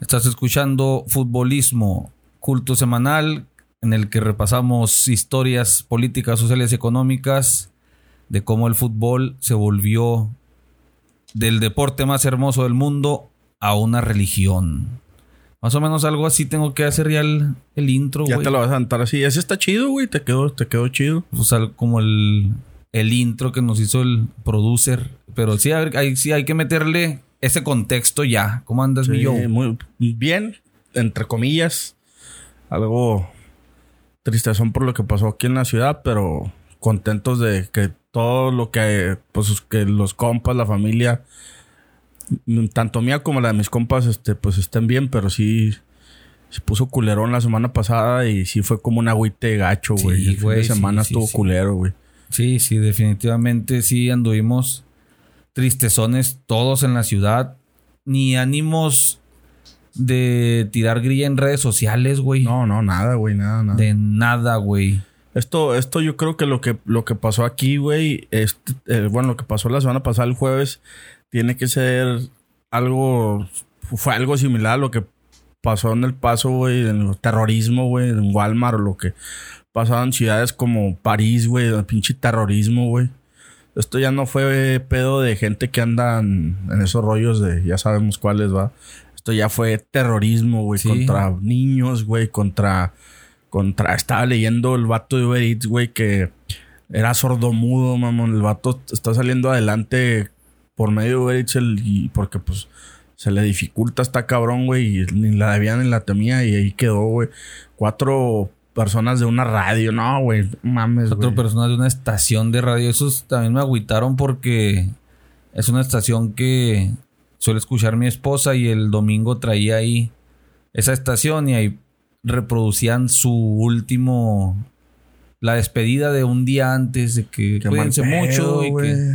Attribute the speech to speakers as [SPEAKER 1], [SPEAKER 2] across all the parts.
[SPEAKER 1] Estás escuchando Futbolismo, culto semanal en el que repasamos historias políticas, sociales y económicas de cómo el fútbol se volvió del deporte más hermoso del mundo a una religión. Más o menos algo así tengo que hacer ya el, el intro,
[SPEAKER 2] Ya
[SPEAKER 1] güey.
[SPEAKER 2] te lo vas a cantar así. Ese está chido, güey. Te quedó, te quedó chido.
[SPEAKER 1] O sea, como el, el intro que nos hizo el producer. Pero sí, a ver, hay, sí hay que meterle ese contexto ya. ¿Cómo andas, mi
[SPEAKER 2] Sí,
[SPEAKER 1] yo?
[SPEAKER 2] muy bien, entre comillas. Algo tristezón por lo que pasó aquí en la ciudad, pero contentos de que todo lo que, pues, que los compas, la familia, mm, tanto mía como la de mis compas, este, pues estén bien, pero sí se puso culerón la semana pasada y sí fue como un agüite gacho, güey.
[SPEAKER 1] Sí,
[SPEAKER 2] El fin de semana
[SPEAKER 1] sí,
[SPEAKER 2] estuvo
[SPEAKER 1] sí.
[SPEAKER 2] culero, güey.
[SPEAKER 1] Sí, sí, definitivamente sí anduvimos tristezones todos en la ciudad. Ni ánimos de tirar grilla en redes sociales, güey.
[SPEAKER 2] No, no, nada, güey, nada, nada.
[SPEAKER 1] De nada, güey.
[SPEAKER 2] Esto, esto yo creo que lo que, lo que pasó aquí, güey, este, eh, bueno, lo que pasó la semana pasada, el jueves, tiene que ser algo, fue algo similar a lo que pasó en el paso, güey, en el terrorismo, güey, en Walmart o lo que pasaba en ciudades como París, güey, el pinche terrorismo, güey. Esto ya no fue pedo de gente que anda en, esos rollos de, ya sabemos cuáles, va. Esto ya fue terrorismo, güey,
[SPEAKER 1] Sí.
[SPEAKER 2] contra niños, güey, contra contra. Estaba leyendo el vato de Uber Eats, güey, que era sordomudo, mamón. El vato está saliendo adelante por medio de Uber Eats el- y porque, pues, se le dificulta, está cabrón, güey, y ni la debía ni la temía y ahí quedó, güey. Cuatro personas de una radio, no, güey, mames,
[SPEAKER 1] Cuatro
[SPEAKER 2] güey.
[SPEAKER 1] personas de una estación de radio. Esos también me agüitaron porque es una estación que suele escuchar mi esposa y el domingo traía ahí esa estación y ahí reproducían su último la despedida de un día antes de que
[SPEAKER 2] Qué
[SPEAKER 1] cuídense
[SPEAKER 2] pedo,
[SPEAKER 1] mucho y que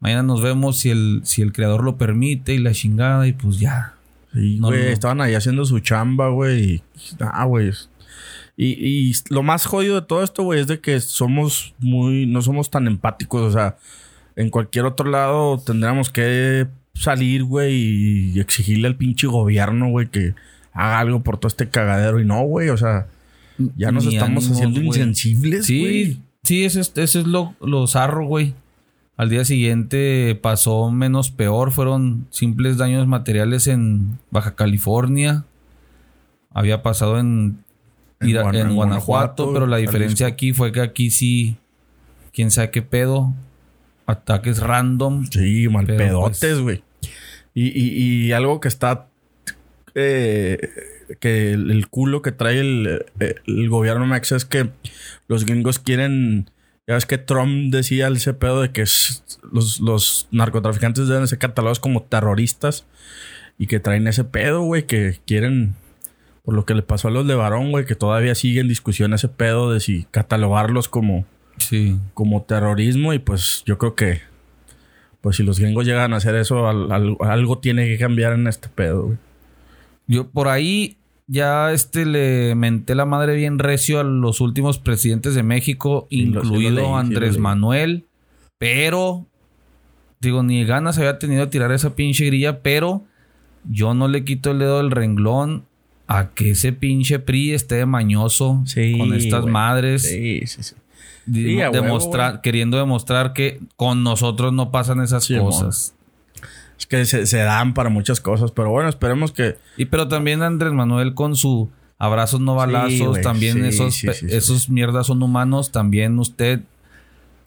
[SPEAKER 1] mañana nos vemos si el si el creador lo permite y la chingada y pues ya
[SPEAKER 2] Sí,
[SPEAKER 1] No,
[SPEAKER 2] güey,
[SPEAKER 1] no.
[SPEAKER 2] estaban ahí haciendo su chamba, güey. Ah, güey. Y, y lo más jodido de todo esto, güey, es de que somos muy... No somos tan empáticos. O sea, en cualquier otro lado tendríamos que salir, güey, y exigirle al pinche gobierno, güey, que haga algo por todo este cagadero. Y no, güey, o sea... Ya nos
[SPEAKER 1] Ni
[SPEAKER 2] estamos
[SPEAKER 1] ánimos,
[SPEAKER 2] haciendo
[SPEAKER 1] güey.
[SPEAKER 2] insensibles,
[SPEAKER 1] Sí,
[SPEAKER 2] güey.
[SPEAKER 1] sí, eso es, eso es lo, lo zarro, güey. Al día siguiente pasó menos peor. Fueron simples daños materiales en Baja California. Había pasado en,
[SPEAKER 2] En
[SPEAKER 1] Guanajuato,
[SPEAKER 2] Guanajuato,
[SPEAKER 1] pero la diferencia aquí fue que aquí sí, quién sabe qué pedo. Ataques random.
[SPEAKER 2] Sí, mal
[SPEAKER 1] Pero,
[SPEAKER 2] pedotes,
[SPEAKER 1] pues-
[SPEAKER 2] güey. Y, y- y algo que está. eh, que el, el culo que trae el, eh, el gobierno mexa es que los gringos quieren. Ya ves que Trump decía ese pedo de que los, los narcotraficantes deben ser catalogados como terroristas y que traen ese pedo, güey, que quieren. Por lo que le pasó a los de Varón, güey, que todavía sigue en discusión ese pedo de si catalogarlos como
[SPEAKER 1] Sí.
[SPEAKER 2] como terrorismo y pues yo creo que pues si los gringos llegan a hacer eso al- al- algo tiene que cambiar en este pedo güey.
[SPEAKER 1] Yo por ahí ya este le menté la madre bien recio a los últimos presidentes de México,
[SPEAKER 2] Sí, lo
[SPEAKER 1] incluido
[SPEAKER 2] leí, sí lo
[SPEAKER 1] Andrés. Manuel, pero digo, ni ganas había tenido de tirar esa pinche grilla, pero yo no le quito el dedo del renglón a que ese pinche PRI esté mañoso
[SPEAKER 2] Sí,
[SPEAKER 1] con estas madres,
[SPEAKER 2] sí sí sí. Huevo,
[SPEAKER 1] demostrar, queriendo demostrar que con nosotros no pasan esas
[SPEAKER 2] Sí,
[SPEAKER 1] cosas.
[SPEAKER 2] es que se, se dan para muchas cosas pero bueno esperemos que
[SPEAKER 1] Y pero también Andrés Manuel con su abrazos no balazos, también esos, esos mierdas son humanos, también usted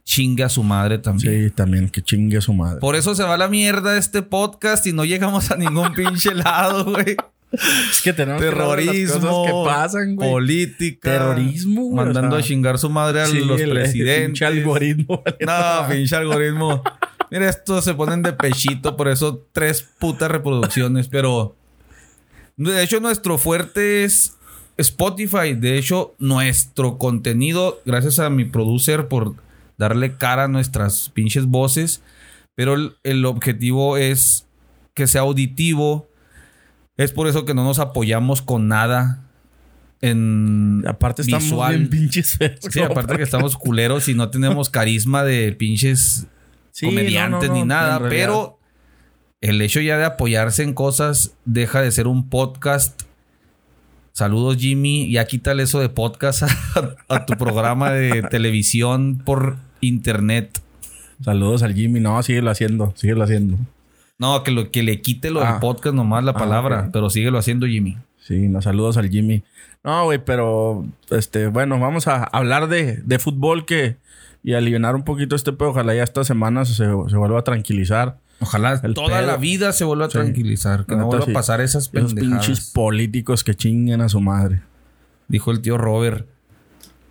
[SPEAKER 1] chinga a su madre también.
[SPEAKER 2] sí también que chingue a su madre.
[SPEAKER 1] Por eso se va la mierda este podcast y no llegamos a ningún pinche lado, güey.
[SPEAKER 2] Es que tenemos que
[SPEAKER 1] Terrorismo,
[SPEAKER 2] cosas que pasan güey
[SPEAKER 1] política,
[SPEAKER 2] Terrorismo, güey,
[SPEAKER 1] mandando
[SPEAKER 2] o sea,
[SPEAKER 1] a chingar su madre a
[SPEAKER 2] Sí,
[SPEAKER 1] los
[SPEAKER 2] el-
[SPEAKER 1] presidentes.
[SPEAKER 2] pinche algoritmo
[SPEAKER 1] No, pinche algoritmo. Mira, estos se ponen de pechito, por eso tres putas reproducciones, pero de hecho nuestro fuerte es Spotify. De hecho, nuestro contenido, gracias a mi producer por darle cara a nuestras pinches voces, pero el, el objetivo es que sea auditivo. Es por eso que no nos apoyamos con nada en
[SPEAKER 2] aparte estamos
[SPEAKER 1] visual.
[SPEAKER 2] bien pinches feos
[SPEAKER 1] Sí, aparte que estamos culeros y no tenemos carisma de pinches
[SPEAKER 2] Sí,
[SPEAKER 1] comediantes
[SPEAKER 2] no, no,
[SPEAKER 1] ni nada, pero el hecho ya de apoyarse en cosas deja de ser un podcast. Saludos Jimmy, ya quítale eso de podcast a, a tu programa de televisión por internet.
[SPEAKER 2] Saludos al Jimmy. No, síguelo haciendo, síguelo haciendo.
[SPEAKER 1] No, que, lo, que le quite lo
[SPEAKER 2] Ah.
[SPEAKER 1] del podcast nomás la
[SPEAKER 2] Ah,
[SPEAKER 1] palabra, pero síguelo haciendo Jimmy.
[SPEAKER 2] Sí, nos saludos al Jimmy. No, güey, pero este, bueno, vamos a hablar de, de fútbol que y aliviar un poquito este pedo. Ojalá ya esta semana se, se vuelva a tranquilizar.
[SPEAKER 1] Ojalá
[SPEAKER 2] El
[SPEAKER 1] toda
[SPEAKER 2] pedo.
[SPEAKER 1] la vida se vuelva a
[SPEAKER 2] Sí.
[SPEAKER 1] tranquilizar, que no
[SPEAKER 2] neta,
[SPEAKER 1] vuelva
[SPEAKER 2] sí.
[SPEAKER 1] a pasar esas
[SPEAKER 2] Esos
[SPEAKER 1] pendejadas.
[SPEAKER 2] pinches políticos que chinguen a su madre.
[SPEAKER 1] Dijo el tío Robert.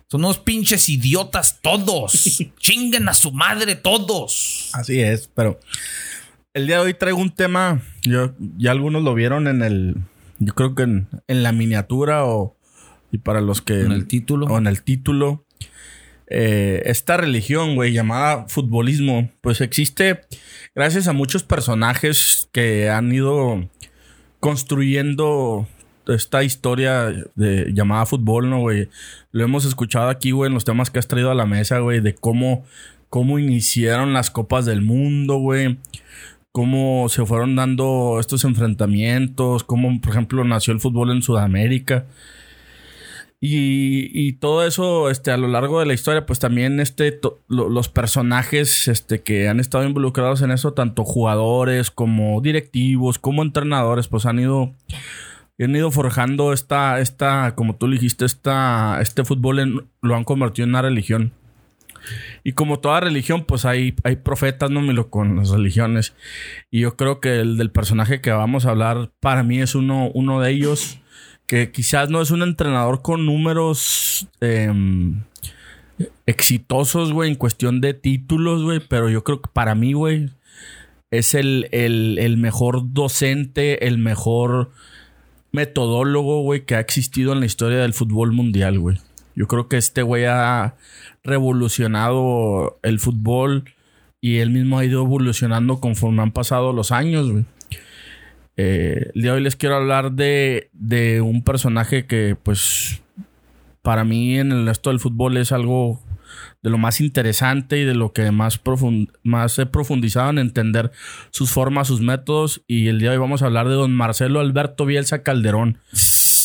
[SPEAKER 1] Son unos pinches idiotas todos. Chinguen a su madre todos.
[SPEAKER 2] Así es, pero el día de hoy traigo un tema. Yo, ya algunos lo vieron en el. Yo creo que en, en la miniatura o. Y para los que.
[SPEAKER 1] En el título.
[SPEAKER 2] O en el título. Eh, esta religión, güey, llamada futbolismo, pues existe gracias a muchos personajes que han ido construyendo esta historia de, llamada fútbol, ¿no, güey? Lo hemos escuchado aquí, güey, en los temas que has traído a la mesa, güey, de cómo, cómo iniciaron las copas del mundo, güey. Cómo se fueron dando estos enfrentamientos, cómo, por ejemplo, nació el fútbol en Sudamérica. Y, todo eso, este, a lo largo de la historia, pues también este, los personajes este, que han estado involucrados en eso, tanto jugadores como directivos, como entrenadores, pues han ido, han ido forjando esta, esta, como tú dijiste, esta, este fútbol lo han convertido en una religión. Y como toda religión, pues hay, hay profetas, no me lo con las religiones. Y yo creo que el del personaje que vamos a hablar, para mí es uno, uno de ellos que quizás no es un entrenador con números em, exitosos, güey, en cuestión de títulos, güey, pero yo creo que para mí, güey, es el, el- el mejor docente, el mejor metodólogo, güey, que ha existido en la historia del fútbol mundial, güey. Yo creo que este güey ha revolucionado el fútbol y él mismo ha ido evolucionando conforme han pasado los años, güey. Eh, el día de hoy les quiero hablar de, de un personaje que, pues, para mí en el resto del fútbol es algo de lo más interesante y de lo que más, profund- más he profundizado en entender sus formas, sus métodos. Y el día de hoy vamos a hablar de don Marcelo Alberto Bielsa Calderón,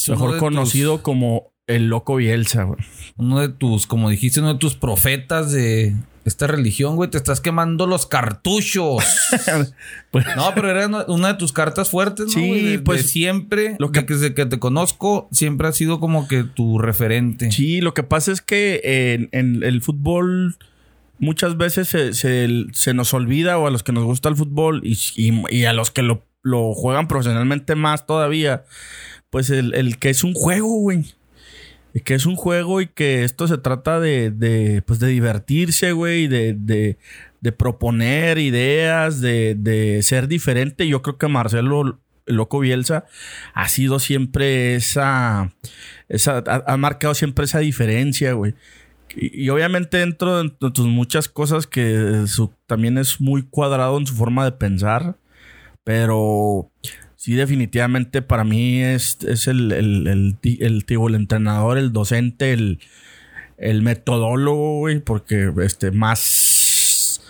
[SPEAKER 2] mejor conocido
[SPEAKER 1] tus-
[SPEAKER 2] como el Loco Bielsa, güey.
[SPEAKER 1] uno de tus, como dijiste, uno de tus profetas de esta religión, güey. Te estás quemando los cartuchos.
[SPEAKER 2] Pues-
[SPEAKER 1] no, pero era una- de tus cartas fuertes, ¿no?
[SPEAKER 2] Sí,
[SPEAKER 1] güey? De- de
[SPEAKER 2] pues,
[SPEAKER 1] siempre,
[SPEAKER 2] lo que-
[SPEAKER 1] que, desde que te conozco, siempre ha sido como que tu referente.
[SPEAKER 2] Sí, lo que pasa es que en, en el fútbol muchas veces se, se- se nos olvida o a los que nos gusta el fútbol y, y- y a los que lo, lo juegan profesionalmente más todavía, pues el, el que es un juego, güey. Y que es un juego y que esto se trata de, de, pues de divertirse, güey, de, de, de proponer ideas, de, de ser diferente. Yo creo que Marcelo el Loco Bielsa ha sido siempre esa, esa ha, marcado siempre esa diferencia, güey. Y obviamente dentro de tus muchas cosas que su- también es muy cuadrado en su forma de pensar, pero sí definitivamente para mí es, es el, el, el, el, el entrenador, el docente, el, el metodólogo, güey, porque este más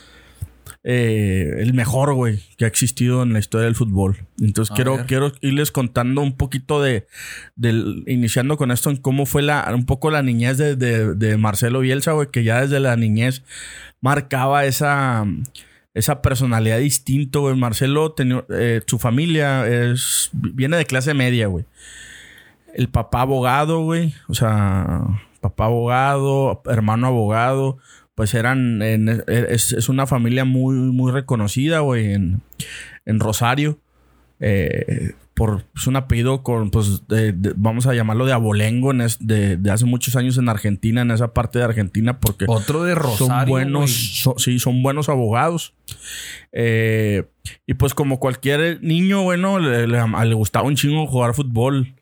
[SPEAKER 2] eh, el mejor, güey, que ha existido en la historia del fútbol. Entonces
[SPEAKER 1] A
[SPEAKER 2] quiero,
[SPEAKER 1] ver.
[SPEAKER 2] quiero irles contando un poquito de, del, iniciando con esto, en cómo fue la, un poco la niñez de, de, de Marcelo Bielsa, güey, que ya desde la niñez marcaba esa, esa personalidad distinta, güey. Marcelo, tenía, eh, su familia es, viene de clase media, güey. El papá abogado, güey. O sea, papá abogado, hermano abogado. Pues eran, en- es, es una familia muy, muy reconocida, güey, en, en Rosario. Eh, por es un apellido con, pues, de- de- vamos a llamarlo de abolengo, en es- de, de hace muchos años en Argentina, en esa parte de Argentina, porque
[SPEAKER 1] Otro de Rosario.
[SPEAKER 2] son buenos, so- sí, son buenos abogados. Eh, y pues como cualquier niño, bueno, le, le- le gustaba un chingo jugar fútbol.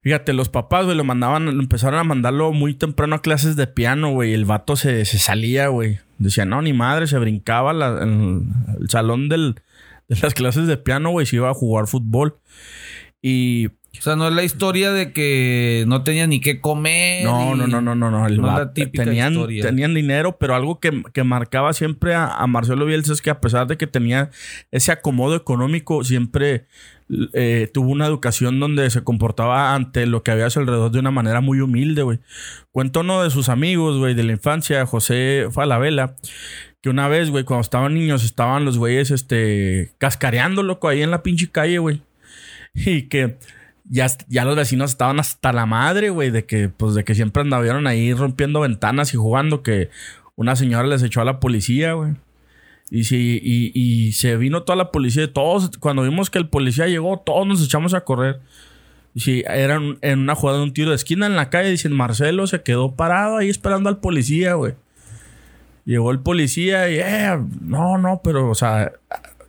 [SPEAKER 2] Fíjate, los papás, güey, lo mandaban, lo empezaron a mandarlo muy temprano a clases de piano, güey. El vato se, se salía, güey. Decía, no, ni madre, se brincaba la- en el salón del, de las clases de piano, güey, se iba a jugar fútbol. Y
[SPEAKER 1] O sea, no es la historia de que no tenía ni qué comer.
[SPEAKER 2] no, no, no, no, no, no. El
[SPEAKER 1] No la
[SPEAKER 2] vato-
[SPEAKER 1] típica
[SPEAKER 2] tenían,
[SPEAKER 1] historia.
[SPEAKER 2] tenían dinero, pero algo que, que marcaba siempre a, a Marcelo Bielsa es que a pesar de que tenía ese acomodo económico, siempre eh, tuvo una educación donde se comportaba ante lo que había a su alrededor de una manera muy humilde, güey. Cuenta uno de sus amigos, güey, de la infancia, José Falabella, que una vez, güey, cuando estaban niños, estaban los güeyes, este, cascareando, loco, ahí en la pinche calle, güey. Y que ya, ya los vecinos estaban hasta la madre, güey, de que, pues, de que siempre andavieron ahí rompiendo ventanas y jugando, que una señora les echó a la policía, güey. Y, sí, y, y se vino toda la policía. Todos, cuando vimos que el policía llegó, todos nos echamos a correr. Sí, eran en una jugada de un tiro de esquina en la calle. Dicen, Marcelo se quedó parado ahí esperando al policía, güey. Llegó el policía y, eh, no, no, pero, o sea,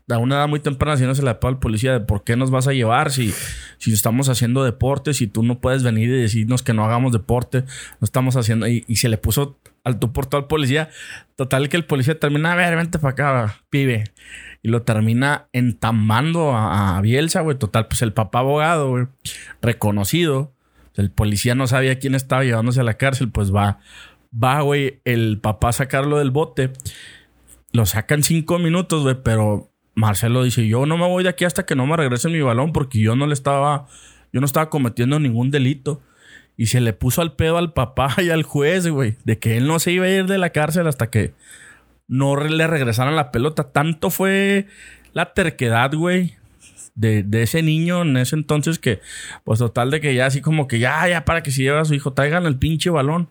[SPEAKER 2] a una edad muy temprana, si no se le pega al policía de por qué nos vas a llevar si, si estamos haciendo deporte, si tú no puedes venir y decirnos que no hagamos deporte, no estamos haciendo. Y, y se le puso al tú por todo al policía. Total que el policía termina, a ver, vente para acá, pibe. Y lo termina entambando a, a Bielsa, güey. Total, pues el papá abogado, güey, reconocido. El policía no sabía quién estaba llevándose a la cárcel, pues va, va, güey, el papá a sacarlo del bote. Lo sacan cinco minutos, güey, pero Marcelo dice, yo no me voy de aquí hasta que no me regresen mi balón porque yo no le estaba, yo no estaba cometiendo ningún delito. Y se le puso al pedo al papá y al juez, güey, de que él no se iba a ir de la cárcel hasta que no le regresaran la pelota. Tanto fue la terquedad, güey, de, de ese niño en ese entonces que, pues total de que ya así como que ya, ya para que se lleve a su hijo, traigan el pinche balón.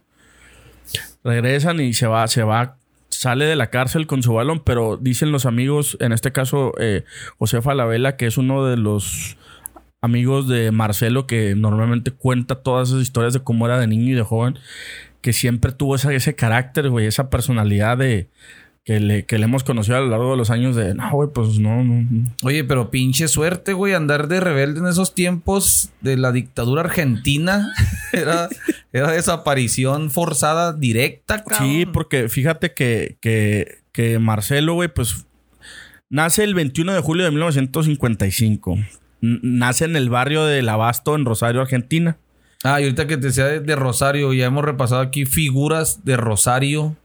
[SPEAKER 2] Regresan y se va, se va, sale de la cárcel con su balón, pero dicen los amigos, en este caso eh, José Falabella, que es uno de los amigos de Marcelo que normalmente cuenta todas esas historias de cómo era de niño y de joven, que siempre tuvo ese carácter, güey, esa personalidad de que le, que le hemos conocido a lo largo de los años de, no, güey, pues no, no, no".
[SPEAKER 1] Oye, pero pinche suerte, güey, andar de rebelde en esos tiempos de la dictadura argentina. Era, era desaparición forzada directa, cabrón.
[SPEAKER 2] Sí, porque fíjate que, que, que Marcelo, güey, pues nace el 21 de julio de 1955. N- Nace en el barrio del Abasto, en Rosario, Argentina.
[SPEAKER 1] Ah, y ahorita que te decía de, de Rosario, ya hemos repasado aquí figuras de Rosario.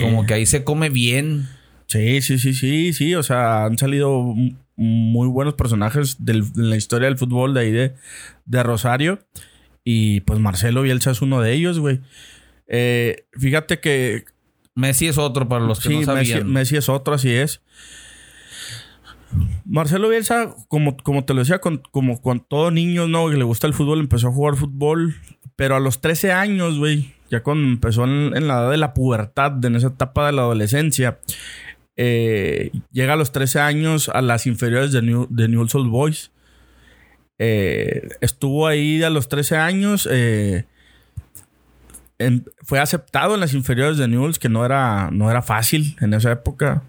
[SPEAKER 1] Como que ahí se come bien.
[SPEAKER 2] Sí, sí, sí, sí, sí. O sea, han salido muy buenos personajes del- de la historia del fútbol de ahí de, de Rosario. Y pues Marcelo Bielsa es uno de ellos, güey. Eh, fíjate que
[SPEAKER 1] Messi es otro para los que
[SPEAKER 2] sí,
[SPEAKER 1] no
[SPEAKER 2] Messi,
[SPEAKER 1] sabían.
[SPEAKER 2] Messi es otro, así es. Marcelo Bielsa, como, como te lo decía, con, como con todo niño, ¿no? Que le gusta el fútbol, empezó a jugar fútbol. Pero a los 13 años, güey, ya cuando empezó en, la edad de la pubertad, en esa etapa de la adolescencia, eh, llega a los 13 años a las inferiores de, New, de Newell's Old Boys. Eh, estuvo ahí a los 13 años. eh, fue aceptado en las inferiores de Newell's, que no era, no era fácil en esa época.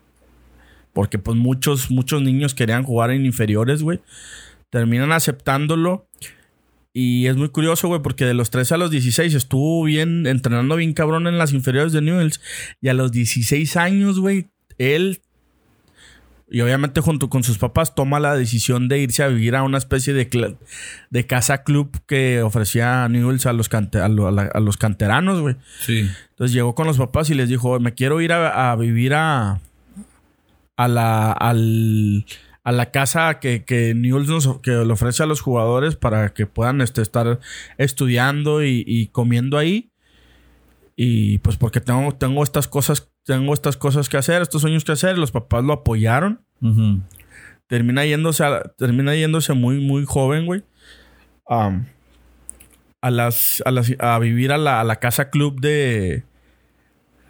[SPEAKER 2] Porque pues muchos, muchos niños querían jugar en inferiores, güey. Terminan aceptándolo. Y es muy curioso, güey, porque de los 13 a los 16 estuvo bien, entrenando bien cabrón en las inferiores de Newell's. Y a los 16 años, güey, él, y obviamente junto con sus papás, toma la decisión de irse a vivir a una especie de, de casa club que ofrecía Newell's a los, cante- a lo- a la- a los canteranos, güey.
[SPEAKER 1] Sí.
[SPEAKER 2] Entonces llegó con los papás y les dijo, me quiero ir a, a vivir a, a la, al- a la casa que, que Newell's nos, que le ofrece a los jugadores para que puedan este, estar estudiando y, y comiendo ahí. Y pues porque tengo, tengo estas cosas, tengo estas cosas que hacer, estos sueños que hacer. Los papás lo apoyaron. Termina yéndose a, termina yéndose muy, muy joven, güey. A las, a las- a vivir a la, a la casa club de,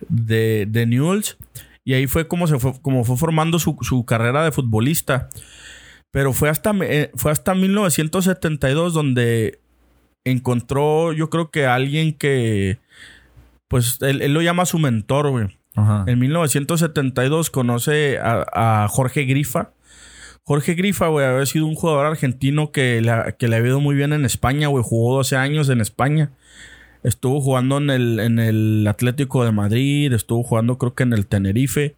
[SPEAKER 2] de, de Newell's. Y ahí fue como se fue, como fue formando su, su carrera de futbolista. Pero fue hasta, eh, fue hasta 1972 donde encontró, yo creo que alguien que, pues, él, él lo llama su mentor, güey.
[SPEAKER 1] Ajá.
[SPEAKER 2] En 1972 conoce a, a Jorge Grifa. Jorge Grifa, güey, había sido un jugador argentino que le, que le había ido muy bien en España, güey. Jugó 12 años en España. Estuvo jugando en el, en el Atlético de Madrid, estuvo jugando creo que en el Tenerife.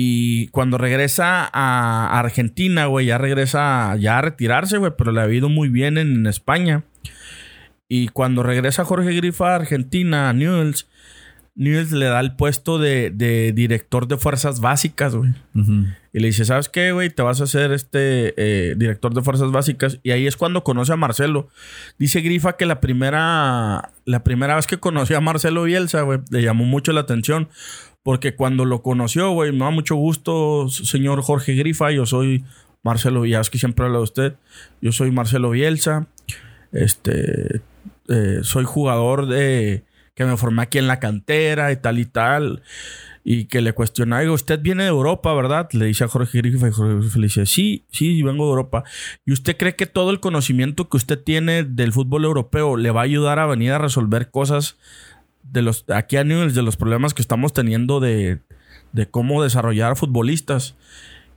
[SPEAKER 2] Y cuando regresa a Argentina, güey, ya regresa ya a retirarse, güey, pero le ha ido muy bien en, España. Y cuando regresa Jorge Grifa a Argentina, a Newells, Newells le da el puesto de, director de fuerzas básicas, güey. Y le dice, ¿sabes qué, güey? Te vas a hacer este eh, director de fuerzas básicas. Y ahí es cuando conoce a Marcelo. Dice Grifa que la primera, la primera vez que conoció a Marcelo Bielsa, güey, le llamó mucho la atención. Porque cuando lo conoció, güey, me da mucho gusto, señor Jorge Grifa. Yo soy Marcelo Bielsa, que siempre habla de usted. Yo soy Marcelo Bielsa. Este, eh, soy jugador de que me formé aquí en la cantera y tal y tal. Y que le cuestiona, usted viene de Europa, ¿verdad? Le dice a Jorge Grifa y Jorge Grifa le dice, sí, sí, vengo de Europa. ¿Y usted cree que todo el conocimiento que usted tiene del fútbol europeo le va a ayudar a venir a resolver cosas de los, aquí a nivel de los problemas que estamos teniendo de, de cómo desarrollar futbolistas?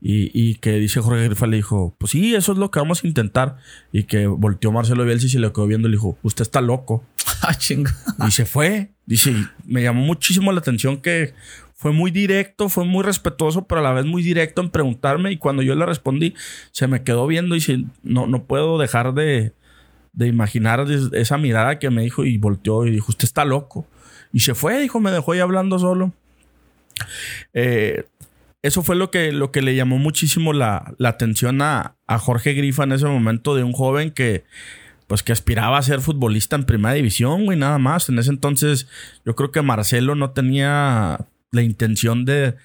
[SPEAKER 2] Y, y, que dice Jorge Grifa le dijo, pues sí, eso es lo que vamos a intentar. Y que volteó Marcelo Bielsa y se le quedó viendo y le dijo, usted está loco.
[SPEAKER 1] Ah,
[SPEAKER 2] y se fue. Dice, me llamó muchísimo la atención que fue muy directo, fue muy respetuoso, pero a la vez muy directo en preguntarme. Y cuando yo le respondí, se me quedó viendo y dice, no, no puedo dejar de, de imaginar esa mirada que me dijo y volteó y dijo, usted está loco. Y se fue, dijo, me dejó ahí hablando solo. Eh, eso fue lo que, lo que le llamó muchísimo la, atención a, a, Jorge Grifa en ese momento de un joven que, pues que aspiraba a ser futbolista en primera división, güey, nada más. En ese entonces yo creo que Marcelo no tenía la intención de,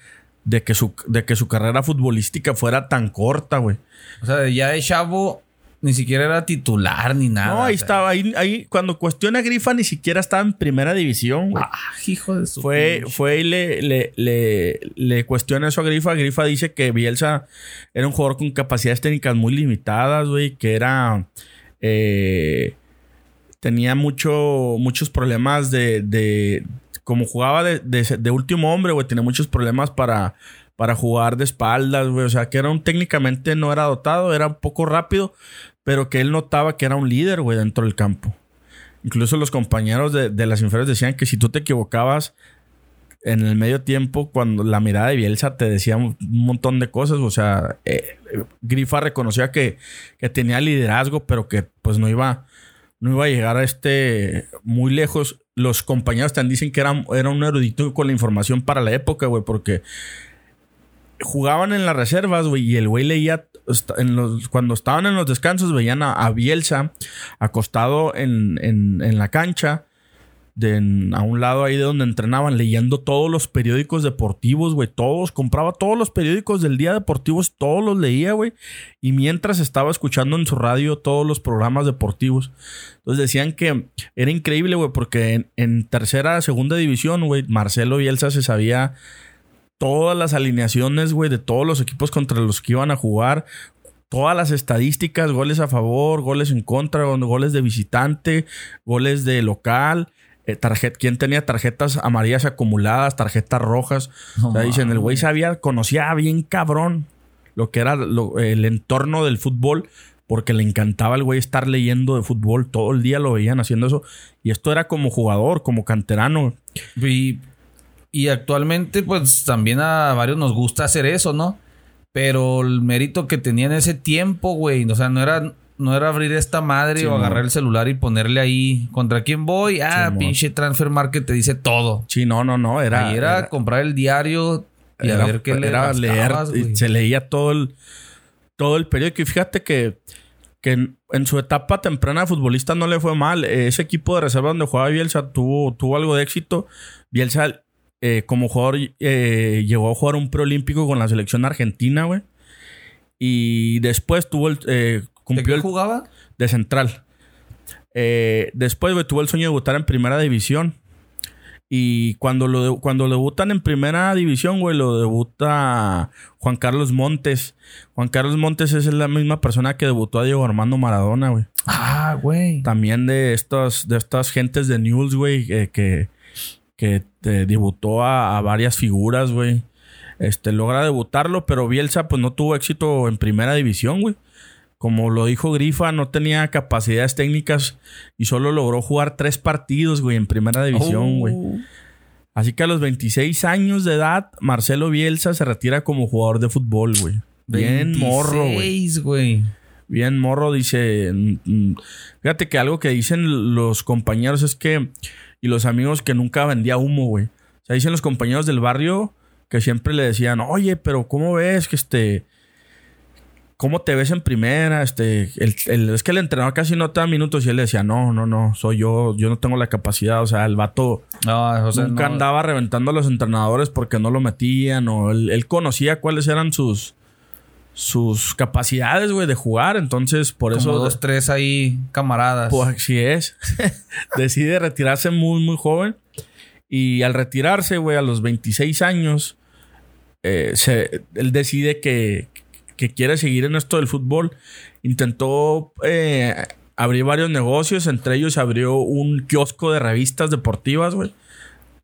[SPEAKER 2] de, que, su, de que su carrera futbolística fuera tan corta, güey.
[SPEAKER 1] O sea, ya de chavo ni siquiera era titular ni nada.
[SPEAKER 2] No, ahí estaba. Ahí, ahí, cuando cuestiona a Grifa, ni siquiera estaba en primera división, güey.
[SPEAKER 1] Ah, hijo de su.
[SPEAKER 2] Fue, fue y le, le, le, le, cuestiona eso a Grifa. Grifa dice que Bielsa era un jugador con capacidades técnicas muy limitadas, güey. Que era eh, tenía mucho, muchos problemas de, de como jugaba de, de, último hombre, güey, tenía muchos problemas para, para jugar de espaldas, güey. O sea, que era un técnicamente no era dotado, era un poco rápido, pero que él notaba que era un líder, güey, dentro del campo. Incluso los compañeros de, de las inferiores decían que si tú te equivocabas, en el medio tiempo, cuando la mirada de Bielsa te decía un montón de cosas, o sea, eh, Grifa reconocía que, que, tenía liderazgo, pero que pues no iba, no iba a llegar a este muy lejos. Los compañeros también dicen que era, era un erudito con la información para la época, güey, porque jugaban en las reservas, güey, y el güey leía, en los, cuando estaban en los descansos, veían a, Bielsa acostado en, en, en la cancha a un lado ahí de donde entrenaban, leyendo todos los periódicos deportivos, güey. Todos, compraba todos los periódicos del día deportivos, todos los leía, güey. Y mientras estaba escuchando en su radio todos los programas deportivos. Entonces decían que era increíble, güey, porque en, en tercera, segunda división, güey, Marcelo Bielsa se sabía todas las alineaciones, güey, de todos los equipos contra los que iban a jugar todas las estadísticas, goles a favor, goles en contra, goles de visitante, goles de local, eh, quién tenía tarjetas amarillas acumuladas, tarjetas rojas. o sea, dicen, el güey sabía, conocía bien cabrón lo que era el entorno del fútbol, porque le encantaba el güey estar leyendo de fútbol. Todo el día lo veían haciendo eso. Y esto era como jugador, como canterano.
[SPEAKER 1] Y, y actualmente, pues también a varios nos gusta hacer eso, ¿no? Pero el mérito que tenía en ese tiempo, güey, o sea, no era no era abrir esta madre o agarrar el celular y ponerle ahí contra quién voy. Ah, pinche Transfer Market te dice todo.
[SPEAKER 2] Sí, no, no, no. Era,
[SPEAKER 1] era, comprar el diario y a ver qué
[SPEAKER 2] era leer. se leía todo el, todo el periódico. Y fíjate que, que en, su etapa temprana de futbolista no le fue mal. Ese equipo de reserva donde jugaba Bielsa tuvo, tuvo algo de éxito. Bielsa, eh, como jugador, eh, llegó a jugar un preolímpico con la selección argentina, güey. Y después tuvo el, eh,
[SPEAKER 1] ¿De qué jugaba?
[SPEAKER 2] De central. Después tuvo el sueño de debutar en primera división. Y cuando lo cuando debutan en primera división, güey, lo debuta Juan Carlos Montes. Juan Carlos Montes es la misma persona que debutó a Diego Armando Maradona, güey.
[SPEAKER 1] Ah, güey.
[SPEAKER 2] También de estas, de estas gentes de News, güey, eh, que, que debutó a, a, varias figuras, güey. Este, logra debutarlo, pero Bielsa, pues no tuvo éxito en primera división, güey. Como lo dijo Grifa, no tenía capacidades técnicas y solo logró jugar tres partidos, güey, en primera división, güey. Así que a los 26 años de edad, Marcelo Bielsa se retira como jugador de fútbol, güey. Bien morro, güey.
[SPEAKER 1] güey.
[SPEAKER 2] Bien morro, dice. mm, mm, Fíjate que algo que dicen los compañeros es que. Y los amigos que nunca vendía humo, güey. O sea, dicen los compañeros del barrio que siempre le decían, oye, pero ¿cómo ves que este. ¿Cómo te ves en primera? Este, el- el- es que el entrenador casi no te da minutos y él le decía, no, no, no, soy yo, yo no tengo la capacidad. O sea, el vato
[SPEAKER 1] No, o sea,
[SPEAKER 2] nunca
[SPEAKER 1] no-
[SPEAKER 2] andaba reventando a los entrenadores porque no lo metían o él, él conocía cuáles eran sus sus capacidades, güey, de jugar. Entonces, por
[SPEAKER 1] como
[SPEAKER 2] eso,
[SPEAKER 1] dos, tres ahí camaradas.
[SPEAKER 2] pues así es. Decide retirarse muy, muy joven. Y al retirarse, güey, a los 26 años, eh, se- él decide que, que quiere seguir en esto del fútbol. Intentó eh, abrir varios negocios, entre ellos abrió un kiosco de revistas deportivas, güey.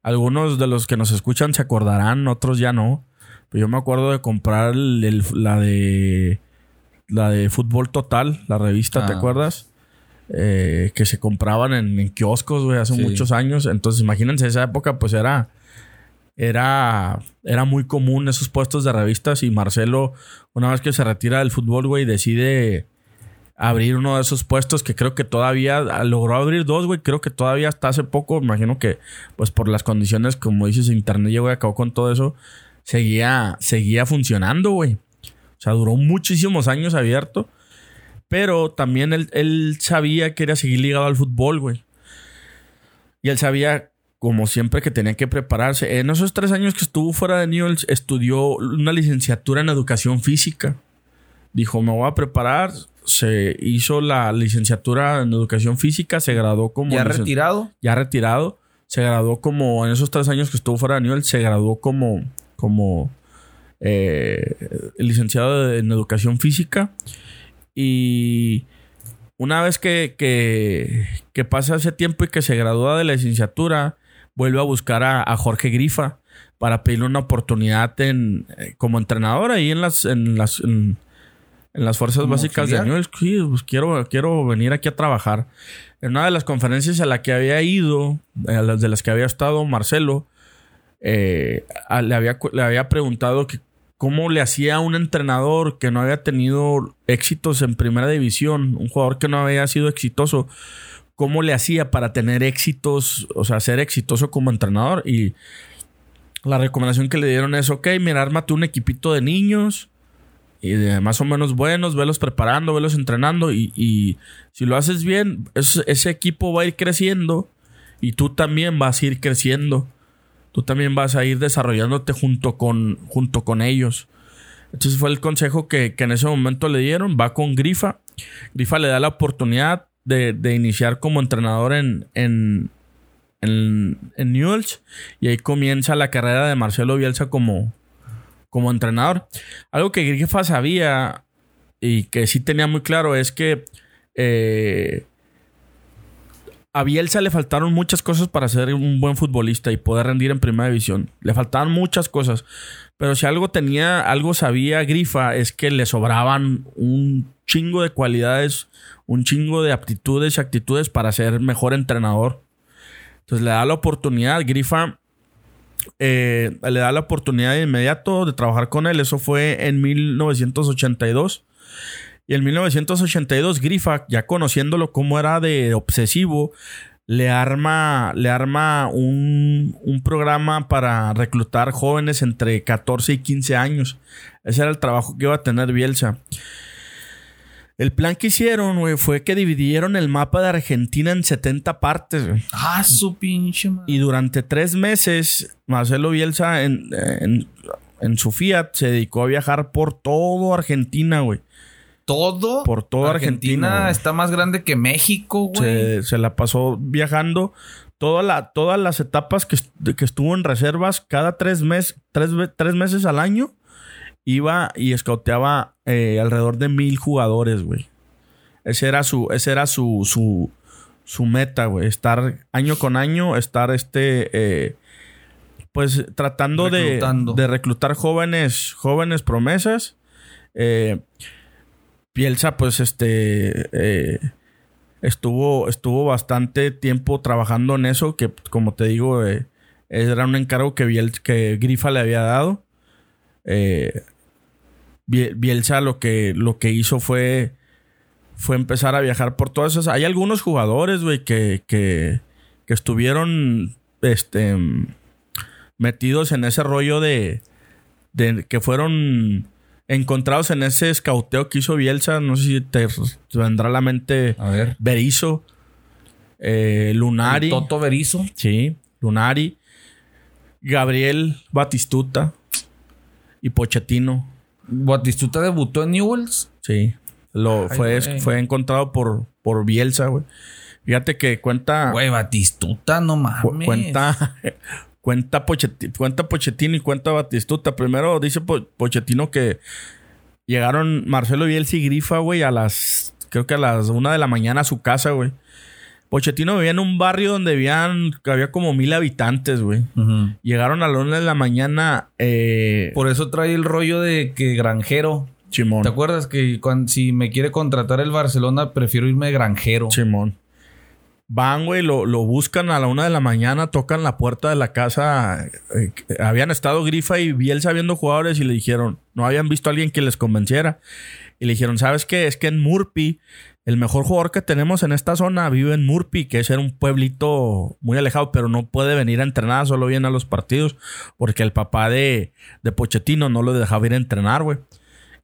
[SPEAKER 2] Algunos de los que nos escuchan se acordarán, otros ya no. Pero yo me acuerdo de comprar el- el- la de la de Fútbol Total, la revista, ¿te
[SPEAKER 1] Ah.
[SPEAKER 2] acuerdas? Eh, que se compraban en, en kioscos, güey, hace
[SPEAKER 1] Sí.
[SPEAKER 2] muchos años. Entonces, imagínense, esa época, pues era. Era, era muy común esos puestos de revistas. Y Marcelo, una vez que se retira del fútbol, güey, decide abrir uno de esos puestos que creo que todavía logró abrir dos, güey. Creo que todavía hasta hace poco, imagino que, pues por las condiciones, como dices, internet llegó y acabó con todo eso, seguía, seguía funcionando, güey. O sea, duró muchísimos años abierto. Pero también él, él sabía que era seguir ligado al fútbol, güey. Y él sabía, como siempre, que tenía que prepararse. En esos tres años que estuvo fuera de Newell's, estudió una licenciatura en educación física. Dijo, me voy a preparar. Se hizo la licenciatura en educación física, se graduó como...
[SPEAKER 1] ¿Ya retirado?
[SPEAKER 2] ya retirado. Se graduó como, en esos tres años que estuvo fuera de Newell, se graduó como, como eh, licenciado en educación física. Y una vez que, que, que pasa ese tiempo y que se gradúa de la licenciatura, vuelve a buscar a, a Jorge Grifa para pedirle una oportunidad en, eh, como entrenador ahí en las, en las, en, en las fuerzas
[SPEAKER 1] ¿Como
[SPEAKER 2] básicas de
[SPEAKER 1] auxiliar?
[SPEAKER 2] Newell. Sí, pues quiero, quiero venir aquí a trabajar. En una de las conferencias a la que había ido, a las de las que había estado Marcelo, eh, le, había, le había preguntado cómo le hacía a un entrenador que no había tenido éxitos en primera división, un jugador que no había sido exitoso, cómo le hacía para tener éxitos, o sea, ser exitoso como entrenador. Y la recomendación que le dieron es, ok, mira, ármate un equipito de niños y de más o menos buenos, velos preparando, velos entrenando y, si lo haces bien, es- ese equipo va a ir creciendo y tú también vas a ir creciendo. Tú también vas a ir desarrollándote junto con, junto con ellos. Entonces fue el consejo que, que en ese momento le dieron. Va con Grifa. Grifa le da la oportunidad de, de iniciar como entrenador en, en, en, Newell's. Y ahí comienza la carrera de Marcelo Bielsa como, como entrenador. Algo que Grifa sabía y que sí tenía muy claro es que eh, a Bielsa le faltaron muchas cosas para ser un buen futbolista y poder rendir en primera división. Le faltaban muchas cosas. Pero si algo tenía, algo sabía Grifa, es que le sobraban un chingo de cualidades, un chingo de aptitudes y actitudes para ser mejor entrenador. Entonces le da la oportunidad, Grifa eh, le da la oportunidad de inmediato de trabajar con él. Eso fue en 1982. Y en 1982, Grifa, ya conociéndolo como era de obsesivo, le arma, le arma un, un programa para reclutar jóvenes entre 14 y 15 años. Ese era el trabajo que iba a tener Bielsa. El plan que hicieron, güey, fue que dividieron el mapa de Argentina en 70 partes, güey.
[SPEAKER 1] Ah, su pinche madre.
[SPEAKER 2] Y durante tres meses, Marcelo Bielsa en, en, en su Fiat se dedicó a viajar por todo Argentina, güey.
[SPEAKER 1] Todo.
[SPEAKER 2] Por toda Argentina,
[SPEAKER 1] está más grande que México, güey.
[SPEAKER 2] Se, se la pasó viajando toda la, todas las etapas que, que estuvo en reservas cada tres, mes, tres, tres meses al año. Iba y escauteaba eh, alrededor de mil jugadores, güey. Ese era su, ese era su, su, su meta, güey. Estar año con año, estar este, eh, pues tratando de, de reclutar jóvenes, jóvenes promesas. Eh, Pielsa, pues, este, eh, estuvo, estuvo bastante tiempo trabajando en eso, que como te digo, eh, Era un encargo que, que Grifa le había dado. Eh, Bielsa lo que, lo que hizo fue, fue empezar a viajar por todas esas. Hay algunos jugadores, güey, que, que, que estuvieron este, metidos en ese rollo de que fueron encontrados en ese escauteo que hizo Bielsa. No sé si te vendrá a la mente
[SPEAKER 1] A ver.
[SPEAKER 2] Berizo, eh, Lunari.
[SPEAKER 1] Toto Berizo.
[SPEAKER 2] Sí, Lunari, Gabriel Batistuta y Pochettino.
[SPEAKER 1] Batistuta debutó en Newells.
[SPEAKER 2] Sí, lo
[SPEAKER 1] Ay,
[SPEAKER 2] fue, fue encontrado por, por Bielsa, güey. Fíjate que cuenta.
[SPEAKER 1] Güey, Batistuta, no mames.
[SPEAKER 2] cuenta. Cuenta, Pochetti- cuenta Pochettino y cuenta Batistuta. Primero dice Po- Pochettino que llegaron Marcelo Bielsa y Grifa, güey, a las. Creo que a las una de la mañana a su casa, güey. Pochettino vivía en un barrio donde vivían, que había como mil habitantes, güey. Llegaron a la una de la mañana. Eh,
[SPEAKER 1] Por eso trae el rollo de que granjero.
[SPEAKER 2] Simón.
[SPEAKER 1] ¿Te acuerdas que si me quiere contratar el Barcelona, prefiero irme de granjero?
[SPEAKER 2] Simón. Van, güey, lo, lo buscan a la una de la mañana, tocan la puerta de la casa. eh, habían estado Grifa y Bielsa viendo jugadores y le dijeron, no habían visto a alguien que les convenciera. Y le dijeron, ¿sabes qué? Es que en Murphy, el mejor jugador que tenemos en esta zona vive en Murphy, que es un pueblito muy alejado, pero no puede venir a entrenar, solo viene a los partidos, porque el papá de, de Pochettino no lo dejaba ir a entrenar, güey.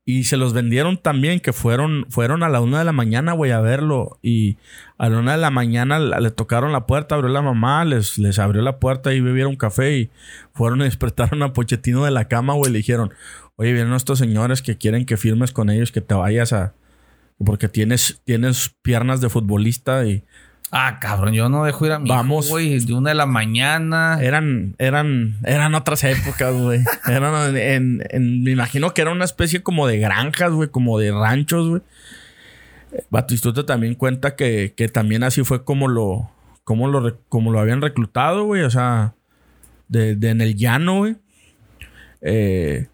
[SPEAKER 2] Y se los vendieron también, que fueron, fueron a la una de la mañana, güey, a verlo. Y a la una de la mañana le tocaron la puerta, abrió la mamá, les, les abrió la puerta y bebieron café. Y fueron y despertaron a Pochettino de la cama, güey. Le dijeron, oye, vienen estos señores que quieren que firmes con ellos, que te vayas a... Porque tienes, tienes piernas de futbolista y
[SPEAKER 1] Ah, cabrón, yo no dejo ir a mi
[SPEAKER 2] Vamos.
[SPEAKER 1] hijo, güey, de una de la mañana.
[SPEAKER 2] eran, eran, eran otras épocas, güey. Eran en, en- me imagino que era una especie como de granjas, güey, como de ranchos, güey. Batistuta también cuenta que, que también así fue como lo, como lo, como lo habían reclutado, güey. O sea, de, de en el llano, güey. Eh,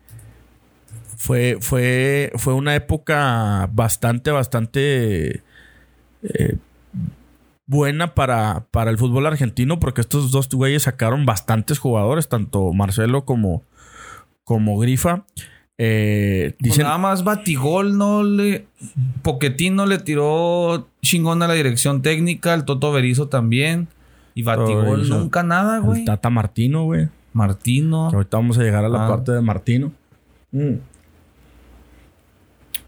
[SPEAKER 2] fue, fue, fue una época bastante, bastante eh, buena para, para el fútbol argentino porque estos dos güeyes sacaron bastantes jugadores, tanto Marcelo como, como Grifa. Eh,
[SPEAKER 1] Pues nada más Batigol no le. Poquetino le tiró chingón a la dirección técnica, el Toto Berizo también. Y Batigol nunca nada, güey.
[SPEAKER 2] el Tata Martino, güey.
[SPEAKER 1] Martino.
[SPEAKER 2] Que ahorita vamos a llegar a la
[SPEAKER 1] Ah.
[SPEAKER 2] parte de Martino. Mm.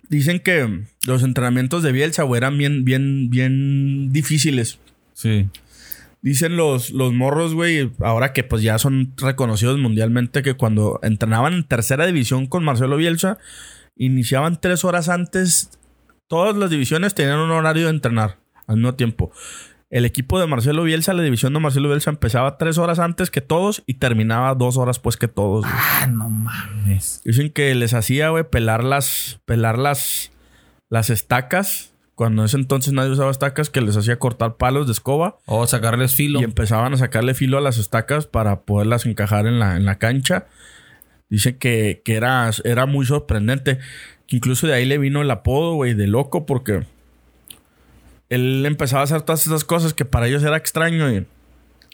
[SPEAKER 2] Dicen que los entrenamientos de Bielsa güey, eran bien, bien, bien difíciles.
[SPEAKER 1] Sí.
[SPEAKER 2] Dicen los, los morros, güey, ahora que pues ya son reconocidos mundialmente, que cuando entrenaban en tercera división con Marcelo Bielsa, iniciaban tres horas antes. Todas las divisiones tenían un horario de entrenar al mismo tiempo. El equipo de Marcelo Bielsa, la división de Marcelo Bielsa, empezaba tres horas antes que todos y terminaba dos horas pues que todos. güey.
[SPEAKER 1] Ah, no mames.
[SPEAKER 2] Dicen que les hacía, güey, pelar las, pelar las, las estacas. Cuando en ese entonces nadie usaba estacas, que les hacía cortar palos de escoba.
[SPEAKER 1] O sacarles filo.
[SPEAKER 2] Y empezaban a sacarle filo a las estacas para poderlas encajar en la, en la cancha. Dice que, que era, era muy sorprendente. Que incluso de ahí le vino el apodo, güey, de loco, porque él empezaba a hacer todas esas cosas que para ellos era extraño. Y,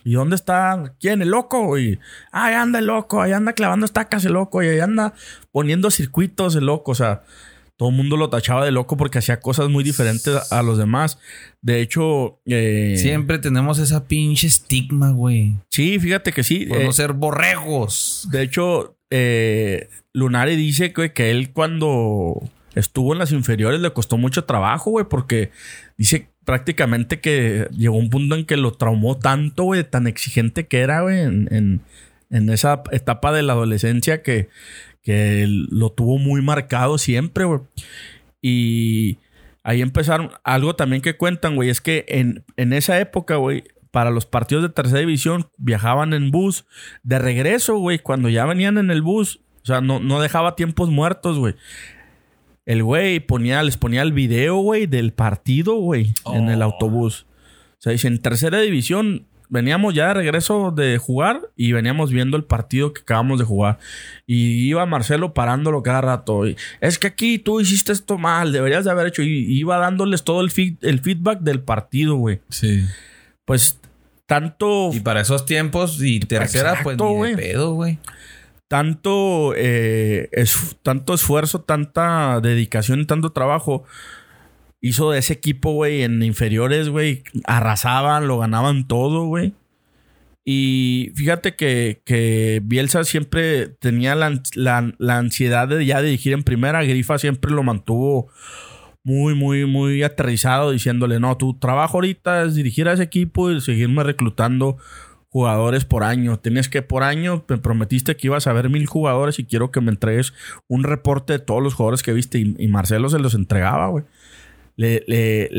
[SPEAKER 2] ¿y dónde está? ¿Quién? El loco. Y, "Ah, ahí anda el loco, ahí anda clavando estacas el loco, y ahí anda poniendo circuitos el loco. O sea, todo el mundo lo tachaba de loco porque hacía cosas muy diferentes a los demás. De hecho, eh,
[SPEAKER 1] Siempre tenemos esa pinche estigma, güey.
[SPEAKER 2] Sí, fíjate que sí.
[SPEAKER 1] Por
[SPEAKER 2] eh,
[SPEAKER 1] no ser borregos.
[SPEAKER 2] de hecho, eh, Lunari dice que, que él cuando estuvo en las inferiores le costó mucho trabajo, güey, porque dice prácticamente que llegó un punto en que lo traumó tanto, güey, tan exigente que era, güey, en, en- esa etapa de la adolescencia que, que lo tuvo muy marcado siempre, güey. Y ahí empezaron, algo también que cuentan, güey, es que en, en esa época, güey, para los partidos de tercera división viajaban en bus de regreso, güey, cuando ya venían en el bus, o sea, no, no dejaba tiempos muertos, güey. El güey ponía, les ponía el video, güey, del partido, güey, en el
[SPEAKER 1] Oh.
[SPEAKER 2] autobús. O sea, dice, en tercera división veníamos ya de regreso de jugar y veníamos viendo el partido que acabamos de jugar. Y iba Marcelo parándolo cada rato. y, es que aquí tú hiciste esto mal, deberías de haber hecho. Y iba dándoles todo el, feed- el feedback del partido, güey
[SPEAKER 1] Sí.
[SPEAKER 2] pues tanto.
[SPEAKER 1] Y para esos tiempos, y tercera, pues ni de pedo, güey.
[SPEAKER 2] Tanto, eh, es, tanto esfuerzo, tanta dedicación tanto trabajo hizo de ese equipo, güey, en inferiores, güey. Arrasaban, lo ganaban todo, güey. Y fíjate que, que Bielsa siempre tenía la, la- la ansiedad de ya dirigir en primera. Grifa siempre lo mantuvo muy, muy, muy aterrizado, diciéndole, no, tu trabajo ahorita es dirigir a ese equipo y seguirme reclutando jugadores por año. Tienes que por año, me prometiste que ibas a ver mil jugadores y quiero que me entregues un reporte de todos los jugadores que viste. Y, y Marcelo se los entregaba, güey. Le, le,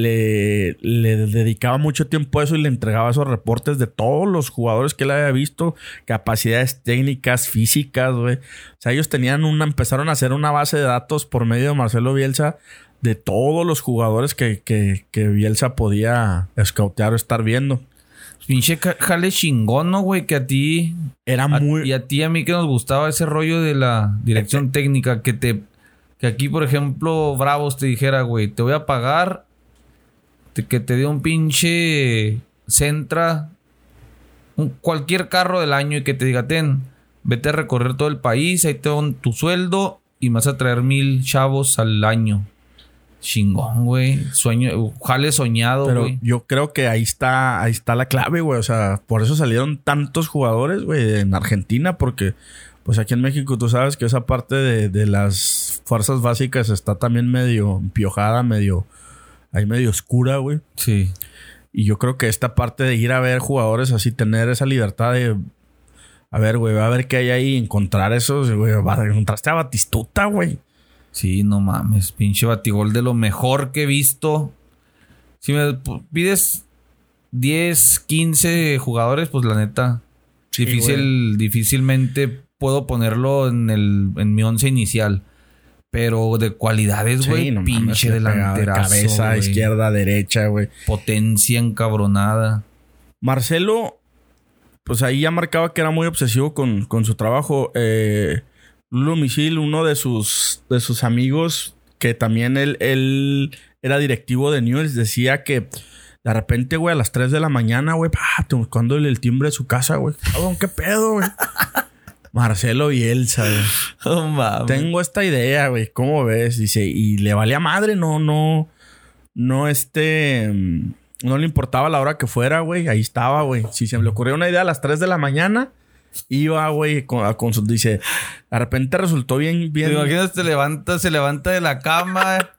[SPEAKER 2] le, dedicaba mucho tiempo a eso y le entregaba esos reportes de todos los jugadores que él había visto, capacidades técnicas, físicas, güey. O sea, ellos tenían una, empezaron a hacer una base de datos por medio de Marcelo Bielsa de todos los jugadores que, que, que Bielsa podía escautear o estar viendo.
[SPEAKER 1] Pinche jale chingón, ¿no, güey? Que a ti.
[SPEAKER 2] Era
[SPEAKER 1] a-
[SPEAKER 2] muy.
[SPEAKER 1] y a ti, a mí que nos gustaba ese rollo de la dirección técnica. Que te. Que aquí, por ejemplo, Bravos te dijera, güey, te voy a pagar. te- que te dé un pinche. Centra. un- cualquier carro del año y que te diga, ten, vete a recorrer todo el país, ahí te dan tu sueldo y me vas a traer mil chavos al año. Chingón, güey. Sueño, jale soñado,
[SPEAKER 2] Pero
[SPEAKER 1] güey.
[SPEAKER 2] yo creo que ahí está, ahí está la clave, güey. O sea, por eso salieron tantos jugadores, güey, en Argentina, porque pues aquí en México tú sabes que esa parte de, de las fuerzas básicas está también medio piojada, medio, ahí medio oscura, güey.
[SPEAKER 1] Sí.
[SPEAKER 2] Y yo creo que esta parte de ir a ver jugadores así, tener esa libertad de, a ver, güey, a ver qué hay ahí, encontrar esos, güey, encontraste a Batistuta, güey.
[SPEAKER 1] Sí, no mames, pinche batigol de lo mejor que he visto. Si me pides 10, 15 jugadores, pues la neta,
[SPEAKER 2] Sí,
[SPEAKER 1] difícil, difícilmente puedo ponerlo en el en mi once inicial. Pero de cualidades, güey,
[SPEAKER 2] Sí, no mames,
[SPEAKER 1] pinche
[SPEAKER 2] le pegaba de
[SPEAKER 1] delanterazo,
[SPEAKER 2] Cabeza, izquierda, derecha, güey.
[SPEAKER 1] Potencia encabronada.
[SPEAKER 2] Marcelo, pues ahí ya marcaba que era muy obsesivo con, con su trabajo. Eh, Lulo Misil, uno de sus, de sus amigos, que también él, él era directivo de Newell's, decía que de repente, güey, a las 3 de la mañana, güey, pa, tocándole el timbre de su casa, güey. Cabrón, ¿qué pedo, güey? Marcelo Bielsa, güey.
[SPEAKER 1] Mames.
[SPEAKER 2] Tengo esta idea, güey. ¿Cómo ves? Dice, y le valía madre, no, no, no, este, mm, no le importaba la hora que fuera, güey. Ahí estaba, güey. Si se me le ocurrió una idea a las 3 de la mañana, iba, güey, con- a. Dice, de repente resultó bien, bien.
[SPEAKER 1] ¿Te imaginas? Te levanta, se levanta de la cama.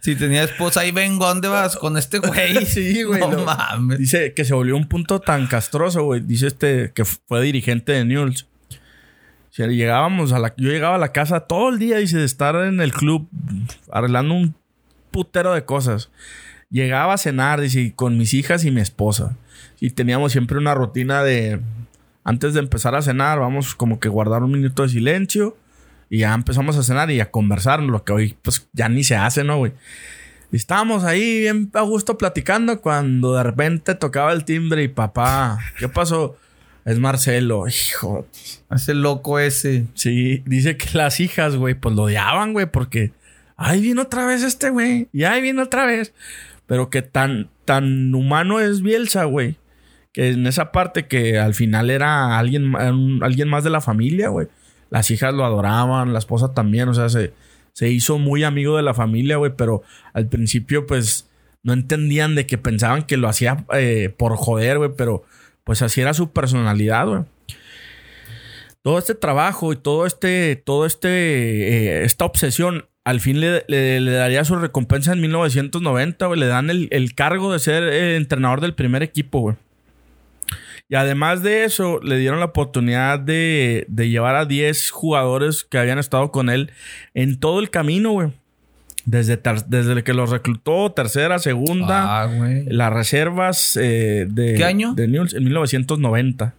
[SPEAKER 1] si tenía esposa, ahí vengo, ¿a ¿dónde vas? Con este güey.
[SPEAKER 2] Sí, güey,
[SPEAKER 1] No mames.
[SPEAKER 2] Dice que se volvió un punto tan castroso, güey. Dice este que fue dirigente de Newell's. Llegábamos a la, yo llegaba a la casa todo el día, dice, de estar en el club arreglando un putero de cosas. Llegaba a cenar, dice, con mis hijas y mi esposa. Y teníamos siempre una rutina de, antes de empezar a cenar, vamos como que guardar un minuto de silencio. Y ya empezamos a cenar y a conversar, lo que hoy pues ya ni se hace, ¿no, güey? Y estábamos ahí bien a gusto platicando cuando de repente tocaba el timbre y papá, ¿qué pasó? Es Marcelo, hijo.
[SPEAKER 1] Ese loco ese.
[SPEAKER 2] Sí, dice que las hijas, güey, pues lo odiaban, güey, porque ahí viene otra vez este, güey, y ahí viene otra vez. Pero que tan, tan humano es Bielsa, güey, en esa parte que al final era alguien, alguien más de la familia, güey. Las hijas lo adoraban, la esposa también, o sea, se, se hizo muy amigo de la familia, güey, pero al principio, pues, no entendían de que pensaban que lo hacía eh, por joder, güey, pero pues así era su personalidad, güey todo este trabajo y todo este, todo este, eh, esta obsesión, al fin le, le- le daría su recompensa en 1990, güey. Le dan el, el cargo de ser eh, entrenador del primer equipo, güey. Y además de eso, le dieron la oportunidad de, de llevar a 10 jugadores que habían estado con él en todo el camino, güey. Desde, desde que los reclutó, tercera, segunda,
[SPEAKER 1] Ah,
[SPEAKER 2] las reservas eh, de,
[SPEAKER 1] ¿Qué año?
[SPEAKER 2] de Newell's en 1990.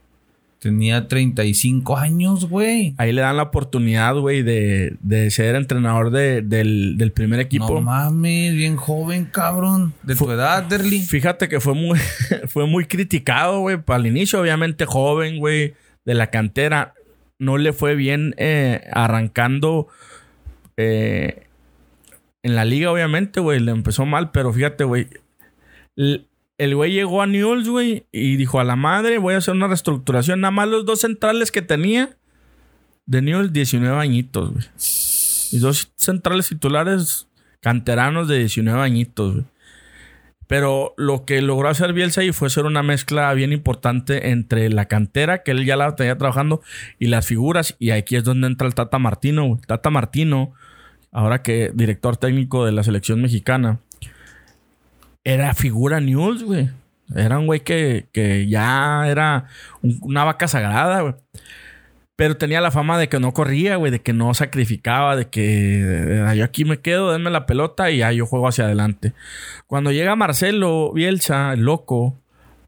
[SPEAKER 1] Tenía 35 años, güey.
[SPEAKER 2] Ahí le dan la oportunidad, güey, de, de ser entrenador de- del, del primer equipo.
[SPEAKER 1] No mames, bien joven, cabrón. De tu edad, Derly.
[SPEAKER 2] Fíjate que fue muy, fue muy criticado, güey. Al inicio, obviamente, joven, güey, de la cantera. No le fue bien eh, arrancando eh, en la liga, obviamente, güey. Le empezó mal, pero fíjate, güey. El güey llegó a Newell's, güey, y dijo a la madre, voy a hacer una reestructuración. Nada más los dos centrales que tenía de Newell's, 19 añitos, güey. Y dos centrales titulares canteranos de 19 añitos, güey. Pero lo que logró hacer Bielsa y fue hacer una mezcla bien importante entre la cantera, que él ya la tenía trabajando, y las figuras. Y aquí es donde entra el Tata Martino. güey. Tata Martino, ahora que director técnico de la selección mexicana, era figura News, güey. Era un güey que, que ya era un- una vaca sagrada, güey. Pero tenía la fama de que no corría, güey, de que no sacrificaba, de que eh, yo aquí me quedo, denme la pelota y ya yo juego hacia adelante. Cuando llega Marcelo Bielsa, el loco,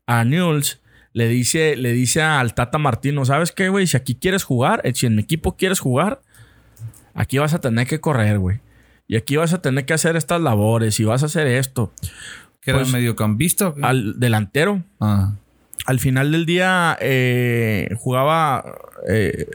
[SPEAKER 2] a Newell's, le dice, le dice al Tata Martino, ¿sabes qué, güey? Si aquí quieres jugar, eh, si en mi equipo quieres jugar, aquí vas a tener que correr, güey. Y aquí vas a tener que hacer estas labores y vas a hacer esto.
[SPEAKER 1] ¿Que era
[SPEAKER 2] Pues,
[SPEAKER 1] mediocampista o qué?
[SPEAKER 2] Al delantero,
[SPEAKER 1] Ah.
[SPEAKER 2] al final del día eh, jugaba eh,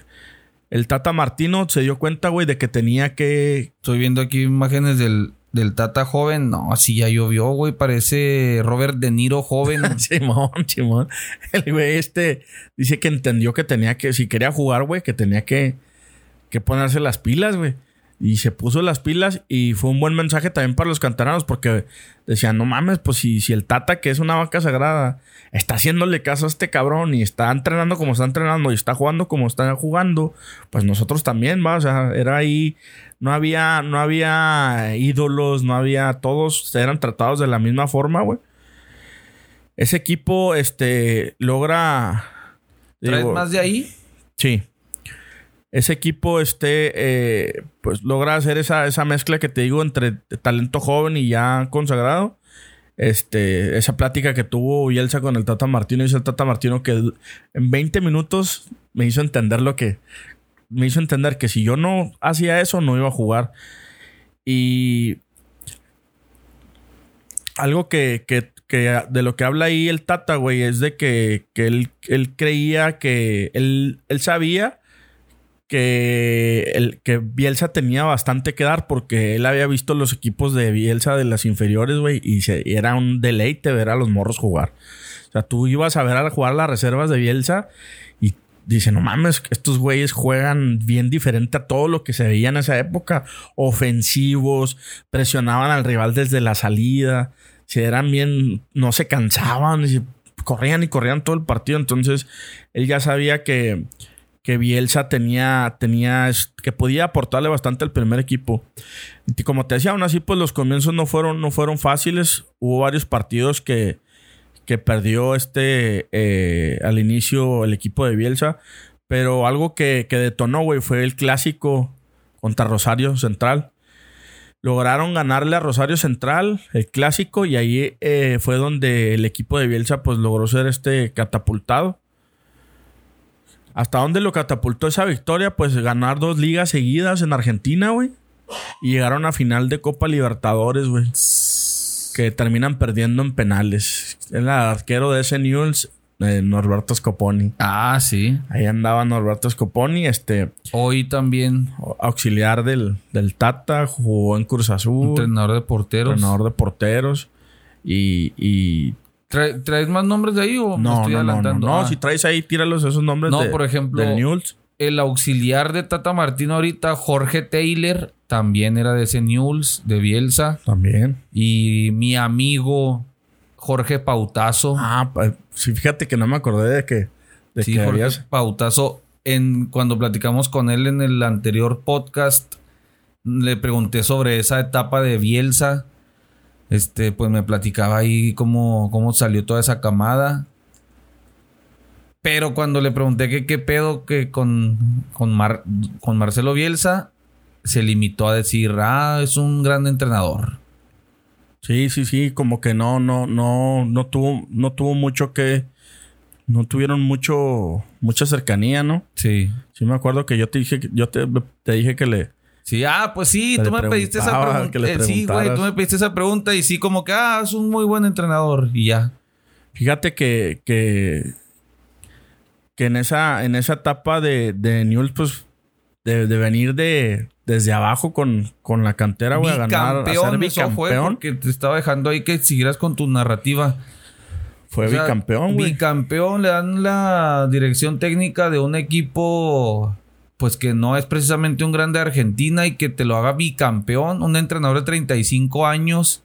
[SPEAKER 2] el Tata Martino, se dio cuenta, güey, de que tenía que...
[SPEAKER 1] Estoy viendo aquí imágenes del, del Tata joven. No, así ya llovió, güey. Parece Robert De Niro joven.
[SPEAKER 2] Simón, Simón. El güey este dice que entendió que tenía que, si quería jugar, güey, que tenía que, que ponerse las pilas, güey. Y se puso las pilas y fue un buen mensaje también para los canteranos porque decían, no mames, pues si, si el Tata, que es una vaca sagrada, está haciéndole caso a este cabrón y está entrenando como está entrenando y está jugando como está jugando, pues nosotros también, va, o sea, era ahí, no había, no había ídolos, no había, todos eran tratados de la misma forma, güey. Ese equipo, este, logra...
[SPEAKER 1] ¿Traes
[SPEAKER 2] digo,
[SPEAKER 1] más de ahí?
[SPEAKER 2] Sí. Ese equipo, este, eh, pues logra hacer esa, esa mezcla que te digo entre talento joven y ya consagrado. Este, esa plática que tuvo Bielsa con el Tata Martino, dice el Tata Martino que en 20 minutos me hizo entender lo que. Me hizo entender que si yo no hacía eso, no iba a jugar. Y. Algo que, que- que de lo que habla ahí el Tata, güey, es de que, que él, él creía que. Él, él sabía que, el, que Bielsa tenía bastante que dar porque él había visto los equipos de Bielsa de las inferiores, güey, y, se- era un deleite ver a los morros jugar. O sea, tú ibas a ver a jugar las reservas de Bielsa y dice, no mames, estos güeyes juegan bien diferente a todo lo que se veía en esa época. Ofensivos, presionaban al rival desde la salida, si eran bien, no se cansaban, y corrían y corrían todo el partido. Entonces, él ya sabía que, que Bielsa tenía, tenía, que podía aportarle bastante al primer equipo. Y como te decía, aún así, pues los comienzos no fueron, no fueron fáciles. Hubo varios partidos que, que perdió este eh, al inicio el equipo de Bielsa. Pero algo que, que detonó, güey, fue el clásico contra Rosario Central. Lograron ganarle a Rosario Central el clásico y ahí eh, fue donde el equipo de Bielsa pues logró ser este catapultado. ¿Hasta dónde lo catapultó esa victoria? Pues ganar dos ligas seguidas en Argentina, güey. Y llegaron a final de Copa Libertadores, güey. Que terminan perdiendo en penales. El arquero de ese Newell's, eh, Norberto Scoponi.
[SPEAKER 1] Ah, sí.
[SPEAKER 2] Ahí andaba Norberto Scoponi, este
[SPEAKER 1] Hoy también
[SPEAKER 2] auxiliar del, del Tata, jugó en Cruz Azul,
[SPEAKER 1] entrenador de porteros.
[SPEAKER 2] entrenador de porteros. Y, y
[SPEAKER 1] ¿Trae- ¿Traes más nombres de ahí o me
[SPEAKER 2] no,
[SPEAKER 1] estoy
[SPEAKER 2] no, no, no,
[SPEAKER 1] adelantando?
[SPEAKER 2] no,
[SPEAKER 1] Ah,
[SPEAKER 2] si traes ahí, tíralos esos nombres
[SPEAKER 1] No,
[SPEAKER 2] de-
[SPEAKER 1] por ejemplo,
[SPEAKER 2] del Newell's.
[SPEAKER 1] El auxiliar de Tata Martino ahorita, Jorge Taylor, también era de ese News, de Bielsa.
[SPEAKER 2] También.
[SPEAKER 1] Y mi amigo Jorge Pautazo.
[SPEAKER 2] Ah, sí, fíjate que no me acordé de que, de
[SPEAKER 1] sí,
[SPEAKER 2] que
[SPEAKER 1] Jorge
[SPEAKER 2] habías-
[SPEAKER 1] Pautazo. En, cuando platicamos con él en el anterior podcast, le pregunté sobre esa etapa de Bielsa. Este, pues me platicaba ahí cómo, cómo salió toda esa camada. Pero cuando le pregunté que qué pedo que con, con, Mar- con Marcelo Bielsa, se limitó a decir, ah, es un gran entrenador.
[SPEAKER 2] Sí, sí, sí, como que no, no, no, no tuvo, no tuvo mucho que, no tuvieron mucho, mucha cercanía, ¿no?
[SPEAKER 1] Sí.
[SPEAKER 2] Sí me acuerdo que yo te dije, yo te, te dije que le,
[SPEAKER 1] Sí, ah, pues sí,
[SPEAKER 2] Que
[SPEAKER 1] tú me pediste esa pregunta.
[SPEAKER 2] que
[SPEAKER 1] Eh, sí, güey, tú me pediste esa pregunta y sí, como que, ah, es un muy buen entrenador y ya.
[SPEAKER 2] Fíjate que, que, que en esa, en esa etapa de, de Newell's, pues, de, de venir de, desde abajo con, con la cantera, güey, a ganar, a ser
[SPEAKER 1] Bicampeón, porque te estaba dejando ahí que siguieras con tu narrativa.
[SPEAKER 2] Fue bicampeón, güey.
[SPEAKER 1] Bicampeón, le dan la dirección técnica de un equipo, pues que no es precisamente un grande de Argentina y que te lo haga bicampeón. Un entrenador de 35 años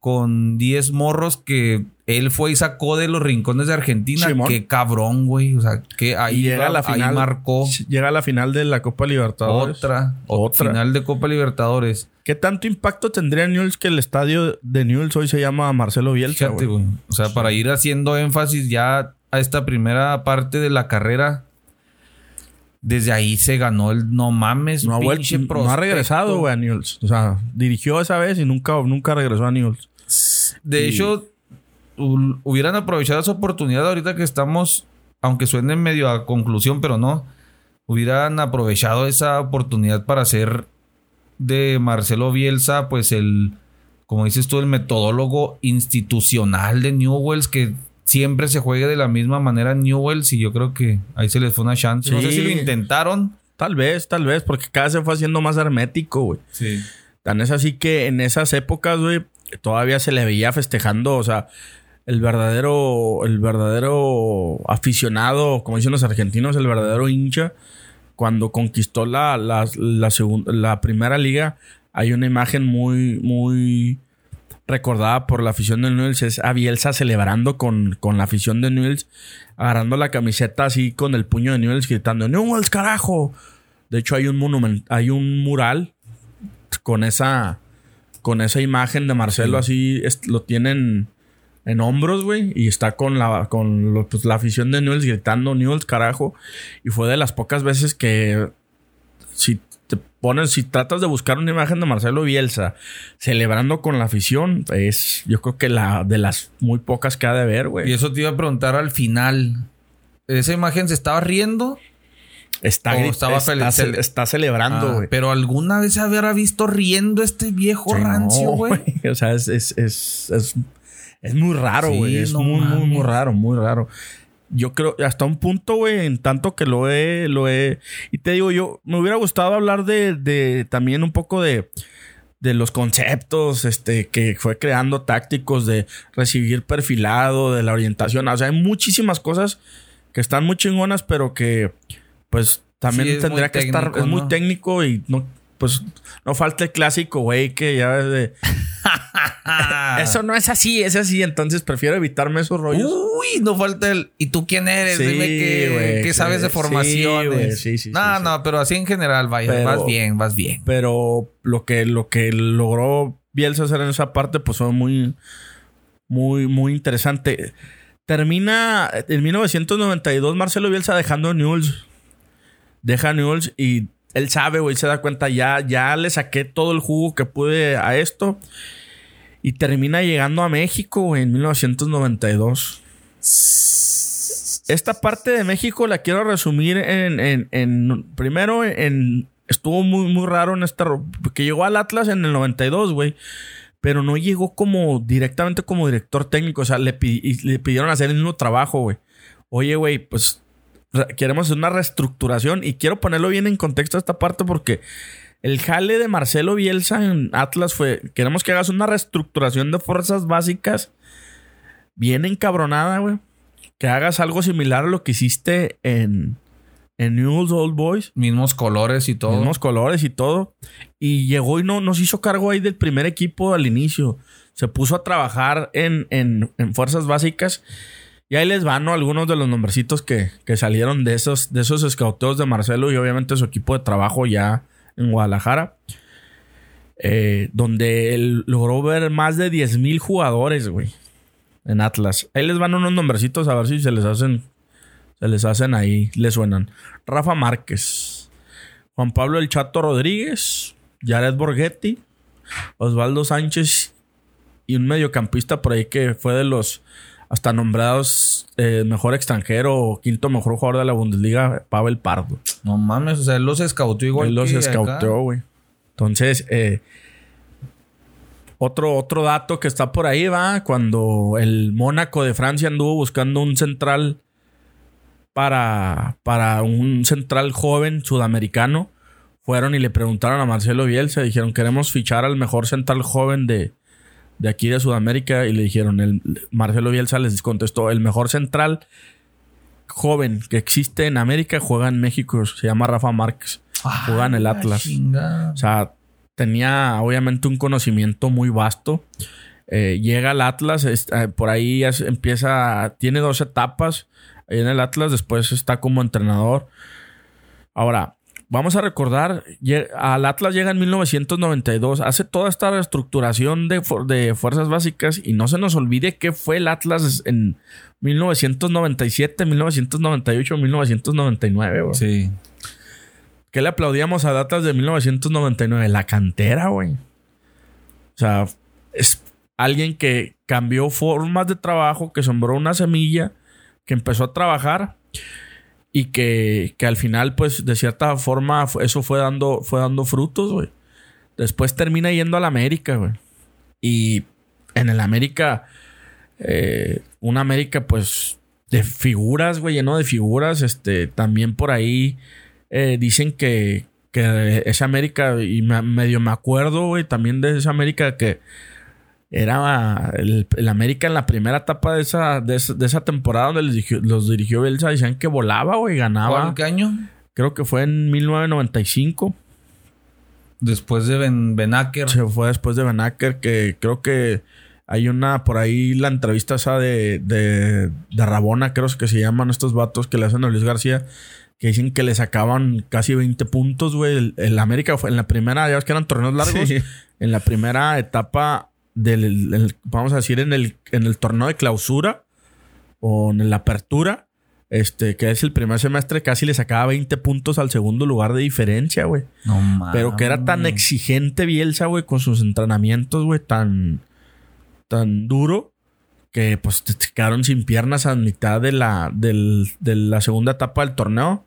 [SPEAKER 1] con 10 morros que él fue y sacó de los rincones de Argentina. Qué cabrón, güey. O sea, que ahí,
[SPEAKER 2] llega a la final,
[SPEAKER 1] marcó.
[SPEAKER 2] Llega a la final de la Copa Libertadores.
[SPEAKER 1] Otra, otra. Final de Copa Libertadores.
[SPEAKER 2] ¿Qué tanto impacto tendría Newell's que el estadio de Newell's hoy se llama Marcelo Bielsa, güey?
[SPEAKER 1] O sea, para ir haciendo énfasis ya a esta primera parte de la carrera. Desde ahí se ganó el no mames,
[SPEAKER 2] no ha, vuelto, no ha regresado, güey, a Newell's. O sea, dirigió esa vez y nunca, nunca regresó a Newell's.
[SPEAKER 1] De hecho, hubieran aprovechado esa oportunidad ahorita que estamos, aunque suene medio a conclusión, pero no, hubieran aprovechado esa oportunidad para hacer de Marcelo Bielsa, pues el, como dices tú, el metodólogo institucional de Newells, que siempre se juegue de la misma manera Newells y yo creo que ahí se les fue una chance. No sé si lo intentaron.
[SPEAKER 2] Tal vez, tal vez, porque cada vez se fue haciendo más hermético, güey.
[SPEAKER 1] Sí.
[SPEAKER 2] Tan es así que en esas épocas, güey, todavía se le veía festejando, o sea, el verdadero, el verdadero aficionado, como dicen los argentinos, el verdadero hincha, cuando conquistó la, la, la primera liga, hay una imagen muy, muy recordada por la afición de Newells, es a Bielsa celebrando con, con la afición de Newells, agarrando la camiseta así con el puño de Newells, gritando, Newells, carajo. De hecho, hay un monumento, hay un mural con esa, con esa imagen de Marcelo así, lo tienen en hombros, güey. Y está con la, con pues, la afición de Newells gritando Newells, carajo. Y fue de las pocas veces que si te pones, si tratas de buscar una imagen de Marcelo Bielsa celebrando con la afición, es yo creo que la de las muy pocas que ha de ver, güey.
[SPEAKER 1] Y eso te iba a preguntar al final. ¿Esa imagen se estaba riendo?
[SPEAKER 2] Está, estaba está, celebrando, ah, güey.
[SPEAKER 1] pero alguna vez habrá visto riendo este viejo rancio, güey.
[SPEAKER 2] o sea, es, es, es es muy raro, güey. es muy, muy, muy raro, muy raro. Yo creo, hasta un punto, güey, en tanto que lo he, lo he. Y te digo, yo me hubiera gustado hablar de, de también un poco de, de los conceptos este, que fue creando tácticos de recibir perfilado, de la orientación. O sea, hay muchísimas cosas que están muy chingonas, pero que, pues, también tendría que estar. Es muy técnico y no, pues, no falta el clásico, güey, que ya de. Eso no es así, es así. Entonces prefiero evitarme esos rollos.
[SPEAKER 1] Uy, no falta el. ¿Y tú quién eres? Dime qué, sabes de formación. Sí, sí, no, no, pero así en general, vaya, vas bien, vas bien.
[SPEAKER 2] Pero lo que, lo que logró Bielsa hacer en esa parte, pues fue muy, muy, muy interesante. Termina en 1992 Marcelo Bielsa dejando Newell's. Deja Newell's y él sabe, güey, se da cuenta, ya, ya le saqué todo el jugo que pude a esto. Y termina llegando a México, en 1992. Esta parte de México la quiero resumir en, primero en, estuvo muy, muy raro en esta, que llegó al Atlas en el 92, güey. Pero no llegó como directamente como director técnico. O sea, le, le pidieron hacer el mismo trabajo, güey. Oye, güey, pues queremos hacer una reestructuración y quiero ponerlo bien en contexto esta parte porque el jale de Marcelo Bielsa en Atlas fue, queremos que hagas una reestructuración de fuerzas básicas bien encabronada, güey. Que hagas algo similar a lo que hiciste en, en Newell's Old Boys.
[SPEAKER 1] Mismos colores y todo.
[SPEAKER 2] Mismos colores y todo. Y llegó y no, nos hizo cargo ahí del primer equipo al inicio. Se puso a trabajar en, en, en fuerzas básicas. Y ahí les van algunos de los nombrecitos que, salieron de esos, de esos scouteos de Marcelo y obviamente su equipo de trabajo ya en Guadalajara. Eh, donde él logró ver más de 10 mil jugadores, güey. En Atlas. Ahí les van unos nombrecitos a ver si se les hacen. Se les hacen ahí, les suenan. Rafa Márquez. Juan Pablo El Chato Rodríguez. Jared Borghetti. Osvaldo Sánchez. Y un mediocampista por ahí que fue de los hasta nombrados eh, mejor extranjero o quinto mejor jugador de la Bundesliga, Pavel Pardo.
[SPEAKER 1] No mames, o sea, él los escautó igual.
[SPEAKER 2] Él los escautó, güey. Entonces, eh, otro, otro dato que está por ahí va, cuando el Mónaco de Francia anduvo buscando un central para, para un central joven sudamericano, fueron y le preguntaron a Marcelo Bielsa, dijeron, queremos fichar al mejor central joven de, de aquí de Sudamérica y le dijeron, el, Marcelo Bielsa les contestó, el mejor central joven que existe en América juega en México, se llama Rafa Márquez, juega en el
[SPEAKER 1] Ah,
[SPEAKER 2] Atlas. O sea, tenía obviamente un conocimiento muy vasto. Eh, llega al Atlas, es- eh, por ahí es- empieza, tiene dos etapas en el Atlas, después está como entrenador. Ahora, vamos a recordar, al Atlas llega en 1992, hace toda esta reestructuración de, fu- de fuerzas básicas y no se nos olvide qué fue el Atlas en 1997, 1998, 1999. güey.
[SPEAKER 1] Sí.
[SPEAKER 2] ¿Qué le aplaudíamos a datas de 1999? La cantera, güey. O sea, es alguien que cambió formas de trabajo, que sembró una semilla, que empezó a trabajar y que, que al final, pues, de cierta forma, eso fue dando, fue dando frutos, güey. Después termina yendo a la América, güey. Y en el América, eh, una América, pues, de figuras, güey, lleno de figuras. Este, también por ahí eh, dicen que, que esa América, y me- medio me acuerdo, güey, también de esa América que era el, el América en la primera etapa de esa, de esa, de esa temporada donde los dirigió, los dirigió Bielsa, decían que volaba, güey, ganaba.
[SPEAKER 1] ¿Cuál qué año?
[SPEAKER 2] Creo que fue en 1995.
[SPEAKER 1] Después de Ben Benaker.
[SPEAKER 2] Se fue después de Benaker, que creo que hay una por ahí la entrevista esa de, de, de Rabona, creo que se llaman estos vatos que le hacen a Luis García, que dicen que le sacaban casi 20 puntos, güey. El, el América fue en la primera, ya ves que eran torneos largos,
[SPEAKER 1] Sí.
[SPEAKER 2] en la primera etapa del, el- vamos a decir, en el, en el torneo de clausura o en la apertura, este, que es el primer semestre, casi le sacaba 20 puntos al segundo lugar de diferencia, güey.
[SPEAKER 1] No mames.
[SPEAKER 2] Pero que era tan exigente Bielsa, güey, con sus entrenamientos, güey, tan, tan duro, que pues te quedaron sin piernas a mitad de la, del- de la segunda etapa del torneo.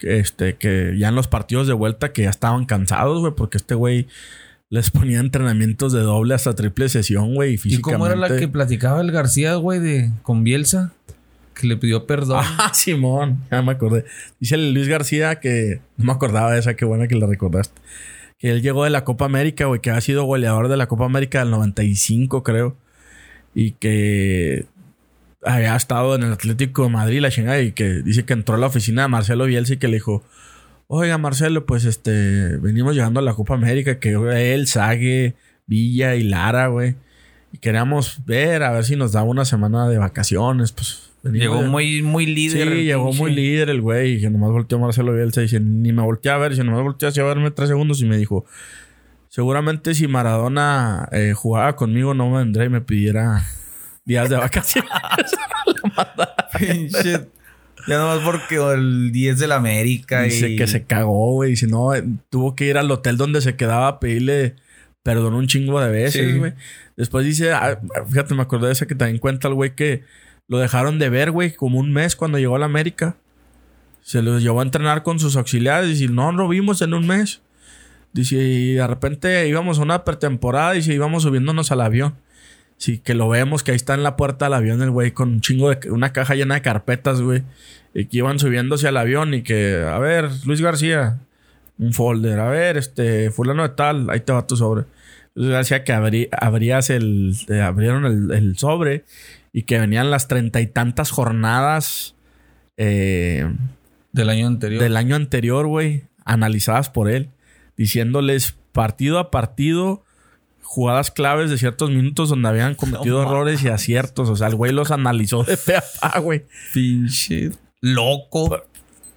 [SPEAKER 2] Este, que ya en los partidos de vuelta que ya estaban cansados, güey, porque este güey les ponía entrenamientos de doble hasta triple sesión, güey, y
[SPEAKER 1] ¿Y
[SPEAKER 2] físicamente.
[SPEAKER 1] cómo era la que platicaba el García, güey, de con Bielsa? Que le pidió perdón.
[SPEAKER 2] Ah, Simón, ya me acordé. Dice Luis García que no me acordaba de esa, qué buena que le recordaste. Que él llegó de la Copa América, güey, que ha sido goleador de la Copa América del 95, creo. Y que había estado en el Atlético de Madrid, la chingada, y que dice que entró a la oficina de Marcelo Bielsa y que le dijo: Oiga, Marcelo, pues este, venimos llegando a la Copa América, que él, Sague, Villa y Lara, güey. Y queríamos ver, a ver si nos daba una semana de vacaciones, pues. venimos
[SPEAKER 1] Llegó muy, muy líder.
[SPEAKER 2] Sí, llegó
[SPEAKER 1] pinche.
[SPEAKER 2] muy líder el güey. Y que nomás volteó Marcelo Bielsa y dice, ni me volteé a ver. Dice, nomás volteé hacia verme tres segundos y me dijo, seguramente si Maradona eh, jugaba conmigo no me vendría y me pidiera días de vacaciones.
[SPEAKER 1] Pinche. Ya nomás porque el 10 de la América.
[SPEAKER 2] Dice
[SPEAKER 1] y...
[SPEAKER 2] que se cagó, güey. Dice, no, eh, tuvo que ir al hotel donde se quedaba a pedirle perdón un chingo de veces,
[SPEAKER 1] Sí.
[SPEAKER 2] güey. Después dice, ah, fíjate, me acordé de esa que también cuenta el güey que lo dejaron de ver, güey, como un mes cuando llegó a la América. Se los llevó a entrenar con sus auxiliares y no lo vimos en un mes. Dice, y de repente íbamos a una pretemporada y íbamos subiéndonos al avión. Sí, que lo vemos que ahí está en la puerta del avión el güey con un chingo de una caja llena de carpetas, güey. Y que iban subiéndose al avión y que, a ver, Luis García, un folder, a ver, este, fulano de tal, ahí te va tu sobre. Luis García que abrí- abrías el, eh, abrieron el, el sobre y que venían las treinta y tantas jornadas eh,
[SPEAKER 1] Del año anterior.
[SPEAKER 2] del año anterior, güey, analizadas por él, diciéndoles partido a partido jugadas claves de ciertos minutos donde habían cometido
[SPEAKER 1] No
[SPEAKER 2] errores y aciertos. O sea, el güey los analizó de pe a pa, güey.
[SPEAKER 1] Pinche. Loco.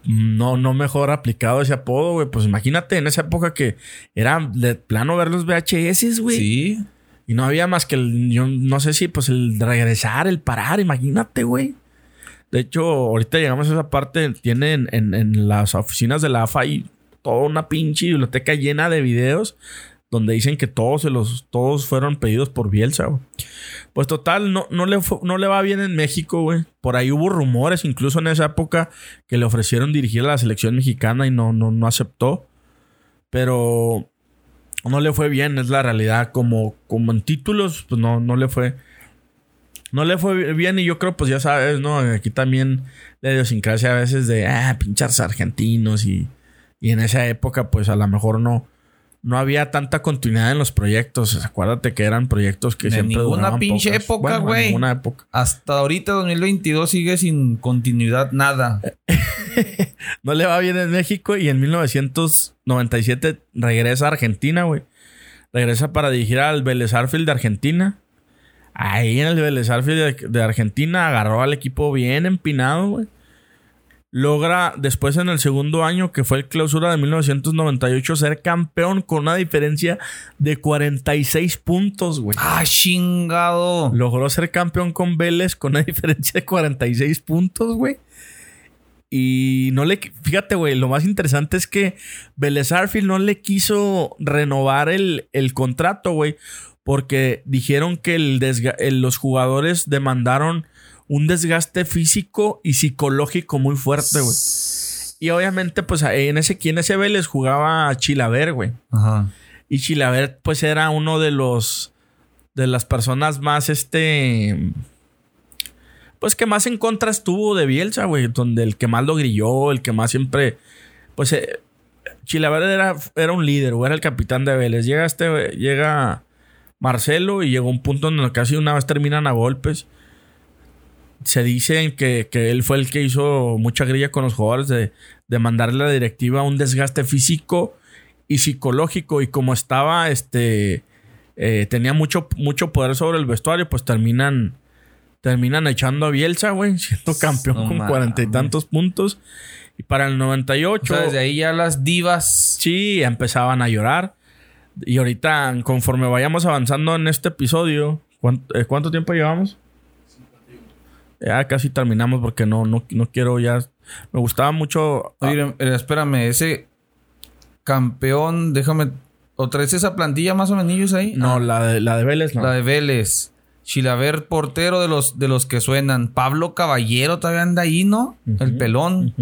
[SPEAKER 2] No, no mejor aplicado ese apodo, güey. Pues imagínate en esa época que era de plano ver los VHS, güey.
[SPEAKER 1] Sí.
[SPEAKER 2] Y no había más que el, yo no sé si pues el regresar, el parar, imagínate, güey. De hecho, ahorita llegamos a esa parte, tienen en, en las oficinas de la AFA y toda una pinche biblioteca llena de videos donde dicen que todos se los, todos fueron pedidos por Bielsa. Pues total, no, no, le no le va bien en México, güey. Por ahí hubo rumores, incluso en esa época, que le ofrecieron dirigir a la selección mexicana y no, no, no aceptó. Pero no le fue bien, es la realidad. Como, como en títulos, pues no, no le fue. No le fue bien y yo creo, pues ya sabes, ¿no? Aquí también la idiosincrasia a veces de, ah, pinchas argentinos y, y en esa época, pues a lo mejor no, no había tanta continuidad en los proyectos. Acuérdate que eran proyectos que
[SPEAKER 1] De
[SPEAKER 2] siempre
[SPEAKER 1] ninguna pinche
[SPEAKER 2] pocas-
[SPEAKER 1] época,
[SPEAKER 2] Bueno, en
[SPEAKER 1] güey.
[SPEAKER 2] ninguna época.
[SPEAKER 1] Hasta ahorita, 2022, sigue sin continuidad nada.
[SPEAKER 2] No le va bien en México y en 1997 regresa a Argentina, güey. Regresa para dirigir al Vélez Arfield de Argentina. Ahí en el Vélez Arfield de, de Argentina agarró al equipo bien empinado, güey. Logra después en el segundo año, que fue el clausura de 1998, ser campeón con una diferencia de 46 puntos, güey.
[SPEAKER 1] ¡Ah, chingado!
[SPEAKER 2] Logró ser campeón con Vélez con una diferencia de 46 puntos, güey. Y no le... Fíjate, güey, lo más interesante es que Vélez Arfield no le quiso renovar el, el contrato, güey. Porque dijeron que el desga- el- los jugadores demandaron un desgaste físico y psicológico muy fuerte, güey. Y obviamente, pues en ese, aquí en ese Vélez jugaba Chilaver, güey.
[SPEAKER 1] Ajá.
[SPEAKER 2] Y Chilaver, pues era uno de los. de las personas más, este. Pues que más en contra estuvo de Bielsa, güey. Donde el que más lo grilló, el que más siempre. Pues eh, Chilaver era, era un líder, güey. Era el capitán de Vélez. Llega este. Llega Marcelo y llegó un punto en el que casi una vez terminan a golpes. Se dice que, que él fue el que hizo mucha grilla con los jugadores de, de mandarle a la directiva un desgaste físico y psicológico. Y como estaba, este. eh, tenía mucho, mucho poder sobre el vestuario, pues terminan. Terminan echando a Bielsa, güey, siendo campeón
[SPEAKER 1] No
[SPEAKER 2] con cuarenta y tantos puntos. Y para el
[SPEAKER 1] O
[SPEAKER 2] 98.
[SPEAKER 1] sea, desde ahí ya las divas.
[SPEAKER 2] Sí, empezaban a llorar. Y ahorita, conforme vayamos avanzando en este episodio, ¿cuánto, eh, cuánto tiempo llevamos? Ya casi terminamos porque no, no, no quiero ya. Me gustaba mucho. ah,
[SPEAKER 1] Oye, eh, espérame, ese campeón, déjame. ¿Otra vez esa plantilla más o menos ahí?
[SPEAKER 2] no,
[SPEAKER 1] Ah,
[SPEAKER 2] la de, la de Vélez no.
[SPEAKER 1] la de Vélez. Chilaver, portero de los, de los que suenan. Pablo Caballero todavía anda ahí, ¿no? El pelón.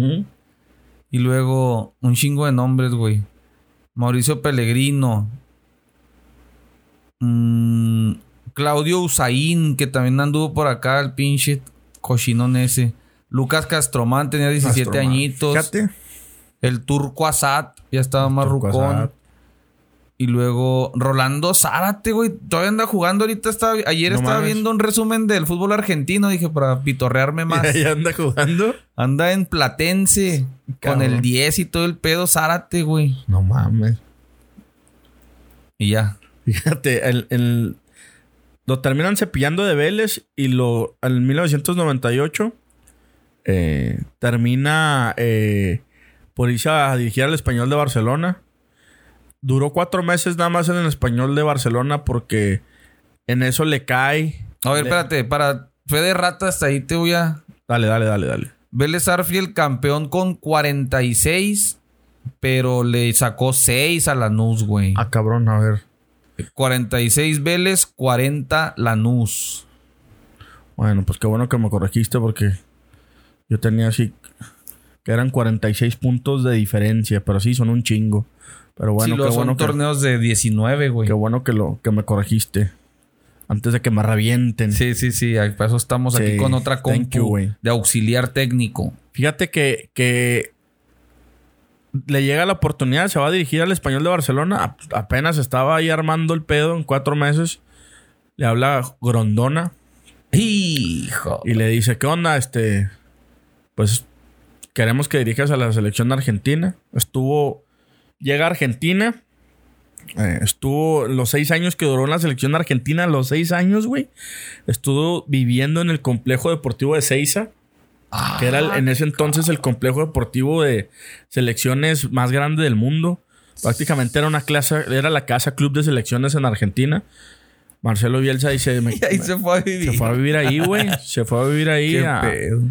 [SPEAKER 1] Y luego un chingo de nombres, güey. Mauricio Pellegrino. Mm, Claudio Usain, que también anduvo por acá, el pinche cochinón ese. Lucas Castromán tenía 17
[SPEAKER 2] Castromán.
[SPEAKER 1] añitos.
[SPEAKER 2] Fíjate.
[SPEAKER 1] El turco Asad ya estaba más
[SPEAKER 2] Turco
[SPEAKER 1] rucón.
[SPEAKER 2] Asad.
[SPEAKER 1] Y luego Rolando Zárate, güey. Todavía anda jugando ahorita. Estaba, ayer
[SPEAKER 2] No
[SPEAKER 1] estaba
[SPEAKER 2] mames.
[SPEAKER 1] viendo un resumen del fútbol argentino. Dije, para pitorrearme más.
[SPEAKER 2] Ya anda jugando.
[SPEAKER 1] Anda en Platense. Con el 10 y todo el pedo Zárate, güey.
[SPEAKER 2] No mames.
[SPEAKER 1] Y ya.
[SPEAKER 2] Fíjate, el, el- lo terminan cepillando de Vélez y lo en 1998 eh, termina eh, por irse a dirigir al español de Barcelona. Duró cuatro meses nada más en el español de Barcelona porque en eso le cae.
[SPEAKER 1] A ver,
[SPEAKER 2] Le-
[SPEAKER 1] espérate. Para fe de ratas, ahí te voy a...
[SPEAKER 2] Dale, dale, dale, dale.
[SPEAKER 1] Vélez Arfield campeón con 46. Pero le sacó 6 a Lanús, güey.
[SPEAKER 2] Ah, cabrón, a ver.
[SPEAKER 1] 46 Vélez, 40 Lanús.
[SPEAKER 2] Bueno, pues qué bueno que me corregiste porque yo tenía así que eran 46 puntos de diferencia, pero sí son un chingo. Pero bueno,
[SPEAKER 1] sí,
[SPEAKER 2] qué bueno
[SPEAKER 1] son
[SPEAKER 2] que,
[SPEAKER 1] torneos de 19, güey.
[SPEAKER 2] qué bueno que lo que me corregiste antes de que me revienten.
[SPEAKER 1] Sí, sí, sí. Para eso estamos aquí con otra
[SPEAKER 2] you,
[SPEAKER 1] compu de auxiliar técnico.
[SPEAKER 2] Fíjate que, que le llega la oportunidad, se va a dirigir al español de Barcelona. A- apenas estaba ahí armando el pedo en cuatro meses. Le habla Grondona
[SPEAKER 1] Hijo.
[SPEAKER 2] y le dice: ¿Qué onda? Este, pues queremos que dirijas a la selección argentina. Estuvo, llega a Argentina. eh, estuvo los seis años que duró en la selección argentina, los seis años, güey. Estuvo viviendo en el complejo deportivo de Que era el- en ese entonces el complejo deportivo de selecciones más grande del mundo. Prácticamente era una clase, era la casa club de selecciones en Argentina. Marcelo Bielsa dice, me-
[SPEAKER 1] Y ahí
[SPEAKER 2] me-
[SPEAKER 1] se fue a vivir.
[SPEAKER 2] se fue a vivir ahí, güey. Se fue a vivir ahí.
[SPEAKER 1] Qué
[SPEAKER 2] a-
[SPEAKER 1] pedo.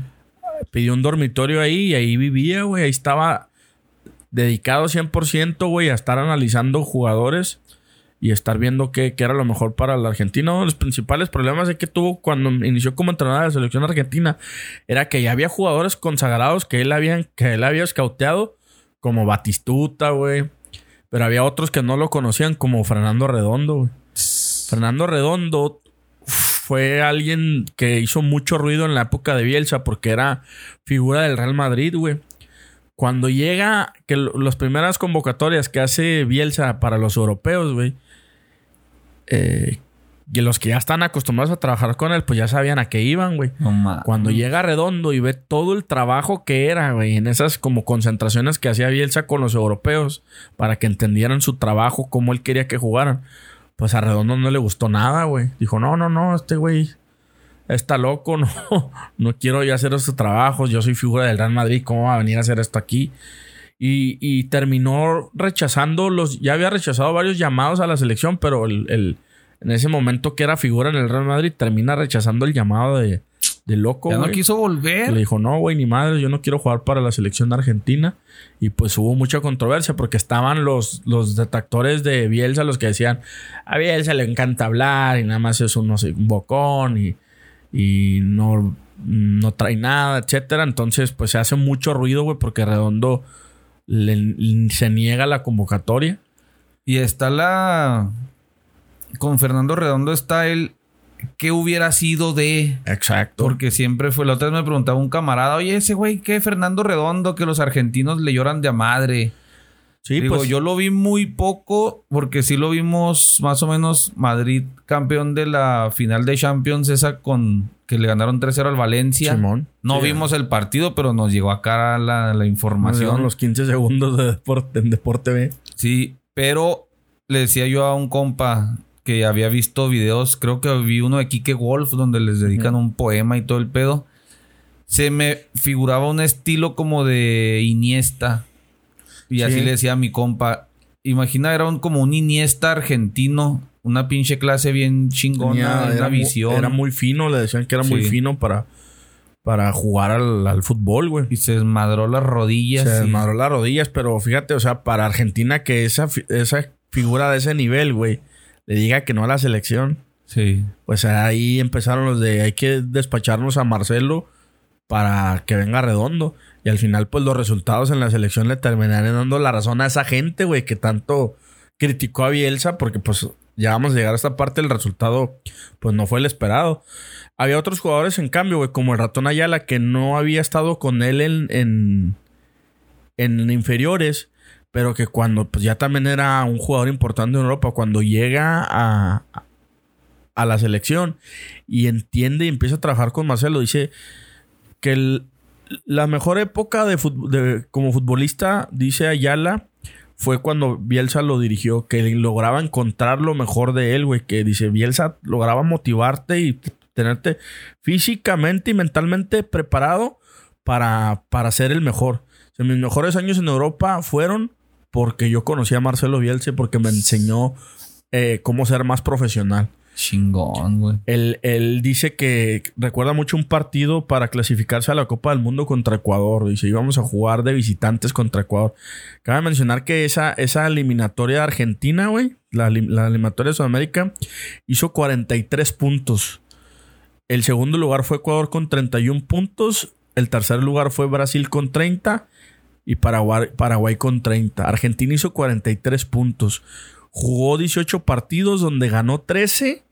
[SPEAKER 2] pidió un dormitorio ahí y ahí vivía, güey. Ahí estaba dedicado 100%, güey, a estar analizando jugadores y estar viendo qué, qué era lo mejor para el argentino. Uno de Los principales problemas que tuvo cuando inició como entrenador de la selección argentina era que ya había jugadores consagrados que él, habían, que él había escauteado, como Batistuta, güey. Pero había otros que no lo conocían, como Fernando Redondo, güey. Fernando Redondo fue alguien que hizo mucho ruido en la época de Bielsa porque era figura del Real Madrid, güey. cuando llega, que las primeras convocatorias que hace Bielsa para los europeos, güey, eh, que los que ya están acostumbrados a trabajar con él, pues ya sabían a qué iban, güey.
[SPEAKER 1] No.
[SPEAKER 2] Cuando llega Redondo y ve todo el trabajo que era, güey, en esas como concentraciones que hacía Bielsa con los europeos para que entendieran su trabajo, cómo él quería que jugaran, pues a Redondo no le gustó nada, güey. Dijo, no, no, no, este güey está loco, no, no quiero ya hacer estos trabajos, yo soy figura del Real Madrid, ¿cómo va a venir a hacer esto aquí? Y, y terminó rechazando los, ya había rechazado varios llamados a la selección, pero el, el- en ese momento que era figura en el Real Madrid, termina rechazando el llamado de, de loco.
[SPEAKER 1] Ya no quiso volver.
[SPEAKER 2] Le dijo, no, güey, ni madre, yo no quiero jugar para la selección de Argentina. Y pues hubo mucha controversia porque estaban los, los detractores de Bielsa, los que decían, a Bielsa le encanta hablar y nada más es un, no sé, un bocón y, y no, no trae nada, etcétera. Entonces, pues se hace mucho ruido, güey, porque Redondo le- se niega la convocatoria.
[SPEAKER 1] Y está la. Con Fernando Redondo está el. ¿Qué hubiera sido de.?
[SPEAKER 2] Exacto.
[SPEAKER 1] Porque siempre fue. La otra vez me preguntaba un camarada, oye, ese güey, ¿qué? Fernando Redondo, que los argentinos le lloran de a madre.
[SPEAKER 2] Sí,
[SPEAKER 1] Digo,
[SPEAKER 2] pues
[SPEAKER 1] yo lo vi muy poco, porque sí lo vimos más o menos Madrid campeón de la final de Champions, esa con que le ganaron 3-0 al Valencia.
[SPEAKER 2] Simón.
[SPEAKER 1] No
[SPEAKER 2] Sí.
[SPEAKER 1] vimos el partido, pero nos llegó acá la, la
[SPEAKER 2] Nos
[SPEAKER 1] información.
[SPEAKER 2] los 15 segundos de deporte, en Deporte B.
[SPEAKER 1] Sí, pero le decía yo a un compa que había visto videos, creo que vi uno de Kike Wolf, donde les dedican un poema y todo el pedo. Se me figuraba un estilo como de Iniesta. Y así
[SPEAKER 2] Sí.
[SPEAKER 1] le decía a mi compa. Imagina, era un, como un Iniesta argentino. Una pinche clase bien chingona,
[SPEAKER 2] Tenía-
[SPEAKER 1] una visión.
[SPEAKER 2] era muy fino, le decían que era muy fino para, para jugar al, al fútbol, güey.
[SPEAKER 1] Y se desmadró las rodillas.
[SPEAKER 2] Se
[SPEAKER 1] y-
[SPEAKER 2] desmadró las rodillas, pero fíjate, o sea, para Argentina que esa, esa figura de ese nivel, güey, le diga que no a la selección,
[SPEAKER 1] Sí.
[SPEAKER 2] pues ahí empezaron los de hay que despacharnos a Marcelo para que venga redondo. Y al final, pues los resultados en la selección le terminaron dando la razón a esa gente, güey, que tanto criticó a Bielsa, porque pues ya vamos a llegar a esta parte, el resultado, pues no fue el esperado. Había otros jugadores, en cambio, güey, como el ratón Ayala, que no había estado con él en, en, en inferiores, pero que cuando pues ya también era un jugador importante en Europa, cuando llega a, a la selección y entiende y empieza a trabajar con Marcelo, dice que el- la mejor época de, como futbolista, dice Ayala, fue cuando Bielsa lo dirigió, que lograba encontrar lo mejor de él, güey, que dice Bielsa lograba motivarte y tenerte físicamente y mentalmente preparado para, para ser el mejor. Mis mejores años en Europa fueron porque yo conocí a Marcelo Bielsa porque me enseñó eh, cómo ser más profesional.
[SPEAKER 1] Chingón, güey.
[SPEAKER 2] Él, él dice que recuerda mucho un partido para clasificarse a la Copa del Mundo contra Ecuador. Dice, íbamos a jugar de visitantes contra Ecuador. Cabe mencionar que esa, esa eliminatoria de Argentina, güey, la, la eliminatoria de Sudamérica, hizo 43 puntos. El segundo lugar fue Ecuador con 31 puntos. El tercer lugar fue Brasil con 30 y Paraguay, Paraguay con 30. Argentina hizo 43 puntos. Jugó 18 partidos donde ganó 13,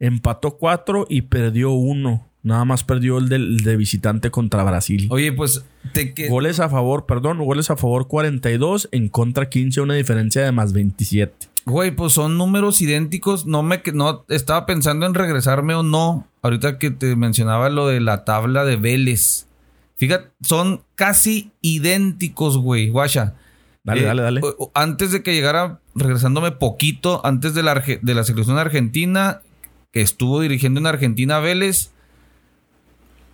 [SPEAKER 2] empató 4 y perdió 1. Nada más perdió el, del- el de visitante contra Brasil.
[SPEAKER 1] Oye, pues te que
[SPEAKER 2] Goles a favor, perdón, goles a favor 42, en contra 15, una diferencia de más 27.
[SPEAKER 1] Güey, pues son números idénticos. No me no estaba pensando en regresarme o no. Ahorita que te mencionaba lo de la tabla de Vélez. Fíjate, son casi idénticos, güey. Guacha.
[SPEAKER 2] Dale,
[SPEAKER 1] Eh,
[SPEAKER 2] dale, dale.
[SPEAKER 1] Antes de que llegara, regresándome poquito, antes de la, de la selección argentina, estuvo dirigiendo en Argentina Vélez,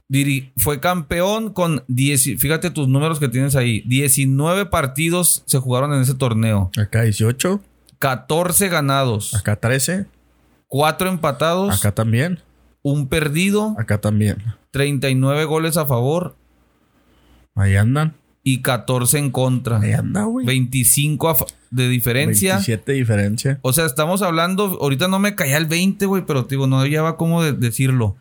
[SPEAKER 1] diri- fue campeón con 10, fíjate tus números que tienes ahí, 19 partidos se jugaron en ese torneo,
[SPEAKER 2] Acá 18,
[SPEAKER 1] 14 ganados,
[SPEAKER 2] acá 13,
[SPEAKER 1] 4 empatados,
[SPEAKER 2] acá también,
[SPEAKER 1] un perdido,
[SPEAKER 2] acá también.
[SPEAKER 1] 39 goles a favor.
[SPEAKER 2] Ahí andan.
[SPEAKER 1] Y 14 en contra.
[SPEAKER 2] Ahí anda, güey.
[SPEAKER 1] 25 a fa- de diferencia.
[SPEAKER 2] 27 diferencia.
[SPEAKER 1] O sea, estamos hablando, ahorita no me caía el 20, güey, pero te digo, no lleva cómo de- decirlo.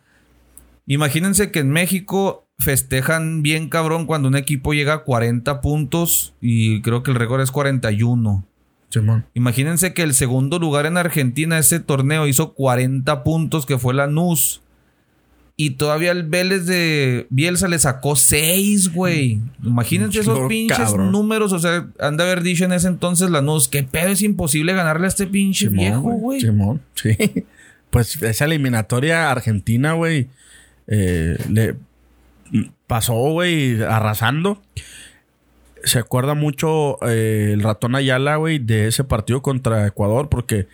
[SPEAKER 1] Imagínense que en México festejan bien cabrón cuando un equipo llega a 40 puntos y creo que el récord es 41.
[SPEAKER 2] Simón.
[SPEAKER 1] Imagínense que el segundo lugar en Argentina ese torneo hizo 40 puntos, que fue la NUS. Y todavía el Vélez de Bielsa le sacó seis, güey. Imagínense esos pinches
[SPEAKER 2] cabrón.
[SPEAKER 1] números. O sea, han de haber dicho en ese entonces la NUS, ¿qué pedo? Es imposible ganarle a este pinche
[SPEAKER 2] Simón,
[SPEAKER 1] viejo, güey.
[SPEAKER 2] Simón, sí. Pues esa eliminatoria argentina, güey, eh, le pasó, güey, arrasando. Se acuerda mucho eh, el ratón Ayala, güey, de ese partido contra Ecuador, porque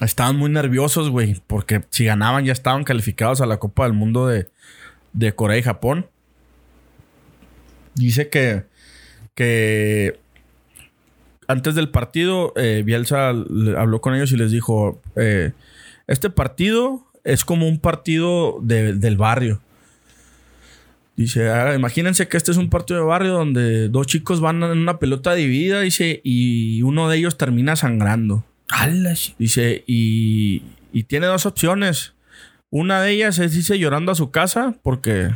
[SPEAKER 2] estaban muy nerviosos, güey, porque si ganaban ya estaban calificados a la Copa del Mundo de, de Corea y Japón. Dice que, que antes del partido, eh, Bielsa habló con ellos y les dijo: eh, Este partido es como un partido de- del barrio. Dice: "Ah, Imagínense que este es un partido de barrio donde dos chicos van en una pelota dividida dice, y uno de ellos termina sangrando.
[SPEAKER 1] ¡Hala, shi-
[SPEAKER 2] Dice: y, tiene dos opciones. Una de ellas es irse llorando a su casa porque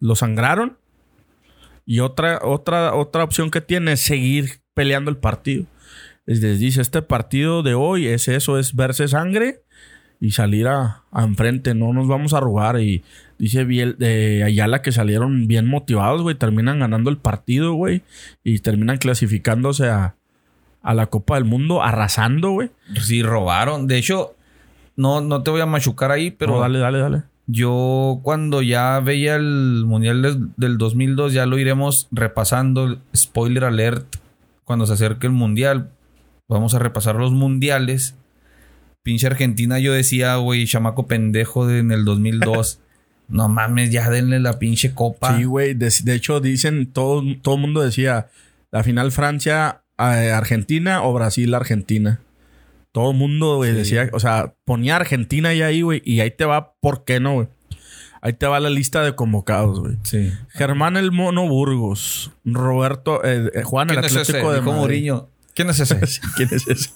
[SPEAKER 2] lo sangraron. Y otra, otra, otra opción que tiene es seguir peleando el partido. Les dice, este partido de hoy es eso, es verse sangre y salir a, enfrente. No nos vamos a arrugar. Y dice Biel, de Ayala que salieron bien motivados, güey. Terminan ganando el partido, güey. Y terminan clasificándose a, a la Copa del Mundo, arrasando, güey.
[SPEAKER 1] Sí, robaron. De hecho, no, no te voy a machucar ahí, pero
[SPEAKER 2] Pero dale, dale, dale.
[SPEAKER 1] yo cuando ya veía el Mundial del, del 2002, ya lo iremos repasando. Spoiler alert. Cuando se acerque el Mundial, vamos a repasar los Mundiales. Pinche Argentina, yo decía, güey, chamaco pendejo de, en el 2002. no mames, ya denle la pinche copa.
[SPEAKER 2] Sí, güey. De, de hecho, dicen, todo todo el mundo decía, la final Francia-Argentina o Brasil-Argentina. Todo el mundo, güey,
[SPEAKER 1] Sí.
[SPEAKER 2] decía, o sea, ponía Argentina ya ahí, güey, y ahí te va, ¿por qué no, güey? Ahí te va la lista de convocados, güey.
[SPEAKER 1] Sí.
[SPEAKER 2] Germán el Mono Burgos, Roberto, eh, eh, Juan el. Atlético de.
[SPEAKER 1] Mourinho. ¿Quién es ese?
[SPEAKER 2] ¿Quién es ese?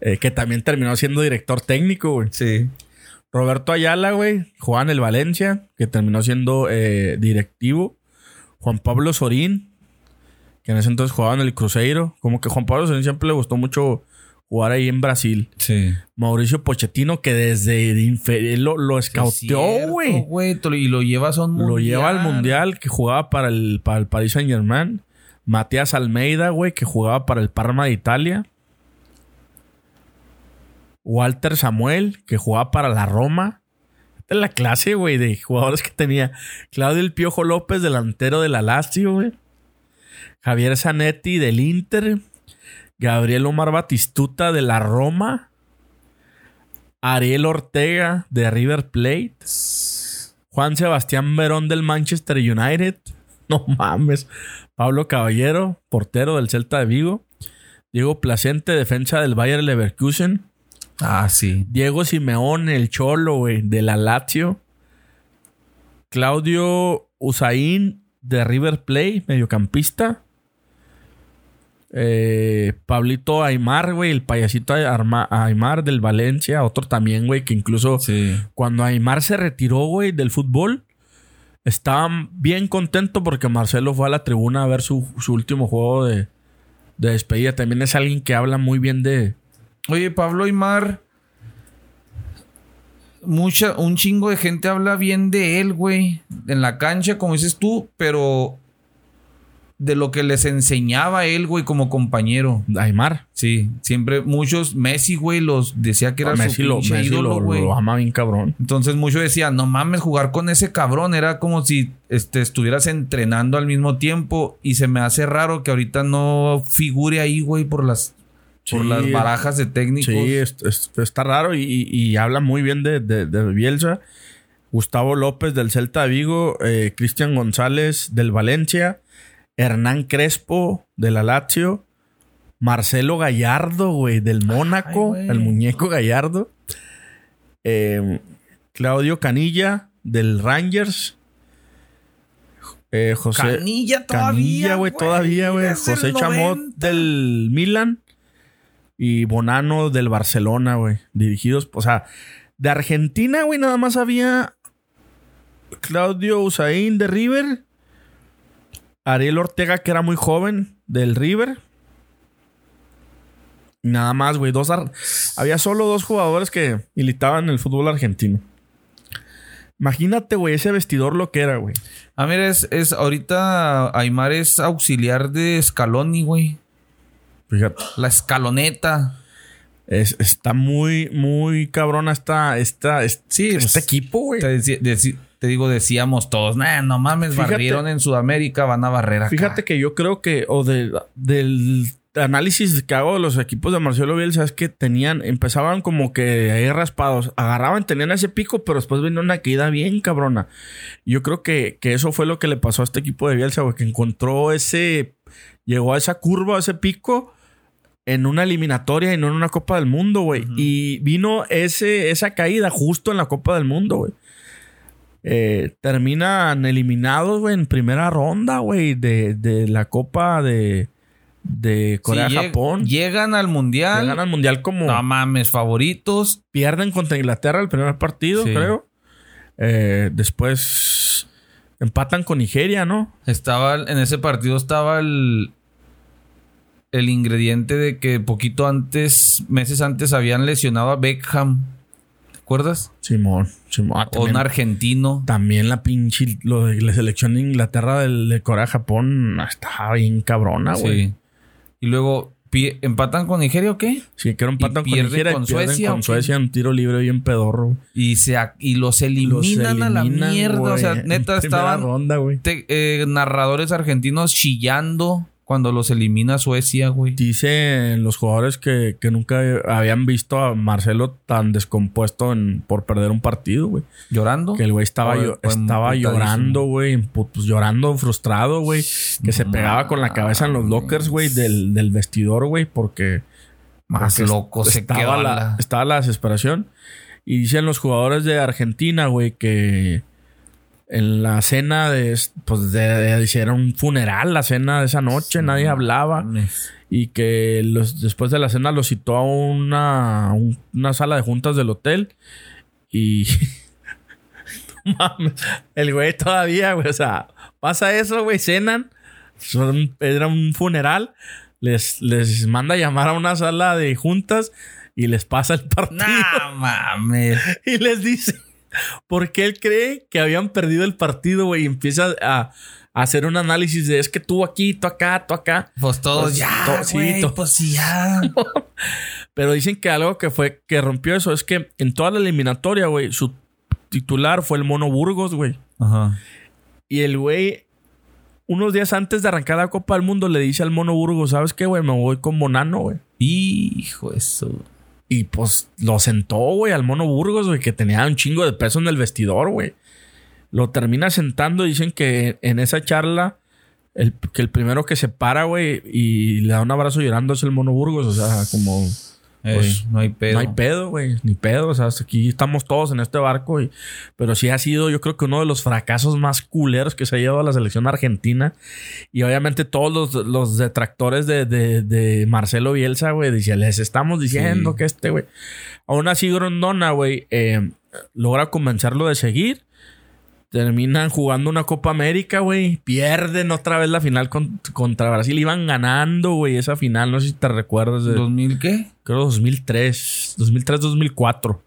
[SPEAKER 2] Eh, que también terminó siendo director técnico, güey.
[SPEAKER 1] sí.
[SPEAKER 2] Roberto Ayala, güey. Juan el Valencia, que terminó siendo eh, directivo. Juan Pablo Sorín, que en ese entonces jugaba en el Cruzeiro. Como que Juan Pablo Sorín siempre le gustó mucho jugar ahí en Brasil.
[SPEAKER 1] Sí.
[SPEAKER 2] Mauricio Pochettino, que desde de inferior lo, lo escauteó, güey.
[SPEAKER 1] Y lo llevas a un mundial.
[SPEAKER 2] Lo lleva al mundial, que jugaba para el, para el Paris Saint Germain. Matías Almeida, güey, que jugaba para el Parma de Italia. Walter Samuel, que jugaba para la Roma. Esta es la clase, güey, de jugadores que tenía. Claudio El Piojo López, delantero de la Lazio, güey. Javier Zanetti del Inter. Gabriel Omar Batistuta de la Roma. Ariel Ortega de River Plate. Juan Sebastián Verón del Manchester United. No mames. Pablo Caballero, portero del Celta de Vigo. Diego Placente, defensa del Bayer Leverkusen.
[SPEAKER 1] Ah, sí.
[SPEAKER 2] Diego Simeón, el Cholo, güey, de la Lazio. Claudio Usain, de River Plate, mediocampista. Eh, Pablito Aymar, güey, el payasito Arma- Aymar del Valencia. Otro también, güey, que incluso
[SPEAKER 1] Sí.
[SPEAKER 2] cuando Aymar se retiró, güey, del fútbol, estaba bien contento porque Marcelo fue a la tribuna a ver su, su último juego de, de despedida. También es alguien que habla muy bien de,
[SPEAKER 1] Oye, Pablo Aymar. Mucha, un chingo de gente habla bien de él, güey. En la cancha, como dices tú, pero de lo que les enseñaba él, güey, como compañero.
[SPEAKER 2] Aymar.
[SPEAKER 1] Sí, siempre muchos, Messi, güey, los decía que era
[SPEAKER 2] Messi,
[SPEAKER 1] su
[SPEAKER 2] lo,
[SPEAKER 1] pinche
[SPEAKER 2] Messi
[SPEAKER 1] ídolo,
[SPEAKER 2] lo-
[SPEAKER 1] güey.
[SPEAKER 2] lo ama bien cabrón.
[SPEAKER 1] Entonces muchos decían, no mames, jugar con ese cabrón era como si este, estuvieras entrenando al mismo tiempo y se me hace raro que ahorita no figure ahí, güey, por las, por
[SPEAKER 2] Sí.
[SPEAKER 1] las barajas de técnicos.
[SPEAKER 2] Sí, es- es- está raro y, y- y habla muy bien de, de- de Bielsa. Gustavo López del Celta de Vigo, eh, Cristian González del Valencia, Hernán Crespo de la Lazio, Marcelo Gallardo, güey, del Mónaco, el muñeco Gallardo, eh, Claudio Canilla del Rangers, eh, José
[SPEAKER 1] Canilla todavía.
[SPEAKER 2] Canilla, güey, todavía, güey.
[SPEAKER 1] desde
[SPEAKER 2] José Chamot
[SPEAKER 1] 90.
[SPEAKER 2] del Milan y Bonano del Barcelona, güey. Dirigidos, o sea, de Argentina, güey, nada más había Claudio Usain de River, Ariel Ortega, que era muy joven, del River. Nada más, güey. Había solo dos jugadores que militaban en el fútbol argentino. Imagínate, güey, ese vestidor lo que era, güey.
[SPEAKER 1] Ah, mira, es, es ahorita Aymar es auxiliar de Scaloni, güey.
[SPEAKER 2] Fíjate.
[SPEAKER 1] La escaloneta.
[SPEAKER 2] Es- está muy, muy cabrona esta, esta, este,
[SPEAKER 1] Sí,
[SPEAKER 2] este
[SPEAKER 1] es-
[SPEAKER 2] equipo, güey.
[SPEAKER 1] Te, digo, decíamos todos, nah, no mames,
[SPEAKER 2] Fíjate-
[SPEAKER 1] barrieron en Sudamérica, van a barrer acá.
[SPEAKER 2] Fíjate que yo creo que, o de- del análisis que hago de los equipos de Marcelo Bielsa es que tenían, empezaban como que ahí raspados, agarraban, tenían ese pico, pero después venía una caída bien cabrona. Yo creo que, que eso fue lo que le pasó a este equipo de Bielsa, güey, que encontró ese, llegó a esa curva, a ese pico en una eliminatoria y no en una Copa del Mundo, güey. Y vino ese, esa caída justo en la Copa del Mundo, güey. Eh, terminan eliminados, güey, en primera ronda, güey, de, de la Copa de, de
[SPEAKER 1] Sí,
[SPEAKER 2] Corea-Japón.
[SPEAKER 1] lleg- Llegan al mundial.
[SPEAKER 2] Llegan al Mundial como...
[SPEAKER 1] No mames, favoritos.
[SPEAKER 2] Pierden contra Inglaterra el primer partido,
[SPEAKER 1] Sí.
[SPEAKER 2] creo. Eh, después empatan con Nigeria, ¿no?
[SPEAKER 1] Estaba, en ese partido estaba el, el ingrediente de que poquito antes, meses antes, habían lesionado a Beckham. ¿Te acuerdas?
[SPEAKER 2] Simón, Simón. Ah,
[SPEAKER 1] O
[SPEAKER 2] también,
[SPEAKER 1] un argentino.
[SPEAKER 2] también la pinche... Lo de la selección de Inglaterra del- de Corea-Japón estaba bien cabrona, güey.
[SPEAKER 1] Sí. Y luego, ¿empatan con Nigeria o qué?
[SPEAKER 2] Sí, que era empatan con Nigeria
[SPEAKER 1] con
[SPEAKER 2] y pierden
[SPEAKER 1] Suecia, ¿o
[SPEAKER 2] con? Suecia en tiro libre bien pedorro.
[SPEAKER 1] Y, se, y los eliminan a la mierda. o sea, neta, estaban
[SPEAKER 2] ronda, güey.
[SPEAKER 1] te- eh, narradores argentinos chillando cuando los elimina Suecia, güey.
[SPEAKER 2] Dicen los jugadores que, que nunca habían visto a Marcelo tan descompuesto en, por perder un partido, güey.
[SPEAKER 1] Llorando.
[SPEAKER 2] Que el güey estaba, estaba llorando, güey. pues, llorando, frustrado, güey. Que se pegaba con la cabeza en los lockers, güey, del, del vestidor, güey, porque
[SPEAKER 1] Más
[SPEAKER 2] porque
[SPEAKER 1] loco se
[SPEAKER 2] estaba la- estaba la desesperación. Y dicen los jugadores de Argentina, güey, que en la cena de, pues, de, era un funeral la cena de esa noche, nadie hablaba.
[SPEAKER 1] Mames.
[SPEAKER 2] Y que los, después de la cena los citó a una, un- una sala de juntas del hotel. Y. No mames, el güey todavía, güey. O sea, pasa eso, güey. Cenan. Son- era un funeral. Les, les manda a llamar a una sala de juntas y les pasa el partido.
[SPEAKER 1] No mames.
[SPEAKER 2] Y les dice por qué él cree que habían perdido el partido, güey. Y empieza a, a hacer un análisis de es que tú aquí, tú acá, tú acá.
[SPEAKER 1] Pues todos
[SPEAKER 2] Pues,
[SPEAKER 1] ya,
[SPEAKER 2] to- sí,
[SPEAKER 1] güey,
[SPEAKER 2] to-
[SPEAKER 1] pues sí, ya.
[SPEAKER 2] Pero dicen que algo que fue que rompió eso es que en toda la eliminatoria, güey, su titular fue el Mono Burgos, güey.
[SPEAKER 1] Ajá.
[SPEAKER 2] Y el güey, unos días antes de arrancar la Copa del Mundo, le dice al Mono Burgos, ¿sabes qué, güey? Me voy con Bonano, güey.
[SPEAKER 1] Hijo eso.
[SPEAKER 2] Y pues lo sentó, güey, al Mono Burgos, güey, que tenía un chingo de peso en el vestidor, güey. Lo termina sentando. Dicen que en esa charla, el, que el primero que se para, güey, y le da un abrazo llorando es el Mono Burgos. O sea, como
[SPEAKER 1] Ey,
[SPEAKER 2] Pues,
[SPEAKER 1] no hay pedo.
[SPEAKER 2] No hay pedo, güey. Ni pedo. O sea, hasta aquí estamos todos en este barco. Y, pero sí ha sido, yo creo que uno de los fracasos más culeros que se ha llevado a la selección argentina. Y obviamente todos los, los detractores de, de- de Marcelo Bielsa, güey, dicen, les estamos diciendo
[SPEAKER 1] Sí.
[SPEAKER 2] que este, güey. Aún así, Grondona, güey, eh, logra convencerlo de seguir. Terminan jugando una Copa América, güey. Pierden otra vez la final con- contra Brasil. Iban ganando, güey, esa final. No sé si te recuerdas de
[SPEAKER 1] ¿2000 qué?
[SPEAKER 2] creo 2003, 2003, 2004.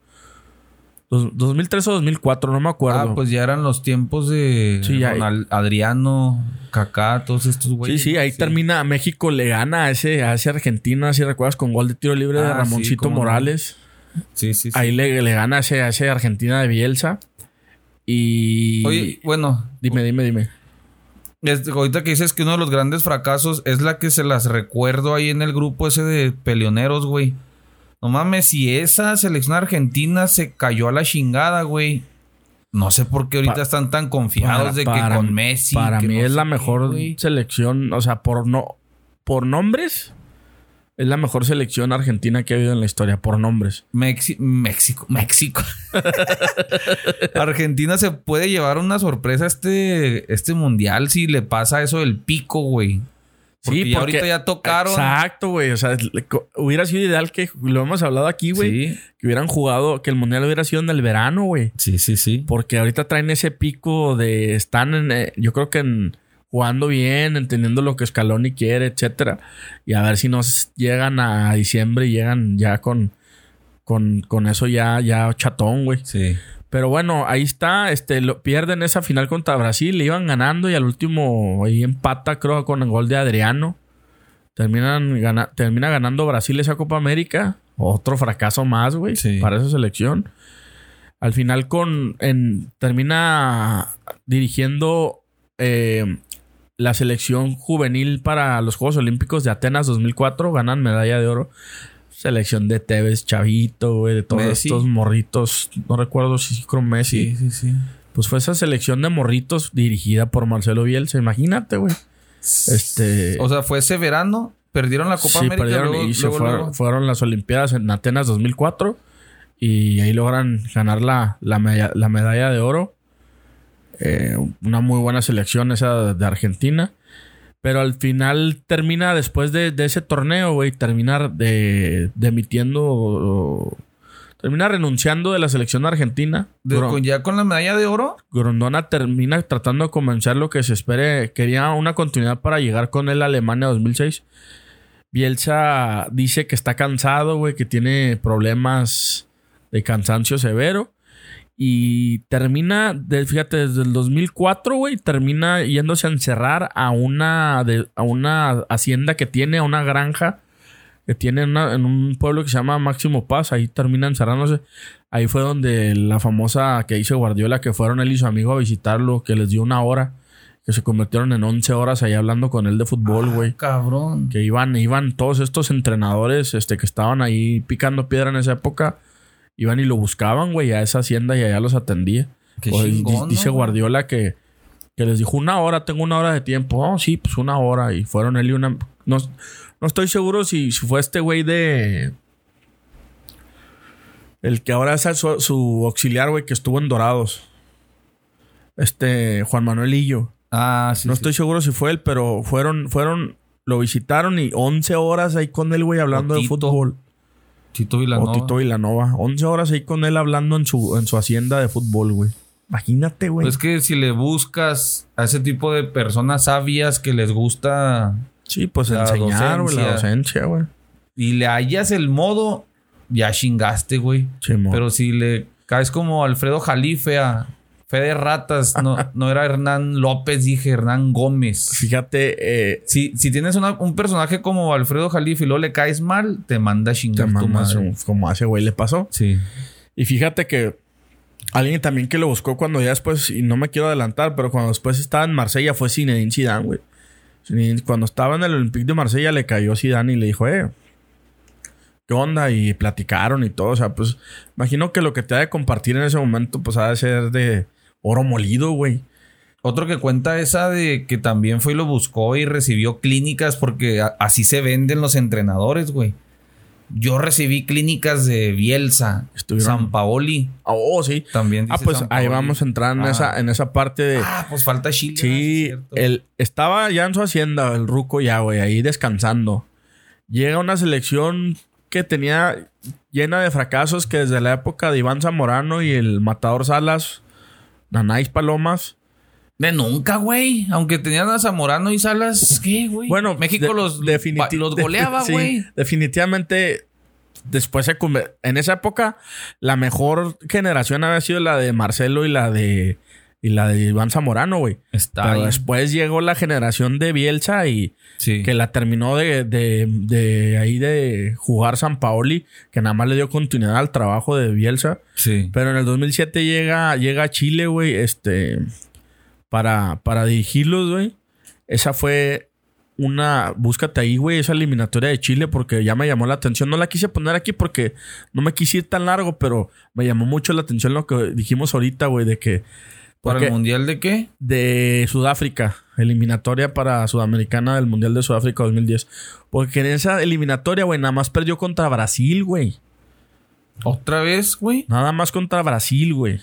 [SPEAKER 2] Dos- 2003 o 2004, no me acuerdo.
[SPEAKER 1] Ah, pues ya eran los tiempos de
[SPEAKER 2] Sí, ya-
[SPEAKER 1] Ronald- Adriano, Kaká, todos estos
[SPEAKER 2] sí,
[SPEAKER 1] güeyes.
[SPEAKER 2] sí, ahí termina. México le gana a ese, a ese argentino, si recuerdas, con gol de tiro libre de
[SPEAKER 1] Ah, sí,
[SPEAKER 2] Ramoncito
[SPEAKER 1] no.
[SPEAKER 2] Morales.
[SPEAKER 1] Sí, sí, sí.
[SPEAKER 2] Ahí le, le gana a ese, a ese Argentina de Bielsa. Y.
[SPEAKER 1] Oye, bueno,
[SPEAKER 2] dime, dime, dime.
[SPEAKER 1] ahorita que dices que uno de los grandes fracasos es la que se las recuerdo ahí en el grupo ese de peleoneros, güey. No mames, si esa selección argentina se cayó a la chingada, güey. No sé por qué ahorita
[SPEAKER 2] Pa-
[SPEAKER 1] están tan confiados
[SPEAKER 2] Para-
[SPEAKER 1] de
[SPEAKER 2] para-
[SPEAKER 1] que con Messi.
[SPEAKER 2] Para
[SPEAKER 1] que
[SPEAKER 2] mí
[SPEAKER 1] no
[SPEAKER 2] es la mejor selección. O sea, por no. Por nombres. Es la mejor selección argentina que ha habido en la historia. Por nombres.
[SPEAKER 1] Mexi- México, México. Argentina se puede llevar una sorpresa este, este mundial si le pasa eso del pico, güey. Porque ya ahorita ya tocaron.
[SPEAKER 2] Exacto, güey. O sea, hubiera sido ideal que lo hemos hablado aquí, güey.
[SPEAKER 1] Sí,
[SPEAKER 2] Que hubieran jugado, que el mundial hubiera sido en el verano, güey.
[SPEAKER 1] sí, sí, sí.
[SPEAKER 2] Porque ahorita traen ese pico de. Están en. eh, yo creo que en. Jugando bien, entendiendo lo que Scaloni quiere, etcétera. Y a ver si nos llegan a diciembre y llegan ya con. Con, con eso ya, ya chatón, güey.
[SPEAKER 1] Sí.
[SPEAKER 2] Pero bueno, ahí está. Este, lo, pierden esa final contra Brasil. Le iban ganando y al último ahí empata, creo, con el gol de Adriano. Terminan termina ganando Brasil esa Copa América. Otro fracaso más, güey, para esa selección. Al final con en, termina dirigiendo eh, la selección juvenil para los Juegos Olímpicos de Atenas 2004. Ganan medalla de oro. Selección de Tevez, Chavito, güey, de todos estos morritos. No recuerdo si con Messi.
[SPEAKER 1] Sí, sí, sí.
[SPEAKER 2] Pues fue esa selección de morritos dirigida por Marcelo Bielsa. Imagínate, güey. Este.
[SPEAKER 1] O sea, fue ese verano. Perdieron la Copa América.
[SPEAKER 2] Perdieron y se fueron, las Olimpiadas en Atenas 2004. Y ahí logran ganar la, la, medalla de oro. Eh, una muy buena selección esa de Argentina. Pero al final termina después de, ese torneo, güey, termina de, emitiendo. termina renunciando de la selección argentina.
[SPEAKER 1] ¿Ya con la medalla de oro?
[SPEAKER 2] Grondona termina tratando de convencer lo que se espere. Quería una continuidad para llegar con él a Alemania 2006. Bielsa dice que está cansado, güey, que tiene problemas de cansancio severo. Y termina, fíjate, desde el 2004, güey, termina yéndose a encerrar a una, a una hacienda que tiene, a una granja que tiene en un pueblo que se llama Máximo Paz. Ahí termina encerrándose. Ahí fue donde la famosa que hizo Guardiola, que fueron él y su amigo a visitarlo, que les dio una hora que se convirtieron en 11 horas ahí hablando con él de fútbol, ah, güey.
[SPEAKER 1] cabrón.
[SPEAKER 2] Que iban, iban todos estos entrenadores este, que estaban ahí picando piedra en esa época, iban y lo buscaban, güey, a esa hacienda y allá los atendía. dice Guardiola que, que, les dijo una hora, tengo una hora de tiempo. Oh, sí, pues una hora. Y fueron él y una. No, no estoy seguro si, si fue este güey de. El que ahora es su, su auxiliar, güey, que estuvo en Dorados. Este, Juan Manuel Illo.
[SPEAKER 1] Ah, sí.
[SPEAKER 2] No estoy seguro si fue él, pero fueron, fueron, lo visitaron y 11 horas ahí con él, güey, hablando de fútbol.
[SPEAKER 1] Tito Villanova.
[SPEAKER 2] O Tito Villanova. 11 horas ahí con él hablando en su, en su hacienda de fútbol, güey. Imagínate, güey.
[SPEAKER 1] Es que si le buscas a ese tipo de personas sabias que les gusta.
[SPEAKER 2] Sí, pues enseñar, güey, la docencia, güey.
[SPEAKER 1] Y le hallas el modo, ya chingaste, güey. Pero si le caes como Alfredo Jalife a Fe de ratas, no, no era Hernán López, dije Hernán Gómez.
[SPEAKER 2] Fíjate,
[SPEAKER 1] eh, si, si tienes un personaje como Alfredo Jalife y luego le caes mal, te manda chingar tu madre.
[SPEAKER 2] Como a ese güey le pasó.
[SPEAKER 1] Sí.
[SPEAKER 2] Y fíjate que alguien también que lo buscó cuando ya después, y no me quiero adelantar, pero cuando después estaba en Marsella fue Zinedine Zidane, güey. Cuando estaba en el Olympique de Marsella le cayó Zidane y le dijo, eh, ¿qué onda? Y platicaron y todo. O sea, pues imagino que lo que te ha de compartir en ese momento, pues ha de ser de oro molido, güey.
[SPEAKER 1] Otro que cuenta esa de que también fue y lo buscó y recibió clínicas porque así se venden los entrenadores, güey. Yo recibí clínicas de Bielsa, San Paoli.
[SPEAKER 2] Oh, sí.
[SPEAKER 1] También.
[SPEAKER 2] ah, pues ahí vamos a entrar en, esa, en esa parte de.
[SPEAKER 1] Ah, pues falta Chile.
[SPEAKER 2] Sí, él estaba ya en su hacienda, el Ruco ya, güey, ahí descansando. Llega una selección que tenía llena de fracasos que desde la época de Iván Zamorano y el Matador Salas Nanáis Palomas.
[SPEAKER 1] De nunca, güey. Aunque tenían a Zamorano y Salas, ¿qué, güey?
[SPEAKER 2] Bueno, México los, los goleaba, güey. definitivamente, después se en esa época, la mejor generación había sido la de Marcelo y la de y la de Iván Zamorano, güey. Pero después llegó la generación de Bielsa y que la terminó de, de, de, ahí de jugar San Paoli, que nada más le dio continuidad al trabajo de Bielsa.
[SPEAKER 1] Sí.
[SPEAKER 2] Pero en el 2007 llega, llega a Chile, güey, este, para, para dirigirlos, güey. Esa fue una, búscate ahí, güey, esa eliminatoria de Chile porque ya me llamó la atención. No la quise poner aquí porque no me quise ir tan largo, pero me llamó mucho la atención lo que dijimos ahorita, güey, de que
[SPEAKER 1] ¿Para el Mundial de qué?
[SPEAKER 2] De Sudáfrica. Eliminatoria para Sudamericana del Mundial de Sudáfrica 2010. Porque en esa eliminatoria, güey, nada más perdió contra Brasil, güey.
[SPEAKER 1] ¿Otra vez, güey?
[SPEAKER 2] Nada más contra Brasil, güey.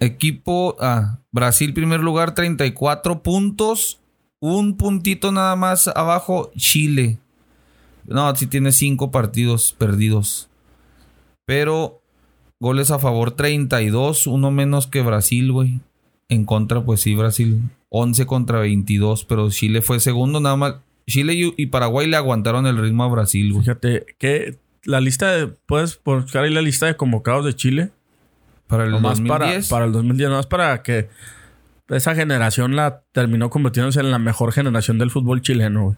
[SPEAKER 1] Equipo. Ah, Brasil, primer lugar, 34 puntos. Un puntito nada más abajo, Chile. No, sí tiene cinco partidos perdidos. Pero Goles a favor 32, uno menos que Brasil, güey. En contra, pues sí, Brasil 11 contra 22, pero Chile fue segundo nada más. Chile y, Paraguay le aguantaron el ritmo a Brasil, güey.
[SPEAKER 2] Fíjate que la lista de. Puedes buscar ahí la lista de convocados de Chile.
[SPEAKER 1] Para el
[SPEAKER 2] Nomás para,
[SPEAKER 1] 2010.
[SPEAKER 2] para el 2010, nomás para que esa generación la terminó convirtiéndose en la mejor generación del fútbol chileno, güey.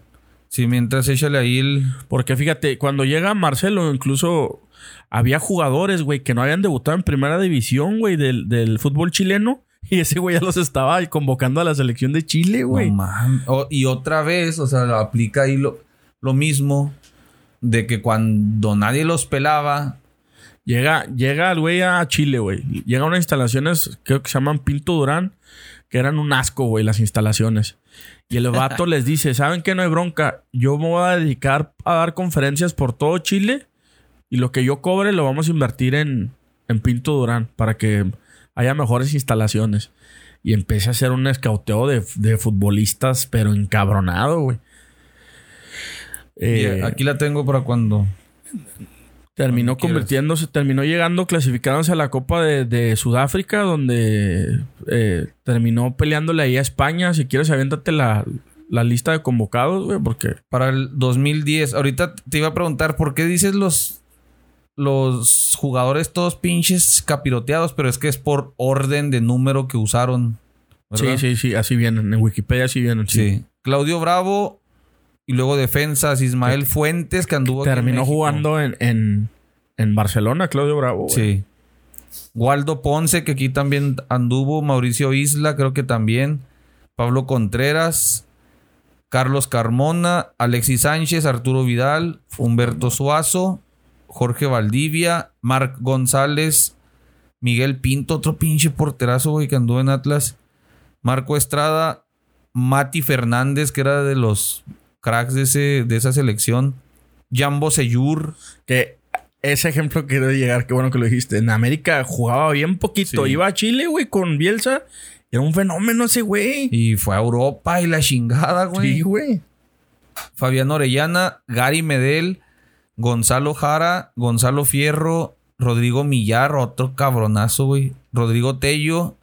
[SPEAKER 1] Sí, mientras échale ahí el.
[SPEAKER 2] Porque fíjate, cuando llega Marcelo, incluso había jugadores, güey, que no habían debutado en primera división, güey, del, del fútbol chileno. Y ese güey ya los estaba convocando a la selección de Chile, güey.
[SPEAKER 1] No, y otra vez, o sea, aplica ahí lo, lo mismo de que cuando nadie los pelaba,
[SPEAKER 2] Llega, llega el güey a Chile, güey. Llega a unas instalaciones, creo que se llaman Pinto Durán, que eran un asco, güey, las instalaciones. Y el vato les dice, ¿saben qué? No hay bronca. Yo me voy a dedicar a dar conferencias por todo Chile y lo que yo cobre lo vamos a invertir en, en Pinto Durán para que haya mejores instalaciones. Y empecé a hacer un escauteo de, de futbolistas, pero encabronado, güey. Eh,
[SPEAKER 1] aquí la tengo para cuando.
[SPEAKER 2] Terminó convirtiéndose, terminó llegando, clasificándose a la Copa de, de Sudáfrica, donde eh, terminó peleándole ahí a España. Si quieres, aviéntate la, la lista de convocados, güey, porque
[SPEAKER 1] Para el 2010. Ahorita te iba a preguntar por qué dices los. Los jugadores todos pinches capiroteados, pero es que es por orden de número que usaron. ¿verdad?
[SPEAKER 2] sí, sí, sí, así vienen. En Wikipedia así vienen. Sí.
[SPEAKER 1] Sí. Claudio Bravo y luego defensas Ismael Fuentes que anduvo aquí en
[SPEAKER 2] Terminó jugando en, en, en Barcelona, Claudio Bravo. güey.
[SPEAKER 1] Sí. Waldo Ponce que aquí también anduvo, Mauricio Isla creo que también, Pablo Contreras, Carlos Carmona, Alexis Sánchez, Arturo Vidal, Humberto Suazo, Jorge Valdivia, Marc González, Miguel Pinto, otro pinche porterazo, güey, que anduvo en Atlas. Marco Estrada, Mati Fernández, que era de los cracks de, ese, de esa selección. Jambo Seyur.
[SPEAKER 2] Que ese ejemplo quiero llegar, qué bueno que lo dijiste. En América jugaba bien poquito.
[SPEAKER 1] Sí.
[SPEAKER 2] Iba a Chile, güey, con Bielsa. Era un fenómeno ese güey.
[SPEAKER 1] Y fue a Europa y la chingada, güey.
[SPEAKER 2] Sí, güey.
[SPEAKER 1] Fabián Orellana, Gary Medel, Gonzalo Jara, Gonzalo Fierro, Rodrigo Millar, otro cabronazo, güey. Rodrigo Tello.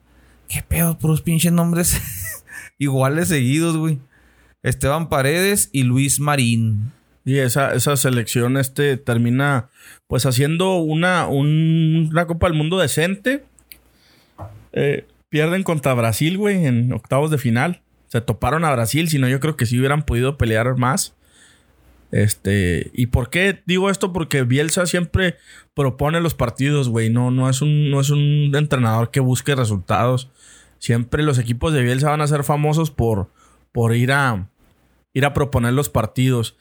[SPEAKER 1] Qué pedo, puros pinches nombres iguales seguidos, güey. Esteban Paredes y Luis Marín.
[SPEAKER 2] Y esa, esa selección este, termina pues haciendo una, un- una Copa del Mundo decente. Eh, pierden contra Brasil, güey, en octavos de final. Se toparon a Brasil, si no yo creo que sí hubieran podido pelear más. Este, ¿y por qué digo esto? Porque Bielsa siempre propone los partidos, güey. No, no, es un, no es un entrenador que busque resultados. Siempre los equipos de Bielsa van a ser famosos por, por ir a ir a proponer los partidos.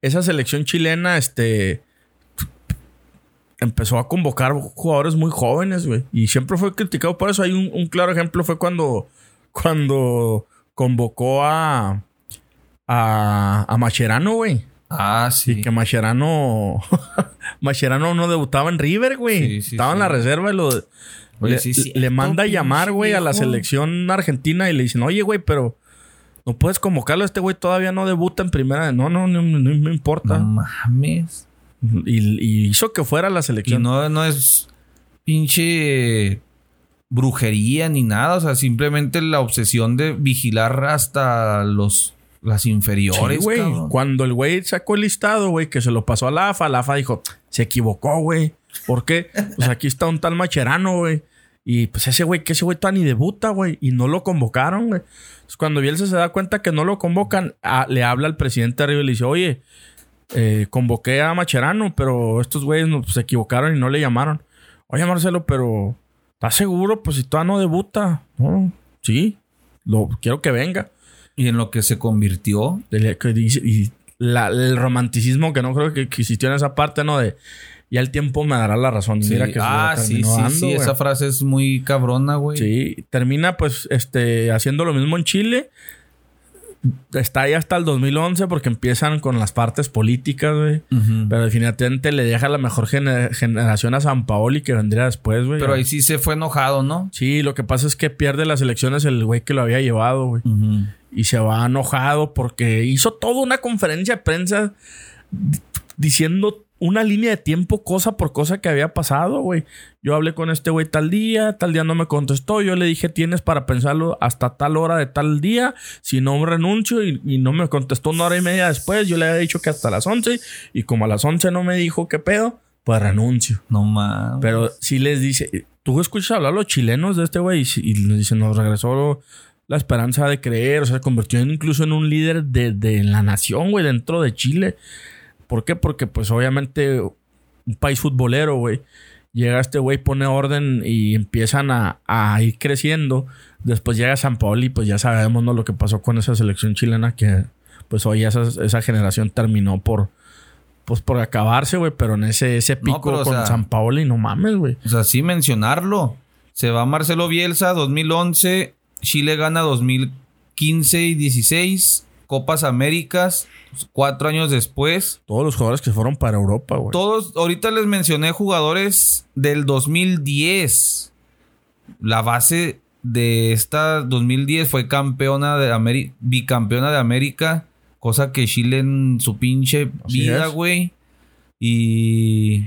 [SPEAKER 2] Esa selección chilena, este empezó a convocar jugadores muy jóvenes, güey. Y siempre fue criticado por eso. Hay un, claro ejemplo fue cuando, cuando convocó a, a, a Macherano, güey.
[SPEAKER 1] Ah, sí.
[SPEAKER 2] Y que Macherano, Macherano no debutaba en River, güey.
[SPEAKER 1] Sí, sí,
[SPEAKER 2] Estaba en la reserva y lo...
[SPEAKER 1] Oye,
[SPEAKER 2] le,
[SPEAKER 1] sí, cierto,
[SPEAKER 2] le manda a llamar, güey, a la selección argentina y le dicen, oye, güey, pero no puedes convocarlo. Este güey todavía no debuta en primera. No, no, no, no me importa.
[SPEAKER 1] No mames.
[SPEAKER 2] Y, y hizo que fuera la
[SPEAKER 1] Y
[SPEAKER 2] selección.
[SPEAKER 1] no, no es pinche brujería ni nada. O sea, simplemente la obsesión de vigilar hasta los las inferiores,
[SPEAKER 2] güey. Cuando el güey sacó el listado, güey, que se lo pasó a la AFA, la AFA dijo, se equivocó, güey. ¿Por qué? Pues aquí está un tal Macherano, güey. Y pues ese güey, que ese güey todavía ni debuta, güey. Y no lo convocaron, güey. Entonces, cuando Bielsa se da cuenta que no lo convocan, a- le habla al presidente arriba y le dice, oye, eh, convoqué a Macherano, pero estos güeyes no, pues, se equivocaron y no le llamaron. Oye, Marcelo, pero ¿estás seguro? Pues si todavía no debuta. No, sí. Lo, quiero que venga.
[SPEAKER 1] Y en lo que se convirtió.
[SPEAKER 2] Y la- el romanticismo que no creo que, existió en esa parte, ¿no? De ya el tiempo me dará la razón. Mira
[SPEAKER 1] Sí.
[SPEAKER 2] que
[SPEAKER 1] ah, sí, sí, sí. Esa frase es muy cabrona, güey.
[SPEAKER 2] Sí, termina pues este haciendo lo mismo en Chile. Está ahí hasta el 2011 porque empiezan con las partes políticas, güey. Pero definitivamente le deja la mejor gener- generación a San Paoli que vendría después, güey.
[SPEAKER 1] Pero ahí sí se fue enojado, ¿no?
[SPEAKER 2] Sí, lo que pasa es que pierde las elecciones el güey que lo había llevado, güey. Y se va enojado porque hizo toda una conferencia de prensa di- diciendo una línea de tiempo cosa por cosa que había pasado, güey. Yo hablé con este güey tal día, tal día no me contestó. Yo le dije, tienes para pensarlo hasta tal hora de tal día. Si no, renuncio. Y, y no me contestó una hora y media después. Yo le había dicho que hasta las 11. Y como a las 11 no me dijo qué pedo, pues renuncio.
[SPEAKER 1] No mames.
[SPEAKER 2] Pero sí les dice, tú escuchas hablar a los chilenos de este güey y, y nos dicen, nos regresó la esperanza de creer, o sea, se convirtió incluso en un líder de, de la nación, güey, dentro de Chile. ¿Por qué? Porque pues obviamente un país futbolero, güey. Llega este güey, pone orden y empiezan a, a, ir creciendo. Después llega San Paolo y pues ya sabemos ¿no? lo que pasó con esa selección chilena que pues hoy esa, esa generación terminó por pues por acabarse, güey, pero en ese, ese pico
[SPEAKER 1] No, pero, o
[SPEAKER 2] con
[SPEAKER 1] sea-
[SPEAKER 2] San Paolo y no mames, güey.
[SPEAKER 1] O sea, sí mencionarlo. Se va Marcelo Bielsa 2011, Chile gana 2015 y 16, Copas Américas, cuatro años después.
[SPEAKER 2] Todos los jugadores que fueron para Europa, güey.
[SPEAKER 1] Todos, ahorita les mencioné jugadores del 2010. La base de esta 2010 fue campeona de América, bicampeona de América, cosa que Chile en su pinche
[SPEAKER 2] Así
[SPEAKER 1] vida, güey. Y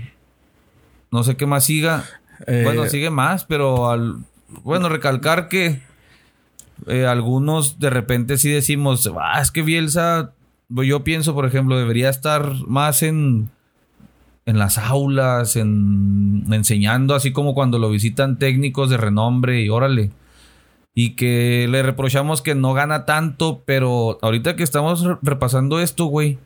[SPEAKER 1] no sé qué más siga.
[SPEAKER 2] Eh,
[SPEAKER 1] Bueno, sigue más, pero al, bueno, recalcar que eh, algunos de repente sí decimos, ah, es que Bielsa, yo pienso, por ejemplo, debería estar más en, en las aulas, en enseñando, así como cuando lo visitan técnicos de renombre y órale. Y que le reprochamos que no gana tanto, pero ahorita que estamos re- repasando esto, güey,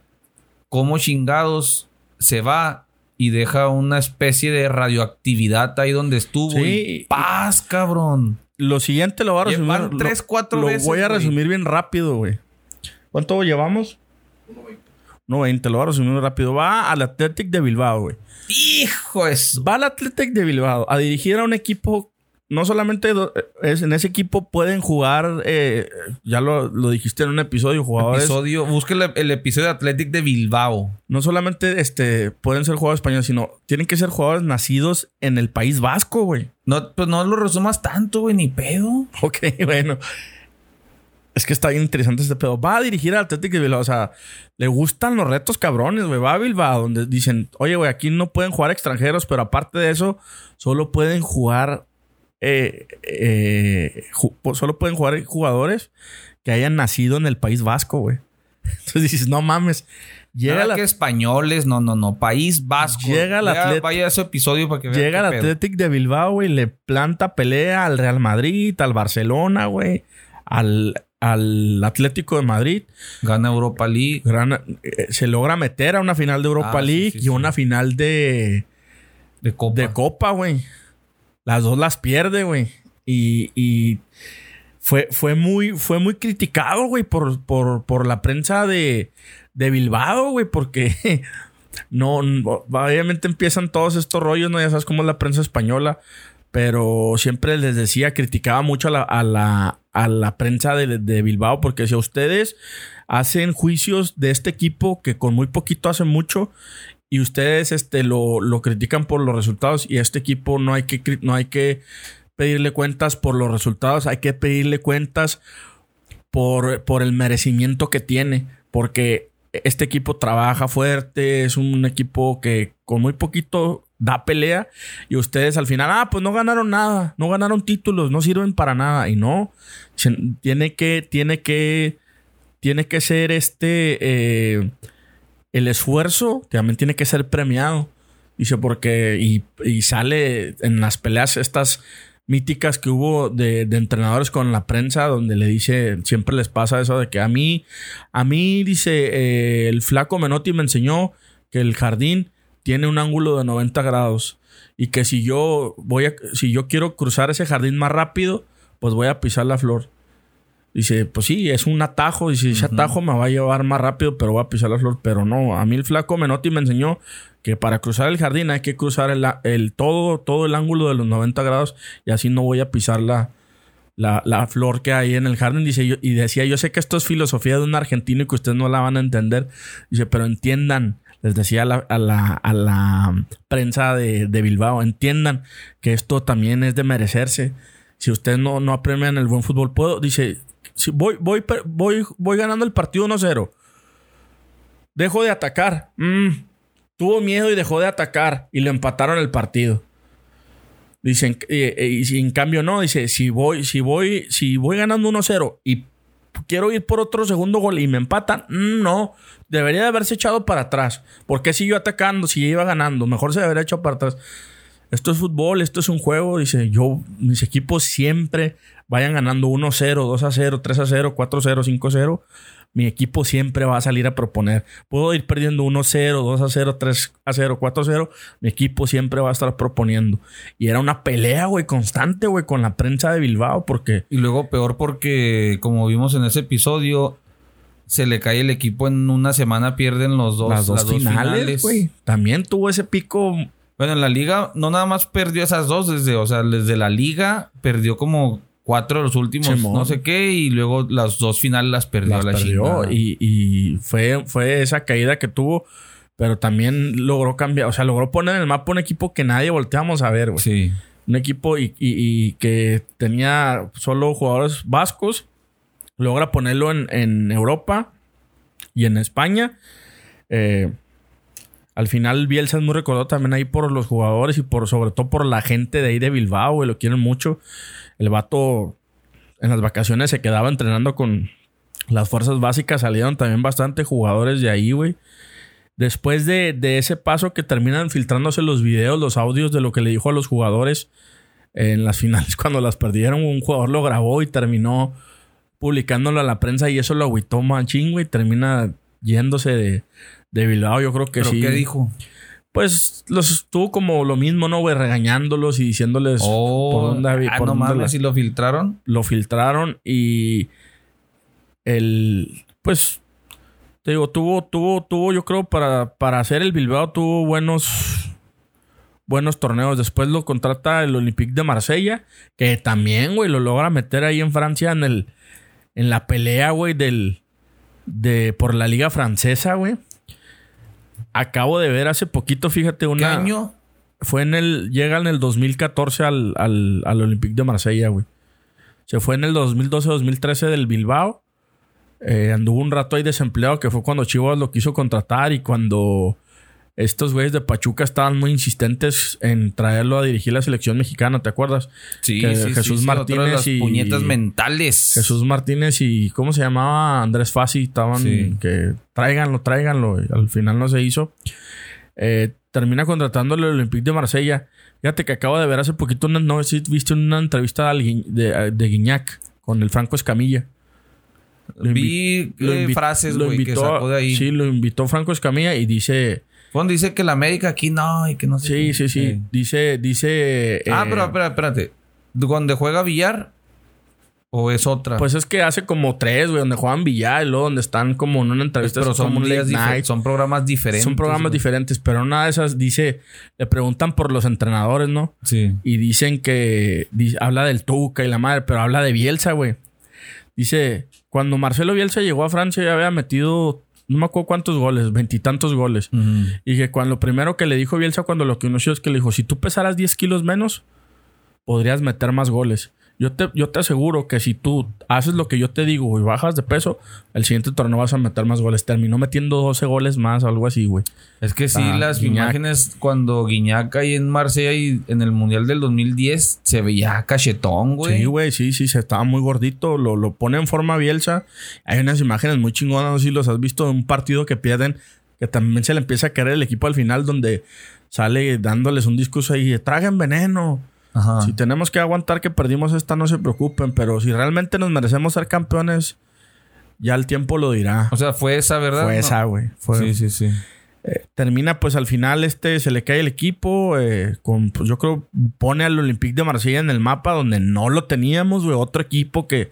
[SPEAKER 1] cómo chingados se va y deja una especie de radioactividad ahí donde estuvo.
[SPEAKER 2] Sí.
[SPEAKER 1] y paz, cabrón.
[SPEAKER 2] Lo siguiente lo voy a resumir.
[SPEAKER 1] Llevan
[SPEAKER 2] lo-
[SPEAKER 1] tres, cuatro
[SPEAKER 2] lo
[SPEAKER 1] veces,
[SPEAKER 2] voy a
[SPEAKER 1] güey.
[SPEAKER 2] resumir bien rápido, güey. ¿Cuánto llevamos? 1.20. lo voy a resumir rápido. Va al Athletic de Bilbao, güey.
[SPEAKER 1] Hijo eso.
[SPEAKER 2] Va al Athletic de Bilbao a dirigir a un equipo. No solamente es, en ese equipo pueden jugar, eh, ya lo, lo dijiste en un episodio, jugadores.
[SPEAKER 1] Episodio, busque el, el episodio de Athletic de Bilbao.
[SPEAKER 2] No solamente este, pueden ser jugadores españoles, sino tienen que ser jugadores nacidos en el País Vasco, güey.
[SPEAKER 1] No, pues no lo resumas tanto, güey, ni pedo.
[SPEAKER 2] Ok, bueno. Es que está bien interesante este pedo. Va a dirigir al Atlético de Bilbao. O sea, le gustan los retos cabrones, güey. Va a Bilbao, donde dicen, oye, güey, aquí no pueden jugar extranjeros, pero aparte de eso, solo pueden jugar. Eh, eh, po- solo pueden jugar jugadores que hayan nacido en el País Vasco, güey. Entonces dices, no mames. Llega
[SPEAKER 1] Nada
[SPEAKER 2] la,
[SPEAKER 1] que españoles, no, no, no. País Vasco.
[SPEAKER 2] Llega el Atlet-
[SPEAKER 1] Vaya ese episodio para que vean.
[SPEAKER 2] Llega el. Athletic de Bilbao, güey, le planta pelea al Real Madrid, al Barcelona, güey, al, al Atlético de Madrid.
[SPEAKER 1] Gana Europa League.
[SPEAKER 2] Gran- eh, se logra meter a una final de Europa
[SPEAKER 1] Ah, sí,
[SPEAKER 2] League
[SPEAKER 1] sí,
[SPEAKER 2] y
[SPEAKER 1] sí.
[SPEAKER 2] una final de,
[SPEAKER 1] De Copa.
[SPEAKER 2] de Copa, güey. Las dos las pierde, güey. Y, y fue, fue, muy, fue muy criticado, güey, por, por, por la prensa de, de Bilbao, güey, porque no, obviamente empiezan todos estos rollos, ¿no? Ya sabes cómo es la prensa española, pero siempre les decía, criticaba mucho a la, a la, a la prensa de, de Bilbao, porque si ustedes hacen juicios de este equipo que con muy poquito hacen mucho y ustedes este, lo, lo critican por los resultados y a este equipo no hay que, no hay que pedirle cuentas por los resultados, hay que pedirle cuentas por, por el merecimiento que tiene, porque este equipo trabaja fuerte, es un equipo que con muy poquito da pelea y ustedes al final, ah, pues no ganaron nada, no ganaron títulos, no sirven para nada y no, tiene que, tiene que, tiene que ser este, eh, el esfuerzo también tiene que ser premiado. Dice, porque, y, y sale en las peleas estas míticas que hubo de, de entrenadores con la prensa, donde le dice, siempre les pasa eso de que a mí, a mí, dice, eh, el flaco Menotti me enseñó que el jardín tiene un ángulo de 90 grados y que si yo voy a, si yo quiero cruzar ese jardín más rápido, pues voy a pisar la flor. Dice, pues sí, es un atajo. Dice, ese atajo me va a llevar más rápido, pero voy a pisar la flor. Pero no, a mí el flaco Menotti me enseñó que para cruzar el jardín hay que cruzar el, el todo, todo el ángulo de los 90 grados y así no voy a pisar la, la, la flor que hay en el jardín. Dice, yo, y decía, yo sé que esto es filosofía de un argentino y que ustedes no la van a entender. Dice, pero entiendan, les decía a la, a la, a la prensa de, de Bilbao, entiendan que esto también es de merecerse. Si ustedes no, no apremian el buen fútbol, puedo, dice, si voy, voy, voy, voy ganando el partido 1-0. Dejo de atacar. Mm, tuvo miedo y dejó de atacar y le empataron el partido. Dicen, eh, eh, y en cambio no, dice, si voy, si voy, si voy ganando 1-0 y quiero ir por otro segundo gol y me empatan, mm, no, debería de haberse echado para atrás. ¿Por qué siguió atacando si iba ganando? Mejor se debería echado para atrás. Esto es fútbol, esto es un juego. Dice, yo, mis equipos siempre vayan ganando 1-0, 2-0, 3-0, 4-0, 5-0 mi equipo siempre va a salir a proponer. Puedo ir perdiendo 1-0, 2-0, 3-0, 4-0. Mi equipo siempre va a estar proponiendo. Y era una pelea, güey, constante, güey, con la prensa de Bilbao, porque.
[SPEAKER 1] Y luego peor porque, como vimos en ese episodio, se le cae el equipo en una semana, pierden los dos,
[SPEAKER 2] las dos, finales, güey. También tuvo ese pico.
[SPEAKER 1] Bueno, en la liga no nada más perdió esas dos desde, o sea, desde la liga perdió como cuatro de los últimos no sé qué y luego las dos finales las perdió la
[SPEAKER 2] perdió y, y, fue, fue esa caída que tuvo pero también logró cambiar o sea logró poner en el mapa un equipo que nadie volteamos a ver güey.
[SPEAKER 1] sí
[SPEAKER 2] un equipo y, y, que tenía solo jugadores vascos logra ponerlo en, en Europa y en España eh, al final Bielsa es muy recordado también ahí por los jugadores y por sobre todo por la gente de ahí de Bilbao, güey, lo quieren mucho. El vato en las vacaciones se quedaba entrenando con las fuerzas básicas, salieron también bastante jugadores de ahí, güey. Después de, ese paso que terminan filtrándose los videos, los audios de lo que le dijo a los jugadores en las finales cuando las perdieron, un jugador lo grabó y terminó publicándolo a la prensa y eso lo agüitó machín, güey. Termina yéndose de, de Bilbao, yo creo que sí.
[SPEAKER 1] ¿Qué dijo?
[SPEAKER 2] Pues los estuvo como lo mismo, ¿no, güey? Regañándolos y diciéndoles
[SPEAKER 1] oh, por dónde ah, no mames, ¿y lo filtraron?
[SPEAKER 2] Lo filtraron y el pues te digo, tuvo tuvo tuvo yo creo para para hacer el Bilbao tuvo buenos buenos torneos. Después lo contrata el Olympique de Marsella, que también, güey, lo logra meter ahí en Francia en el en la pelea, güey, del de por la liga francesa, güey. Acabo de ver hace poquito, fíjate.
[SPEAKER 1] ¿Qué año?
[SPEAKER 2] Fue en el. Llega en el 2014 al, al, al Olympique de Marsella, güey. Se fue en el 2012-2013 del Bilbao. Eh, anduvo un rato ahí desempleado, que fue cuando Chivas lo quiso contratar y cuando estos güeyes de Pachuca estaban muy insistentes en traerlo a dirigir la selección mexicana, ¿te acuerdas?
[SPEAKER 1] Sí, sí Jesús Martínez y puñetas mentales.
[SPEAKER 2] Jesús Martínez y ¿cómo se llamaba? Andrés Fassi estaban que tráiganlo, tráiganlo. al final no se hizo. Eh, termina contratando el Olympique de Marsella. Fíjate que acabo de ver hace poquito una, no sé si viste una entrevista de, de Guiñac con el Franco Escamilla.
[SPEAKER 1] Vi eh, frases, güey, que sacó de ahí.
[SPEAKER 2] Sí, lo invitó Franco Escamilla y dice
[SPEAKER 1] cuando dice que la América aquí no y que no sé.
[SPEAKER 2] Sí, sí, sí. Dice, dice.
[SPEAKER 1] ah, pero espérate, espérate. ¿Dónde juega Villar? ¿O es otra?
[SPEAKER 2] Pues es que hace como tres, güey, donde juegan billar y luego donde están como en una entrevista.
[SPEAKER 1] Pero son,
[SPEAKER 2] un
[SPEAKER 1] son programas diferentes.
[SPEAKER 2] Son programas diferentes, pero una de esas dice, le preguntan por los entrenadores, ¿no?
[SPEAKER 1] Sí.
[SPEAKER 2] Y dicen que habla del Tuca y la madre, pero habla de Bielsa, güey. Dice, cuando Marcelo Bielsa llegó a Francia ya había metido no me acuerdo cuántos goles, veintitantos goles. Y que cuando lo primero que le dijo Bielsa cuando lo conoció es que le dijo, si tú pesaras 10 kilos menos, podrías meter más goles. Yo te, yo te aseguro que si tú haces lo que yo te digo y bajas de peso, el siguiente torneo vas a meter más goles. Terminó metiendo 12 goles más, algo así, güey.
[SPEAKER 1] Es que sí, las imágenes cuando Guiñac ahí en Marsella y en el Mundial del 2010 se veía cachetón, güey.
[SPEAKER 2] Sí, güey, sí, sí, se estaba muy gordito. Lo, lo pone en forma bielsa. Hay unas imágenes muy chingonas, no sé si los has visto, de un partido que pierden, que también se le empieza a caer el equipo al final, donde sale dándoles un discurso ahí, tragan veneno si tenemos que aguantar que perdimos esta, no se preocupen, pero si realmente nos merecemos ser campeones, ya el tiempo lo dirá.
[SPEAKER 1] O sea, fue esa, ¿verdad?
[SPEAKER 2] Fue esa, güey.
[SPEAKER 1] Sí, sí, sí.
[SPEAKER 2] Eh, termina, pues al final, este se le cae el equipo. Eh, con, pues, yo creo, pone al Olympique de Marsella en el mapa donde no lo teníamos, güey. Otro equipo que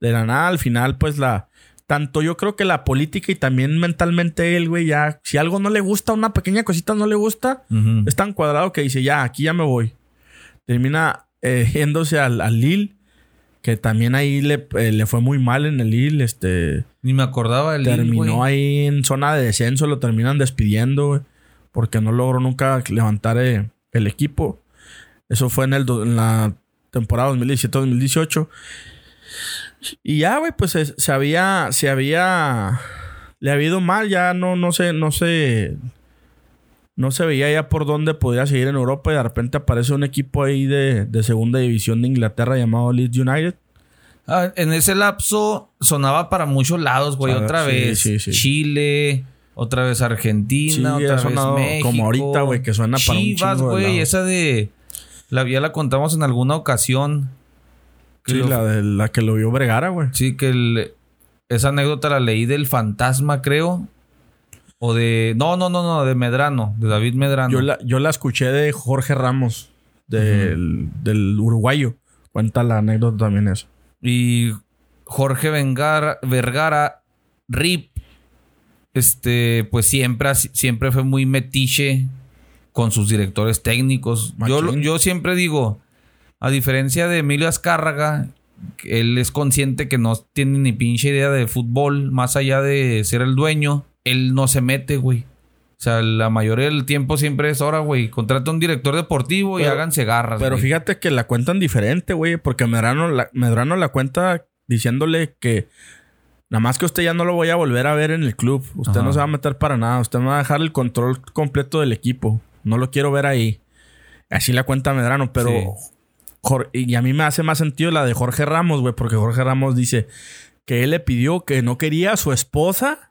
[SPEAKER 2] de la nada, al final, pues la. Tanto yo creo que la política y también mentalmente él, güey, ya, si algo no le gusta, una pequeña cosita no le gusta, es tan cuadrado que dice, ya, aquí ya me voy termina eh, yéndose al, al, Lille, que también ahí le, eh, le, fue muy mal en el Lille. Este,
[SPEAKER 1] Ni me acordaba del
[SPEAKER 2] Terminó ahí en zona de descenso, lo terminan despidiendo, porque no logró nunca levantar eh, el equipo. Eso fue en, el, en la temporada 2017-2018. Y ya, güey, pues se, había, se había, le había ido mal, ya no, no sé, no sé, no se veía ya por dónde podía seguir en Europa y de repente aparece un equipo ahí de, de segunda división de Inglaterra llamado Leeds United.
[SPEAKER 1] Ah, en ese lapso sonaba para muchos lados, güey.
[SPEAKER 2] Ah,
[SPEAKER 1] otra
[SPEAKER 2] sí,
[SPEAKER 1] vez
[SPEAKER 2] sí, sí.
[SPEAKER 1] Chile, otra vez Argentina, otra vez México.
[SPEAKER 2] como ahorita, güey, que suena para un
[SPEAKER 1] Chivas,
[SPEAKER 2] chingo
[SPEAKER 1] güey. Esa de... La ya la contamos en alguna ocasión. Que
[SPEAKER 2] Sí,
[SPEAKER 1] lo-
[SPEAKER 2] la, de, la que lo vio Vergara, güey.
[SPEAKER 1] Sí, que el- esa anécdota la leí del fantasma, creo. O de... No, no, no, no. De Medrano. De David Medrano.
[SPEAKER 2] Yo la, yo la escuché de Jorge Ramos, del, del uruguayo. Cuenta la anécdota también eso.
[SPEAKER 1] Y Jorge Vengar- Vergara, Rip, este, pues siempre, siempre fue muy metiche con sus directores técnicos. Yo, yo siempre digo, a diferencia de Emilio Azcárraga, él es consciente que no tiene ni pinche idea de fútbol, más allá de ser el dueño, él no se mete, güey. O sea, la mayoría del tiempo siempre es hora, güey. Contrata un director deportivo y háganse garras.
[SPEAKER 2] Pero
[SPEAKER 1] güey.
[SPEAKER 2] fíjate que la cuentan diferente, güey, porque Medrano la, Medrano la cuenta diciéndole que nada más que usted ya no lo voy a volver a ver en el club. Usted
[SPEAKER 1] Ajá.
[SPEAKER 2] no se va a meter para nada. Usted me va a dejar el control completo del equipo. No lo quiero ver ahí. Así la cuenta Medrano, pero...
[SPEAKER 1] Sí.
[SPEAKER 2] Y a mí me hace más sentido la de Jorge Ramos, güey, porque Jorge Ramos dice que él le pidió que no quería a su esposa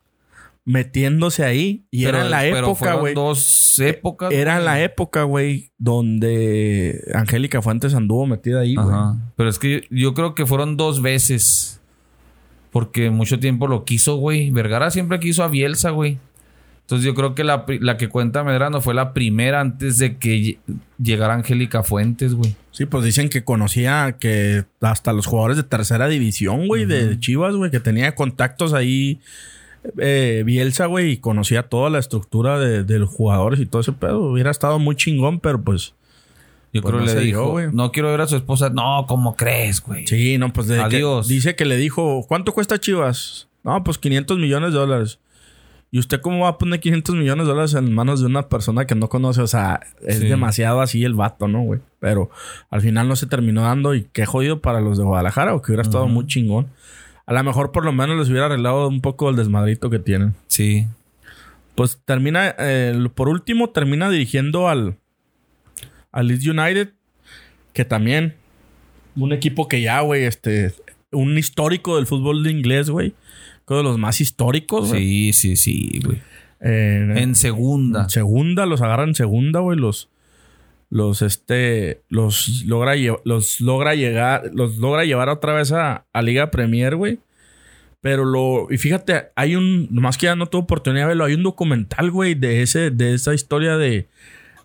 [SPEAKER 2] metiéndose ahí. Y era en la
[SPEAKER 1] pero
[SPEAKER 2] época,
[SPEAKER 1] fueron
[SPEAKER 2] güey.
[SPEAKER 1] dos épocas.
[SPEAKER 2] Era en
[SPEAKER 1] güey.
[SPEAKER 2] la época, güey, donde Angélica Fuentes anduvo metida ahí, güey.
[SPEAKER 1] Pero es que yo, creo que fueron dos veces. Porque mucho tiempo lo quiso, güey. Vergara siempre quiso a Bielsa, güey. Entonces yo creo que la, la que cuenta Medrano fue la primera antes de que lle- llegara Angélica Fuentes, güey.
[SPEAKER 2] Sí, pues dicen que conocía que hasta los jugadores de tercera división, güey, de Chivas, güey, que tenía contactos ahí. Eh, Bielsa, güey, y conocía toda la estructura de, de los jugadores y todo ese pedo. Hubiera estado muy chingón, pero pues.
[SPEAKER 1] Yo
[SPEAKER 2] Pues
[SPEAKER 1] creo
[SPEAKER 2] no
[SPEAKER 1] que
[SPEAKER 2] se
[SPEAKER 1] le dijo,
[SPEAKER 2] güey.
[SPEAKER 1] no quiero ver a su esposa. No, ¿cómo crees, güey?
[SPEAKER 2] Sí, no, pues que-
[SPEAKER 1] Adiós.
[SPEAKER 2] dice que le dijo, ¿cuánto cuesta Chivas? No, pues 500 millones de dólares. ¿Y usted cómo va a poner 500 millones de dólares en manos de una persona que no conoce? O sea, es
[SPEAKER 1] Sí.
[SPEAKER 2] demasiado así el vato, ¿no, güey? Pero al final no se terminó dando y qué jodido para los de Guadalajara, o que hubiera estado muy chingón. A lo mejor por lo menos les hubiera arreglado un poco el desmadrito que tienen.
[SPEAKER 1] Sí.
[SPEAKER 2] Pues termina, eh, por último, termina dirigiendo al, al Leeds United, que también, un equipo que ya, güey, este, un histórico del fútbol de inglés, güey. Uno de los más históricos, güey.
[SPEAKER 1] Sí, sí, sí, güey.
[SPEAKER 2] Eh,
[SPEAKER 1] En segunda.
[SPEAKER 2] en segunda, los agarran en segunda, güey. Los, los, este, los logra, los logra llegar, los logra llevar otra vez a, a Liga Premier, güey. Pero lo, y fíjate, hay un, más que ya no tuve oportunidad de verlo, hay un documental, güey, de ese, de esa historia de,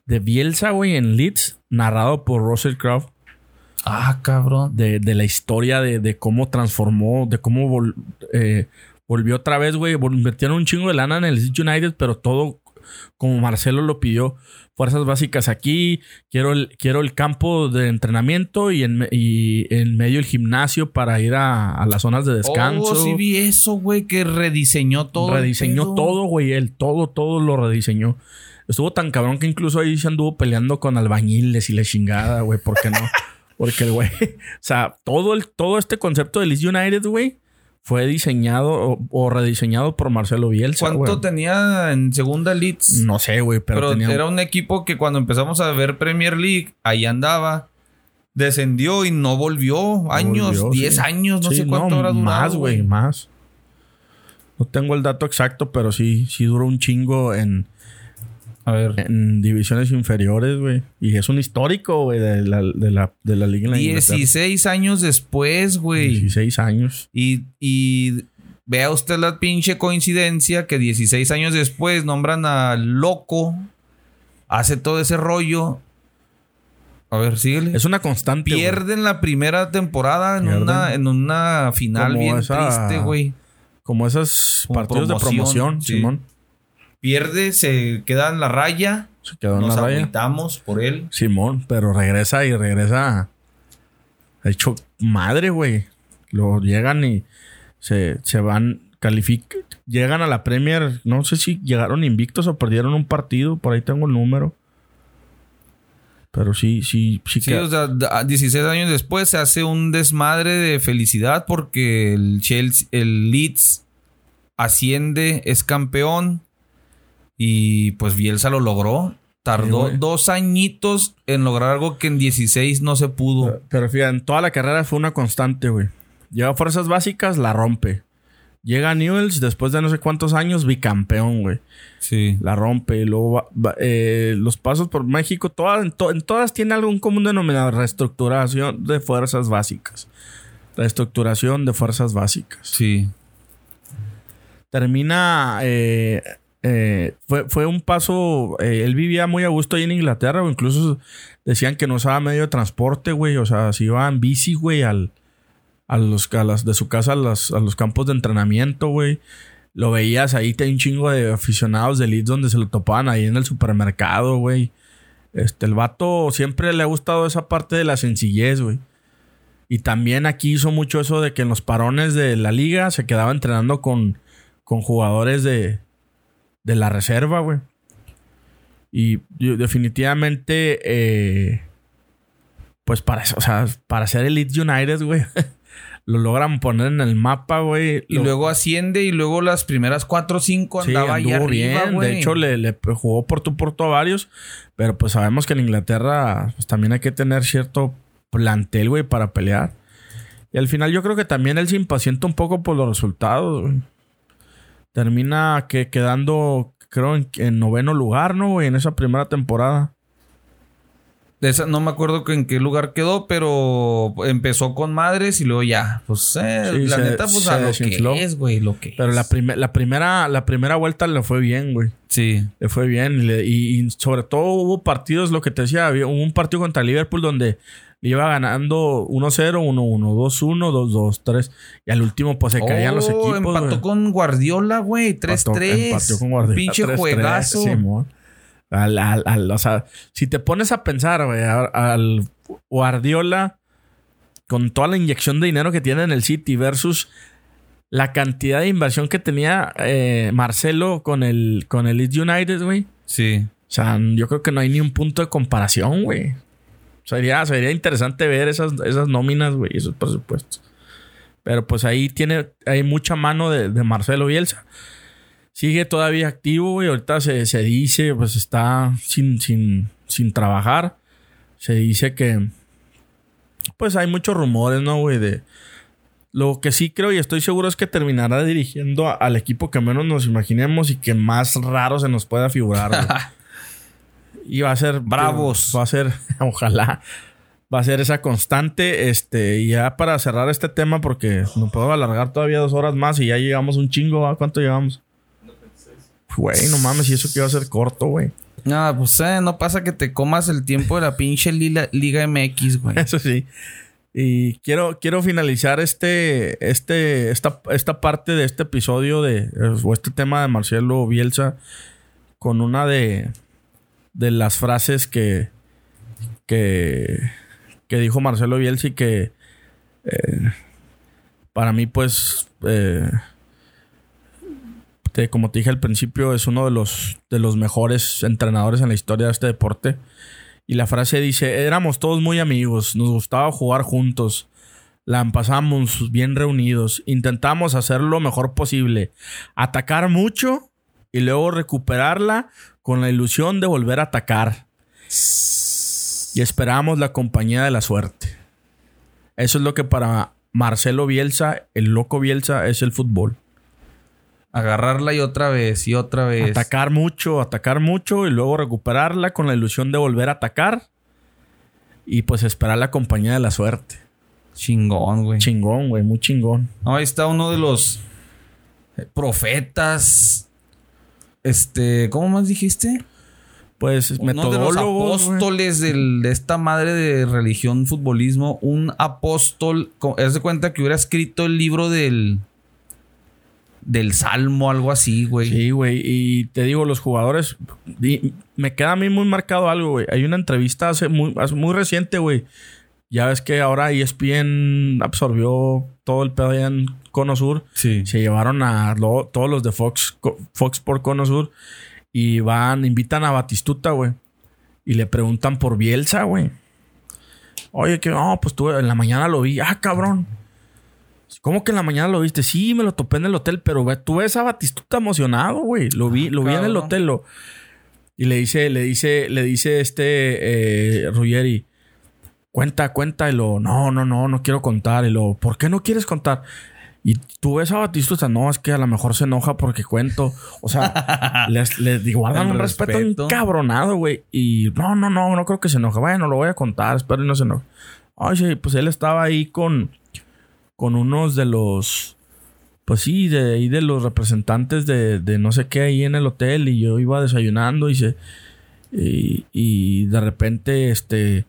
[SPEAKER 2] de Bielsa, güey, en Leeds, narrado por Russell Crowe
[SPEAKER 1] Ah, cabrón.
[SPEAKER 2] de, de la historia de, de cómo transformó, de cómo vol- eh, volvió otra vez, güey. Metieron un chingo de lana en el United, pero todo como Marcelo lo pidió. Fuerzas básicas aquí, quiero el, quiero el campo de entrenamiento y en, y en medio el gimnasio para ir a, a las zonas de descanso.
[SPEAKER 1] Oh, sí vi eso, güey, que rediseñó todo.
[SPEAKER 2] Rediseñó todo, güey. Él todo, todo lo rediseñó. Estuvo tan cabrón que incluso ahí se anduvo peleando con albañiles y la chingada, güey. ¿Por qué no? Porque el güey, o sea, todo, el, todo este concepto de Leeds United, güey, fue diseñado o, o rediseñado por Marcelo Bielsa.
[SPEAKER 1] ¿Cuánto
[SPEAKER 2] güey.
[SPEAKER 1] tenía en segunda Leeds?
[SPEAKER 2] No sé, güey, pero,
[SPEAKER 1] Pero,
[SPEAKER 2] tenía.
[SPEAKER 1] era un equipo que cuando empezamos a ver Premier League, ahí andaba. Descendió y no volvió. Años,
[SPEAKER 2] volvió,
[SPEAKER 1] 10
[SPEAKER 2] sí. Sí,
[SPEAKER 1] años, no sé cuánto habrá durado.
[SPEAKER 2] Más, güey, más. No tengo el dato exacto, pero sí, sí duró un chingo en,
[SPEAKER 1] A ver.
[SPEAKER 2] en divisiones inferiores, güey. Y es un histórico, güey, de la, de la, de la liga en la Inglaterra.
[SPEAKER 1] 16 años después, güey.
[SPEAKER 2] 16 años.
[SPEAKER 1] Y, y vea usted la pinche coincidencia que 16 años después nombran a Loco. Hace todo ese rollo. A ver, síguele.
[SPEAKER 2] Es una constante.
[SPEAKER 1] Pierden la primera temporada en
[SPEAKER 2] Pierden.
[SPEAKER 1] una, en una final
[SPEAKER 2] Como
[SPEAKER 1] bien
[SPEAKER 2] esa-
[SPEAKER 1] triste, güey.
[SPEAKER 2] Como esos
[SPEAKER 1] Como
[SPEAKER 2] partidos de
[SPEAKER 1] promoción,
[SPEAKER 2] promoción,
[SPEAKER 1] sí.
[SPEAKER 2] Simón.
[SPEAKER 1] Pierde, se queda en la raya.
[SPEAKER 2] Se quedó en
[SPEAKER 1] Nos
[SPEAKER 2] la raya.
[SPEAKER 1] por él.
[SPEAKER 2] Simón, pero regresa y regresa. Hecho madre, güey. Luego llegan y se, se van, califican. Llegan a la Premier. No sé si llegaron invictos o perdieron un partido. Por ahí tengo el número. Pero sí, sí, sí.
[SPEAKER 1] Sí, o sea, da- 16 años después se hace un desmadre de felicidad porque el Chelsea, el Leeds asciende, es campeón Y pues Bielsa lo logró. Tardó
[SPEAKER 2] Sí,
[SPEAKER 1] dos añitos en lograr algo que en 16 no se pudo.
[SPEAKER 2] Pero fíjate, en toda la carrera fue una constante, güey. Llega a fuerzas básicas, la rompe. Llega a Newells después de no sé cuántos años, bicampeón, güey.
[SPEAKER 1] Sí.
[SPEAKER 2] La rompe. Y luego va- va- eh, los pasos por México, todas, en, to- en todas tiene algún común denominador. Reestructuración de fuerzas básicas. Reestructuración de fuerzas básicas.
[SPEAKER 1] Sí.
[SPEAKER 2] termina. eh, eh, fue, fue un paso. eh, él vivía muy a gusto ahí en Inglaterra, o incluso decían que no usaba medio de transporte, güey. O sea, si iba en bici, güey, al, a los, a las- de su casa a, a los campos de entrenamiento, güey. Lo veías ahí, te un chingo de aficionados de Leeds donde se lo topaban ahí en el supermercado, güey. Este, el vato siempre le ha gustado esa parte de la sencillez, güey. Y también aquí hizo mucho eso de que en los parones de la liga se quedaba entrenando con, con jugadores de, de la reserva, güey. Y yo- definitivamente, eh, pues para eso, o sea, para ser Elite United, güey, lo logran poner en el mapa, güey.
[SPEAKER 1] Y
[SPEAKER 2] Lo-
[SPEAKER 1] luego asciende y luego las primeras cuatro o cinco
[SPEAKER 2] Sí,
[SPEAKER 1] andaba ahí
[SPEAKER 2] anduvo
[SPEAKER 1] arriba,
[SPEAKER 2] bien. De hecho, le, le jugó por tu por tu a varios. Pero pues sabemos que en Inglaterra pues, también hay que tener cierto plantel, güey, para pelear. Y al final yo creo que también él se impacienta un poco por los resultados, güey. Termina que, quedando, creo, en, en noveno lugar, ¿no, güey? En esa primera temporada.
[SPEAKER 1] De esa, no me acuerdo en qué lugar quedó, pero empezó con madres y luego ya. Pues eh,
[SPEAKER 2] Sí,
[SPEAKER 1] la
[SPEAKER 2] se-
[SPEAKER 1] neta, pues a lo que es, güey, lo que
[SPEAKER 2] Pero
[SPEAKER 1] es.
[SPEAKER 2] la, prime- la, primera, la primera vuelta le fue bien, güey.
[SPEAKER 1] Sí.
[SPEAKER 2] Le fue bien. Y, y- sobre todo hubo partidos, lo que te decía, hubo un partido contra Liverpool donde iba ganando 1-0, 1-1, 2-1, 2-2, 3. Y al último, pues se caían los
[SPEAKER 1] Oh,
[SPEAKER 2] equipos.
[SPEAKER 1] Empató
[SPEAKER 2] güey.
[SPEAKER 1] con Guardiola, güey. 3-3.
[SPEAKER 2] Empató- con Guardiola.
[SPEAKER 1] Pinche
[SPEAKER 2] 3-3,
[SPEAKER 1] juegazo.
[SPEAKER 2] Simón. Al, al- al- o sea, si te pones a pensar, güey, al Guardiola con toda la inyección de dinero que tiene en el City versus la cantidad de inversión que tenía eh, Marcelo con el, con el Leeds United, güey.
[SPEAKER 1] Sí.
[SPEAKER 2] O sea, yo creo que no hay ni un punto de comparación, güey. Sería, sería interesante ver esas, esas nóminas, güey, esos presupuestos. Pero pues ahí tiene, hay mucha mano de, de Marcelo Bielsa. Sigue todavía activo, güey. Ahorita se, se dice, pues está sin, sin, sin trabajar. Se dice que, pues hay muchos rumores, ¿no, güey? De lo que sí creo y estoy seguro es que terminará dirigiendo al equipo que menos nos imaginemos y que más raro se nos pueda figurar. Y va a ser
[SPEAKER 1] Bravos.
[SPEAKER 2] Va a ser, ojalá. Va a ser esa constante. Este, y ya para cerrar este tema, porque no puedo alargar todavía dos horas más y ya llegamos un chingo. ¿a ¿Cuánto llevamos? Güey, no mames, y eso que iba a ser corto, güey.
[SPEAKER 1] No, pues eh, no pasa que te comas el tiempo de la pinche Liga, Liga MX, güey.
[SPEAKER 2] Eso sí. Y quiero, quiero finalizar este, este, esta, esta parte de este episodio de, o este tema de Marcelo Bielsa con una de, de las frases que, que, que dijo Marcelo Bielsa y que eh, para mí, pues, eh, te- como te dije al principio, es uno de los, de los mejores entrenadores en la historia de este deporte. Y la frase dice, éramos todos muy amigos, nos gustaba jugar juntos, la pasamos bien reunidos, intentamos hacer lo mejor posible, atacar mucho y luego recuperarla con la ilusión de volver a atacar. Y esperamos la compañía de la suerte. Eso es lo que para Marcelo Bielsa, el loco Bielsa, es el fútbol.
[SPEAKER 1] Agarrarla y otra vez y otra vez.
[SPEAKER 2] Atacar mucho, atacar mucho y luego recuperarla con la ilusión de volver a atacar. Y pues esperar la compañía de la suerte.
[SPEAKER 1] Chingón, güey.
[SPEAKER 2] Chingón, güey, muy chingón.
[SPEAKER 1] No, ahí está uno de los profetas. Este, ¿cómo más dijiste?
[SPEAKER 2] Pues
[SPEAKER 1] Uno de los apóstoles del- de esta madre de religión, futbolismo. Un apóstol. Haz de cuenta que hubiera escrito el libro del. Del Salmo, algo así, güey.
[SPEAKER 2] Sí, güey. Y te digo, los jugadores. me queda a mí muy marcado algo, güey. Hay una entrevista hace muy, hace muy reciente, güey. Ya ves que ahora ESPN absorbió todo el pedo allá en Cono Sur.
[SPEAKER 1] Sí.
[SPEAKER 2] Se llevaron a lo- todos los de Fox, Fox por Cono Sur y van, invitan a Batistuta, güey. Y le preguntan por Bielsa, güey. Oye, que no, pues tú en la mañana lo vi. Ah, cabrón. ¿Cómo que en la mañana lo viste? Sí, me lo topé en el hotel, pero ve, tú ves a Batistuta emocionado, güey. Lo vi, lo vi en el hotel. lo- y le dice, le dice, le dice este eh, Ruggeri, cuenta, cuenta. Y lo, no, no, no, no quiero contar. Y lo, ¿por qué no quieres contar? Y tú ves a Batistuta, no, es que a lo mejor se enoja porque cuento. O sea, les, les guardan un respeto,
[SPEAKER 1] respeto.
[SPEAKER 2] encabronado, güey. Y no, no, no, no creo que se enoje. Bueno, lo voy a contar, espero y no se enoje. Ay, sí, pues él estaba ahí con, con unos de los, pues sí, de ahí de los representantes de, de no sé qué ahí en el hotel y yo iba desayunando y se, y, y de repente, este,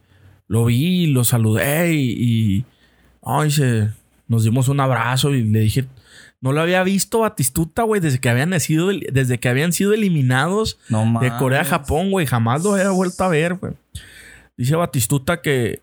[SPEAKER 2] lo vi, lo saludé y, y ay, se, nos dimos un abrazo y le dije, no lo había visto Batistuta, güey, desde que habían sido, desde que habían sido eliminados
[SPEAKER 1] No
[SPEAKER 2] de
[SPEAKER 1] mames.
[SPEAKER 2] Corea a Japón, güey. Jamás lo había vuelto a ver, güey. Dice Batistuta que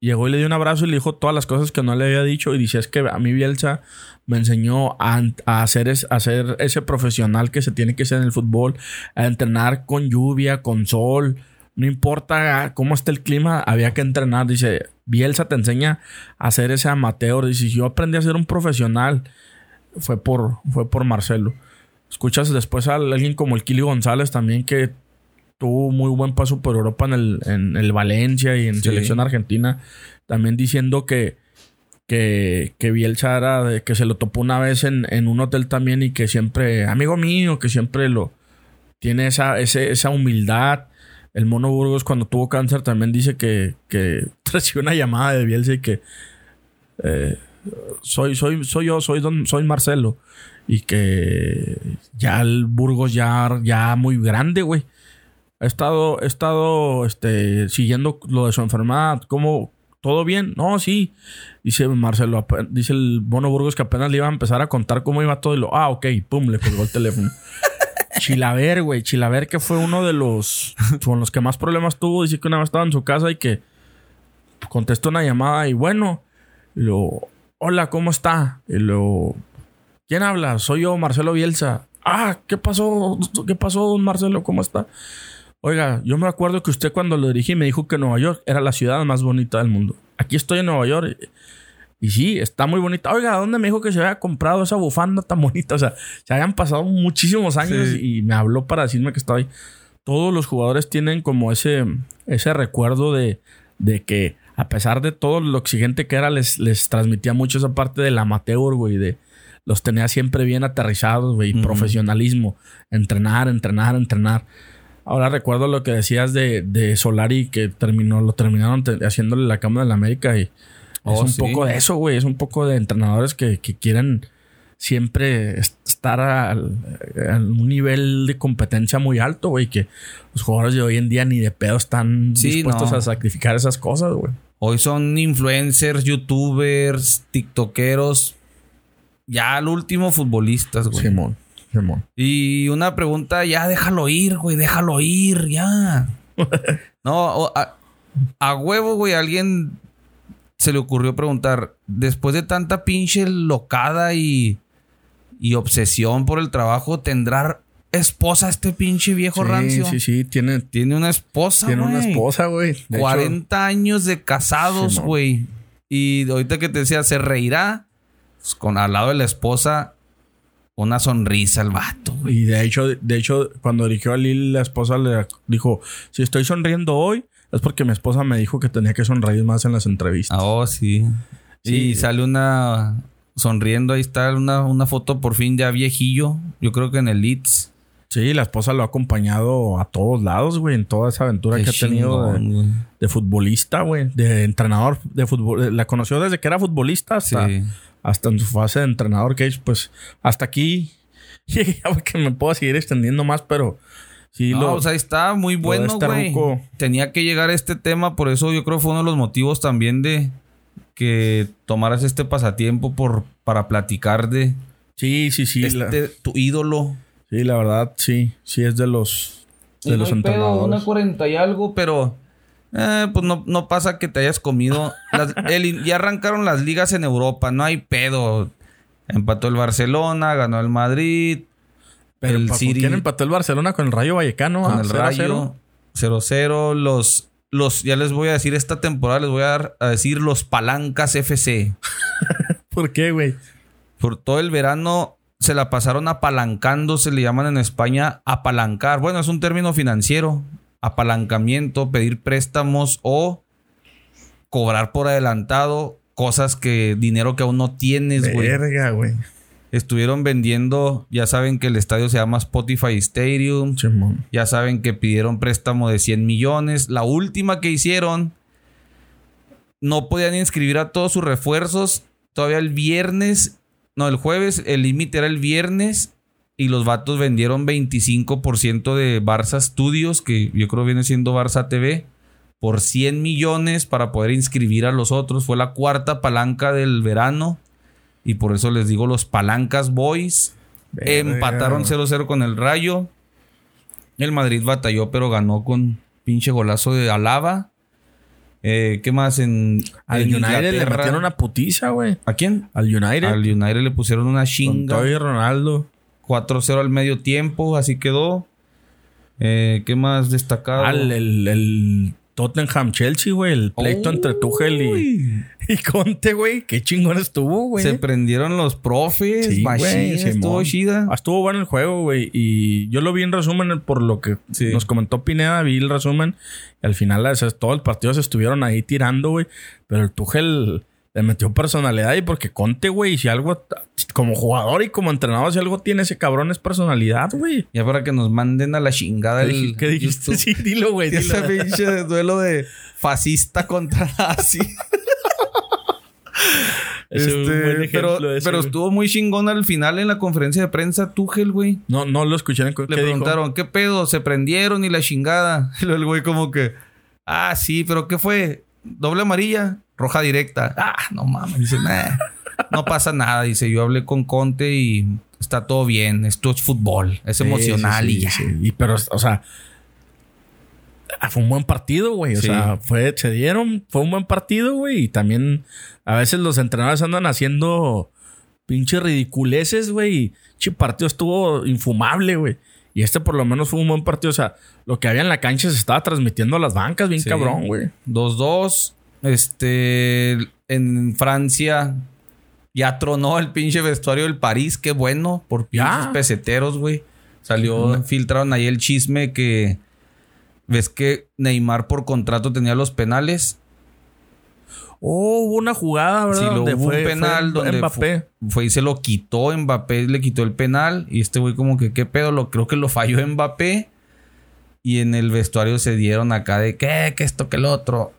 [SPEAKER 2] llegó y le dio un abrazo y le dijo todas las cosas que no le había dicho. Y dice, es que a mí Bielsa me enseñó a, a hacer, es- a ser ese profesional que se tiene que ser en el fútbol, a entrenar con lluvia, con sol. No importa cómo esté el clima, había que entrenar. Dice, Bielsa te enseña a ser ese amateur. Dice, yo aprendí a ser un profesional. Fue por, fue por Marcelo. Escuchas después a alguien como el Kili González también que tuvo muy buen paso por Europa en el, en el Valencia y en
[SPEAKER 1] Sí.
[SPEAKER 2] selección argentina. También diciendo que, que, que Bielsa era de que se lo topó una vez en, en un hotel también y que siempre, amigo mío, que siempre lo tiene esa, ese- esa humildad. El Mono Burgos cuando tuvo cáncer también dice que, que recibió una llamada de Bielsa y que eh, soy, soy, soy yo, soy don, soy Marcelo. Y que ya el Burgos ya, ya muy grande, güey. He estado, he estado este, siguiendo lo de su enfermedad. ¿Cómo? ¿Todo bien? No, sí. Dice Marcelo, dice el Bono Burgos que apenas le iba a empezar a contar cómo iba todo. Y lo, ah, ok, pum, le colgó el teléfono. Chilaver, güey. Chilaver, que fue uno de los con los que más problemas tuvo. Dice que una vez estaba en su casa y que contestó una llamada y bueno, y lo, hola, ¿cómo está? Y lo, ¿quién habla? Soy yo, Marcelo Bielsa. Ah, ¿qué pasó? ¿Qué pasó, don Marcelo? ¿Cómo está? Oiga, yo me acuerdo que usted cuando lo dirigí me dijo que Nueva York era la ciudad más bonita del mundo. Aquí estoy en Nueva York. Y, sí, está muy bonita. Oiga, ¿dónde me dijo que se había comprado esa bufanda tan bonita? O sea, se habían pasado muchísimos años
[SPEAKER 1] Sí.
[SPEAKER 2] y me habló para decirme que estaba ahí. Todos los jugadores tienen como ese, ese recuerdo de, de que a pesar de todo lo exigente que era, les, les transmitía mucho esa parte del amateur, güey, de los tenía siempre bien aterrizados, güey,
[SPEAKER 1] Ujú.
[SPEAKER 2] profesionalismo, entrenar, entrenar, entrenar. Ahora recuerdo lo que decías de, de Solari que terminó, lo terminaron te- haciéndole la Cámara de la América y
[SPEAKER 1] Oh,
[SPEAKER 2] es un
[SPEAKER 1] sí.
[SPEAKER 2] poco de eso, güey. Es un poco de entrenadores que, que quieren siempre est- estar a un nivel de competencia muy alto, güey. Que los jugadores de hoy en día ni de pedo están
[SPEAKER 1] Sí,
[SPEAKER 2] dispuestos
[SPEAKER 1] no.
[SPEAKER 2] a sacrificar esas cosas, güey.
[SPEAKER 1] Hoy son influencers, youtubers, tiktokeros. Ya al último futbolistas, güey.
[SPEAKER 2] Simón, Simón.
[SPEAKER 1] Y una pregunta, ya déjalo ir, güey, déjalo ir, ya. no, a, a huevo, güey, alguien se le ocurrió preguntar, después de tanta pinche locada y, y obsesión por el trabajo, ¿tendrá esposa este pinche viejo
[SPEAKER 2] Sí,
[SPEAKER 1] rancio?
[SPEAKER 2] sí, sí. Tiene,
[SPEAKER 1] Tiene una esposa,
[SPEAKER 2] tiene una esposa, güey. De hecho,
[SPEAKER 1] 40 años de casados, güey. Y ahorita que te decía, se reirá pues, con al lado de la esposa una sonrisa al vato, güey.
[SPEAKER 2] Y de hecho, de hecho, cuando dirigió a Lil, la esposa le dijo: Si estoy sonriendo hoy, es porque mi esposa me dijo que tenía que sonreír más en las entrevistas.
[SPEAKER 1] Ah, oh, sí.
[SPEAKER 2] Sí.
[SPEAKER 1] Y sale una sonriendo, ahí está una, una foto por fin ya viejillo. Yo creo que en el Leeds.
[SPEAKER 2] Sí, la esposa lo ha acompañado a todos lados, güey, en toda esa aventura
[SPEAKER 1] Qué
[SPEAKER 2] que ha tenido de, futbolista, güey, de entrenador de fútbol. La conoció desde que era futbolista hasta,
[SPEAKER 1] Sí.
[SPEAKER 2] hasta en su fase de entrenador, que pues hasta aquí porque me puedo seguir extendiendo más, pero sí
[SPEAKER 1] No,
[SPEAKER 2] lo...
[SPEAKER 1] o sea, ahí está muy bueno, güey. Tenía que llegar a este tema, por eso yo creo que fue uno de los motivos también de que tomaras este pasatiempo por, para platicar de
[SPEAKER 2] sí, sí, sí. la-
[SPEAKER 1] este, tu ídolo.
[SPEAKER 2] sí, la verdad, sí. Sí es de los, de los entrenadores.
[SPEAKER 1] una 40 y algo, pero eh, pues no, no pasa que te hayas comido. Las- el- ya arrancaron las ligas en Europa, no hay pedo. Empató el Barcelona, ganó el Madrid,
[SPEAKER 2] Pero
[SPEAKER 1] el
[SPEAKER 2] ¿pa- ¿por
[SPEAKER 1] City
[SPEAKER 2] quién empató el Barcelona con el Rayo Vallecano?
[SPEAKER 1] con el
[SPEAKER 2] 0 a
[SPEAKER 1] Rayo 0-0. Los, los, ya les voy a decir esta temporada, les voy a, dar- a decir los Palancas FC.
[SPEAKER 2] ¿Por qué, güey?
[SPEAKER 1] Por todo el verano se la pasaron apalancando, se le llaman en España apalancar. Bueno, es un término financiero. Apalancamiento, pedir préstamos o cobrar por adelantado cosas que, dinero que aún no tienes, güey.
[SPEAKER 2] Verga, güey.
[SPEAKER 1] Estuvieron vendiendo, ya saben que el estadio se llama Spotify Stadium.
[SPEAKER 2] Chimón.
[SPEAKER 1] Ya saben que pidieron préstamo de 100 millones. La última que hicieron, no podían inscribir a todos sus refuerzos. Todavía el viernes, no, el jueves, el límite era el viernes. Y los vatos vendieron 25% de Barça Studios, que yo creo viene siendo Barça TV, por 100 millones para poder inscribir a los otros. Fue la cuarta palanca del verano. Y por eso les digo los palancas boys. Empataron 0-0 con el Rayo. El Madrid batalló, pero ganó con pinche golazo de Alaba. Eh, ¿Qué más? En,
[SPEAKER 2] Al
[SPEAKER 1] en
[SPEAKER 2] United le metieron una putiza, güey.
[SPEAKER 1] ¿A quién?
[SPEAKER 2] Al United.
[SPEAKER 1] Al United le pusieron una
[SPEAKER 2] con
[SPEAKER 1] chinga.
[SPEAKER 2] Toby Ronaldo.
[SPEAKER 1] 4-0 al medio tiempo, así quedó. Eh, ¿Qué más destacado?
[SPEAKER 2] Al el, el Tottenham Chelsea, güey. El pleito entre Tuchel y, Conte, güey. Qué chingón estuvo, güey.
[SPEAKER 1] Se prendieron los profes.
[SPEAKER 2] Sí, güey,
[SPEAKER 1] estuvo chida.
[SPEAKER 2] Ah, Estuvo bueno el juego, güey. Y yo lo vi en resumen por lo que
[SPEAKER 1] Sí.
[SPEAKER 2] nos comentó Pineda. Vi el resumen. Y al final, o sea, todo el partido se estuvieron ahí tirando, güey. Pero el Tuchel le metió personalidad. Y porque Conte, güey, si algo, como jugador y como entrenador, si algo tiene ese cabrón es personalidad, güey.
[SPEAKER 1] Ya para que nos manden a la chingada
[SPEAKER 2] ¿Qué,
[SPEAKER 1] el
[SPEAKER 2] qué dijiste? Sí, dilo, güey.
[SPEAKER 1] Ese pinche duelo de fascista contra nazi. Este, pero
[SPEAKER 2] ese,
[SPEAKER 1] pero estuvo muy chingón al final en la conferencia de prensa Tuchel, güey.
[SPEAKER 2] No, no lo escuché
[SPEAKER 1] Le preguntaron, ¿qué pedo? ¿Se prendieron y la chingada? Y luego el güey como que, ah, sí, pero ¿qué fue? ¿Doble amarilla? Roja directa. Ah, no mames. Dice, "Nah, no pasa nada. Dice, yo hablé con Conte y está todo bien. Esto es fútbol. Es
[SPEAKER 2] Sí,
[SPEAKER 1] emocional
[SPEAKER 2] sí,
[SPEAKER 1] y ya.
[SPEAKER 2] Y pero, o sea, ah, fue un buen partido, güey. O sea, fue, se dieron, fue un buen partido, güey. Y también a veces los entrenadores andan haciendo pinches ridiculeces, güey. Y che, partido estuvo infumable, güey. Y este por lo menos fue un buen partido. O sea, lo que había en la cancha se estaba transmitiendo a las bancas, bien
[SPEAKER 1] Sí.
[SPEAKER 2] cabrón, güey.
[SPEAKER 1] 2-2. Este, en Francia ya tronó el pinche vestuario del París. Qué bueno, por
[SPEAKER 2] Ya.
[SPEAKER 1] pinches peseteros, güey. Salió, filtraron ahí el chisme que ves que Neymar por contrato tenía los penales.
[SPEAKER 2] Oh, hubo una jugada, ¿verdad?
[SPEAKER 1] Sí, lo
[SPEAKER 2] Donde
[SPEAKER 1] hubo un penal
[SPEAKER 2] fue
[SPEAKER 1] donde
[SPEAKER 2] Mbappé.
[SPEAKER 1] fue y se lo quitó Mbappé, le quitó el penal y este güey como que qué pedo, lo creo que lo falló Mbappé y en el vestuario se dieron acá de qué, que esto, que el otro,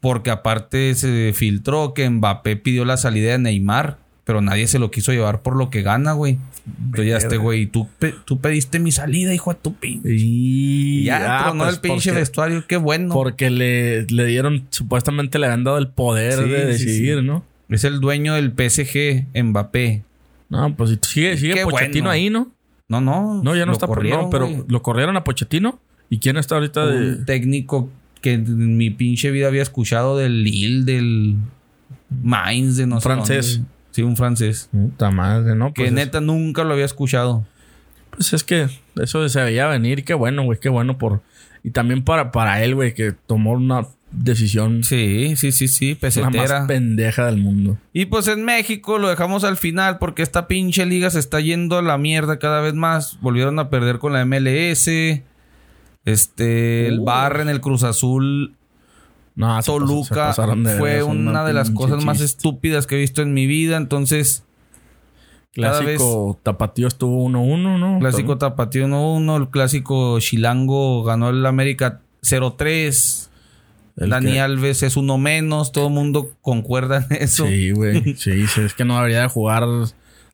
[SPEAKER 1] porque aparte se filtró que Mbappé pidió la salida de Neymar, pero nadie se lo quiso llevar por lo que gana, güey. Entonces ya este güey, tú, pe- tú pediste mi salida, hijo de tu pin.
[SPEAKER 2] Y
[SPEAKER 1] Ya
[SPEAKER 2] ah,
[SPEAKER 1] tronó
[SPEAKER 2] pues,
[SPEAKER 1] el pinche
[SPEAKER 2] porque-
[SPEAKER 1] vestuario, qué bueno.
[SPEAKER 2] Porque le, le dieron, supuestamente le habían dado el poder
[SPEAKER 1] Sí,
[SPEAKER 2] de decidir,
[SPEAKER 1] sí.
[SPEAKER 2] ¿no?
[SPEAKER 1] Es el dueño del PSG, Mbappé.
[SPEAKER 2] No, pues sigue, sigue
[SPEAKER 1] Qué
[SPEAKER 2] Pochettino
[SPEAKER 1] bueno.
[SPEAKER 2] ahí, ¿no?
[SPEAKER 1] No, no.
[SPEAKER 2] No, ya no está por
[SPEAKER 1] corrieron,
[SPEAKER 2] no, pero
[SPEAKER 1] güey.
[SPEAKER 2] lo corrieron a Pochettino. ¿Y quién está ahorita de.?
[SPEAKER 1] un técnico que en mi pinche vida había escuchado del Lille, del Mainz, de no sé
[SPEAKER 2] Francés.
[SPEAKER 1] Sí, un francés.
[SPEAKER 2] Puta madre, ¿no?
[SPEAKER 1] Que
[SPEAKER 2] Pues, es,
[SPEAKER 1] neta nunca lo había escuchado.
[SPEAKER 2] pues es que eso se veía venir. Qué bueno, güey, qué bueno por. Y también para, para él, güey, que tomó una decisión
[SPEAKER 1] Sí, sí, sí, sí,
[SPEAKER 2] la más pendeja del mundo.
[SPEAKER 1] Y pues en México lo dejamos al final porque esta pinche liga se está yendo a la mierda cada vez más. Volvieron a perder con la MLS. Este, el. Barra en el Cruz Azul
[SPEAKER 2] No, se pas- se
[SPEAKER 1] Toluca
[SPEAKER 2] pasaron de
[SPEAKER 1] fue
[SPEAKER 2] veras,
[SPEAKER 1] una de las cosas más
[SPEAKER 2] chiste.
[SPEAKER 1] estúpidas que he visto en mi vida. Entonces, cada vez-
[SPEAKER 2] Clásico Tapatío estuvo 1-1, ¿no?
[SPEAKER 1] clásico Tapatío 1-1, el clásico Chilango ganó el América 0-3.
[SPEAKER 2] El
[SPEAKER 1] Dani
[SPEAKER 2] que-
[SPEAKER 1] Alves es uno menos, todo el mundo concuerda en eso.
[SPEAKER 2] Sí, güey. Sí, sí, es que no debería de jugar.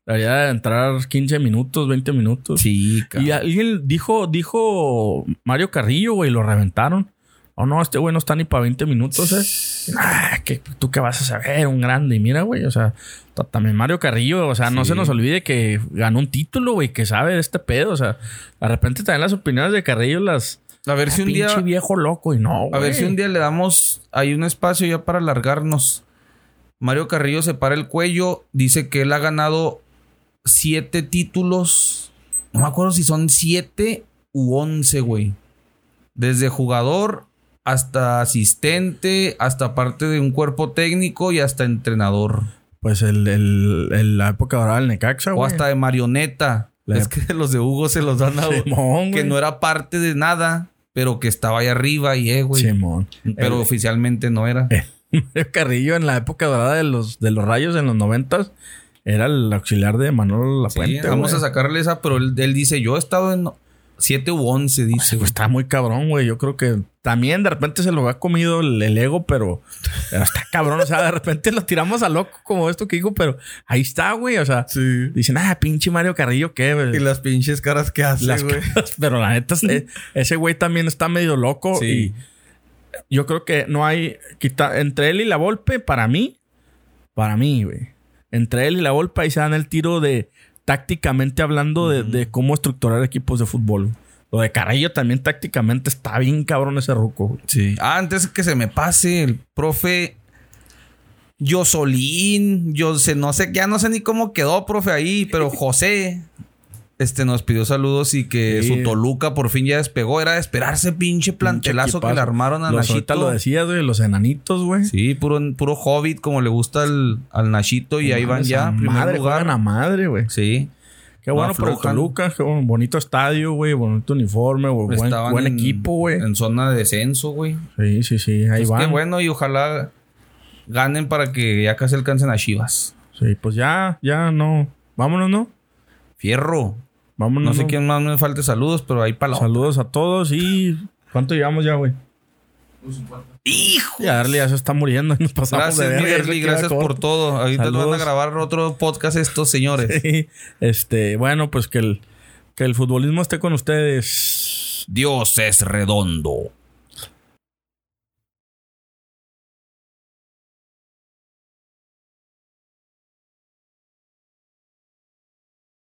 [SPEAKER 2] Debería de entrar 15 minutos, 20 minutos.
[SPEAKER 1] Sí,
[SPEAKER 2] Y
[SPEAKER 1] cabrón.
[SPEAKER 2] alguien dijo, dijo Mario Carrillo, güey, lo reventaron. Oh, no, este güey no está ni para 20 minutos, eh. Ah, que tú qué vas a saber, un grande. Y mira, güey, o sea, ta- también Mario Carrillo, o sea, no
[SPEAKER 1] Sí.
[SPEAKER 2] se nos olvide que ganó un título, güey, que sabe de este pedo. O sea, de repente también las opiniones de Carrillo las.
[SPEAKER 1] A ver si
[SPEAKER 2] Ah,
[SPEAKER 1] un día
[SPEAKER 2] viejo loco y no,
[SPEAKER 1] A ver si un día le damos ahí un espacio ya para alargarnos. Mario Carrillo se para el cuello, dice que él ha ganado siete títulos. No me acuerdo si son siete u once, güey. Desde jugador hasta asistente, hasta parte de un cuerpo técnico y hasta entrenador.
[SPEAKER 2] Pues el, el, el- la época dorada del Necaxa,
[SPEAKER 1] O
[SPEAKER 2] güey.
[SPEAKER 1] hasta de marioneta.
[SPEAKER 2] La-
[SPEAKER 1] Es que los de Hugo se los dan a
[SPEAKER 2] Simón,
[SPEAKER 1] que no era parte de nada, pero que estaba ahí arriba y eh, güey.
[SPEAKER 2] Simón.
[SPEAKER 1] Pero
[SPEAKER 2] El-
[SPEAKER 1] oficialmente no era.
[SPEAKER 2] Mario Carrillo en la época dorada de los, de los rayos en los noventas era el auxiliar de Manolo
[SPEAKER 1] Sí,
[SPEAKER 2] Lapuente.
[SPEAKER 1] vamos
[SPEAKER 2] güey.
[SPEAKER 1] a sacarle esa, pero él, él dice, yo he estado en 7 u 11, dice.
[SPEAKER 2] Pues está muy cabrón, güey. Yo creo que también de repente se lo ha comido el, el ego, pero, pero está cabrón. O sea, de repente lo tiramos a loco como esto que digo, pero ahí está, güey. O sea,
[SPEAKER 1] Sí.
[SPEAKER 2] dicen, ah, pinche Mario Carrillo, ¿qué? güey?
[SPEAKER 1] Y las pinches caras que hace,
[SPEAKER 2] Las
[SPEAKER 1] güey.
[SPEAKER 2] caras, pero la neta, ese- ese güey también está medio loco.
[SPEAKER 1] Sí.
[SPEAKER 2] Y yo creo que no hay. Quita, entre él y la Volpe, para mí, para mí, güey. Entre él y la Volpe, ahí se dan el tiro de tácticamente hablando de, de cómo estructurar equipos de fútbol. Lo de Carrillo también tácticamente está bien cabrón ese ruco.
[SPEAKER 1] Sí. Ah, antes que se me pase, el profe Yosolín, yo sé, no sé, ya no sé ni cómo quedó, profe, ahí, pero José, este, nos pidió saludos y que
[SPEAKER 2] Sí.
[SPEAKER 1] su Toluca por fin ya despegó. Era de esperarse, pinche plantelazo que le armaron a
[SPEAKER 2] Los,
[SPEAKER 1] Nachito.
[SPEAKER 2] lo decías, güey, los enanitos, güey.
[SPEAKER 1] Sí, puro, puro hobbit, como le gusta al, al Nachito, y ahí van ya, primer
[SPEAKER 2] madre,
[SPEAKER 1] lugar.
[SPEAKER 2] a madre, güey.
[SPEAKER 1] Sí.
[SPEAKER 2] Qué
[SPEAKER 1] No
[SPEAKER 2] bueno por. Toluca, qué bon- bonito estadio, güey, bonito uniforme, güey, buen, buen
[SPEAKER 1] en-
[SPEAKER 2] equipo, güey.
[SPEAKER 1] En zona de descenso, güey.
[SPEAKER 2] Sí, sí, sí, ahí van.
[SPEAKER 1] qué bueno y ojalá ganen para que ya casi alcancen a Chivas.
[SPEAKER 2] Sí, pues ya, ya no. Vámonos, ¿no?
[SPEAKER 1] Fierro.
[SPEAKER 2] Vámonos.
[SPEAKER 1] No sé quién más me falte saludos, pero ahí para la
[SPEAKER 2] Saludos a todos y. ¿Cuánto llevamos ya, güey?
[SPEAKER 1] ¡Hijo!
[SPEAKER 2] Ya, Arly ya se está muriendo nos pasamos
[SPEAKER 1] Gracias,
[SPEAKER 2] de que
[SPEAKER 1] gracias por todo. Ahorita les van a
[SPEAKER 2] Saludos.
[SPEAKER 1] grabar otro podcast estos señores.
[SPEAKER 2] Sí, Este, bueno, pues que el, que el futbolismo esté con ustedes.
[SPEAKER 1] Dios es redondo.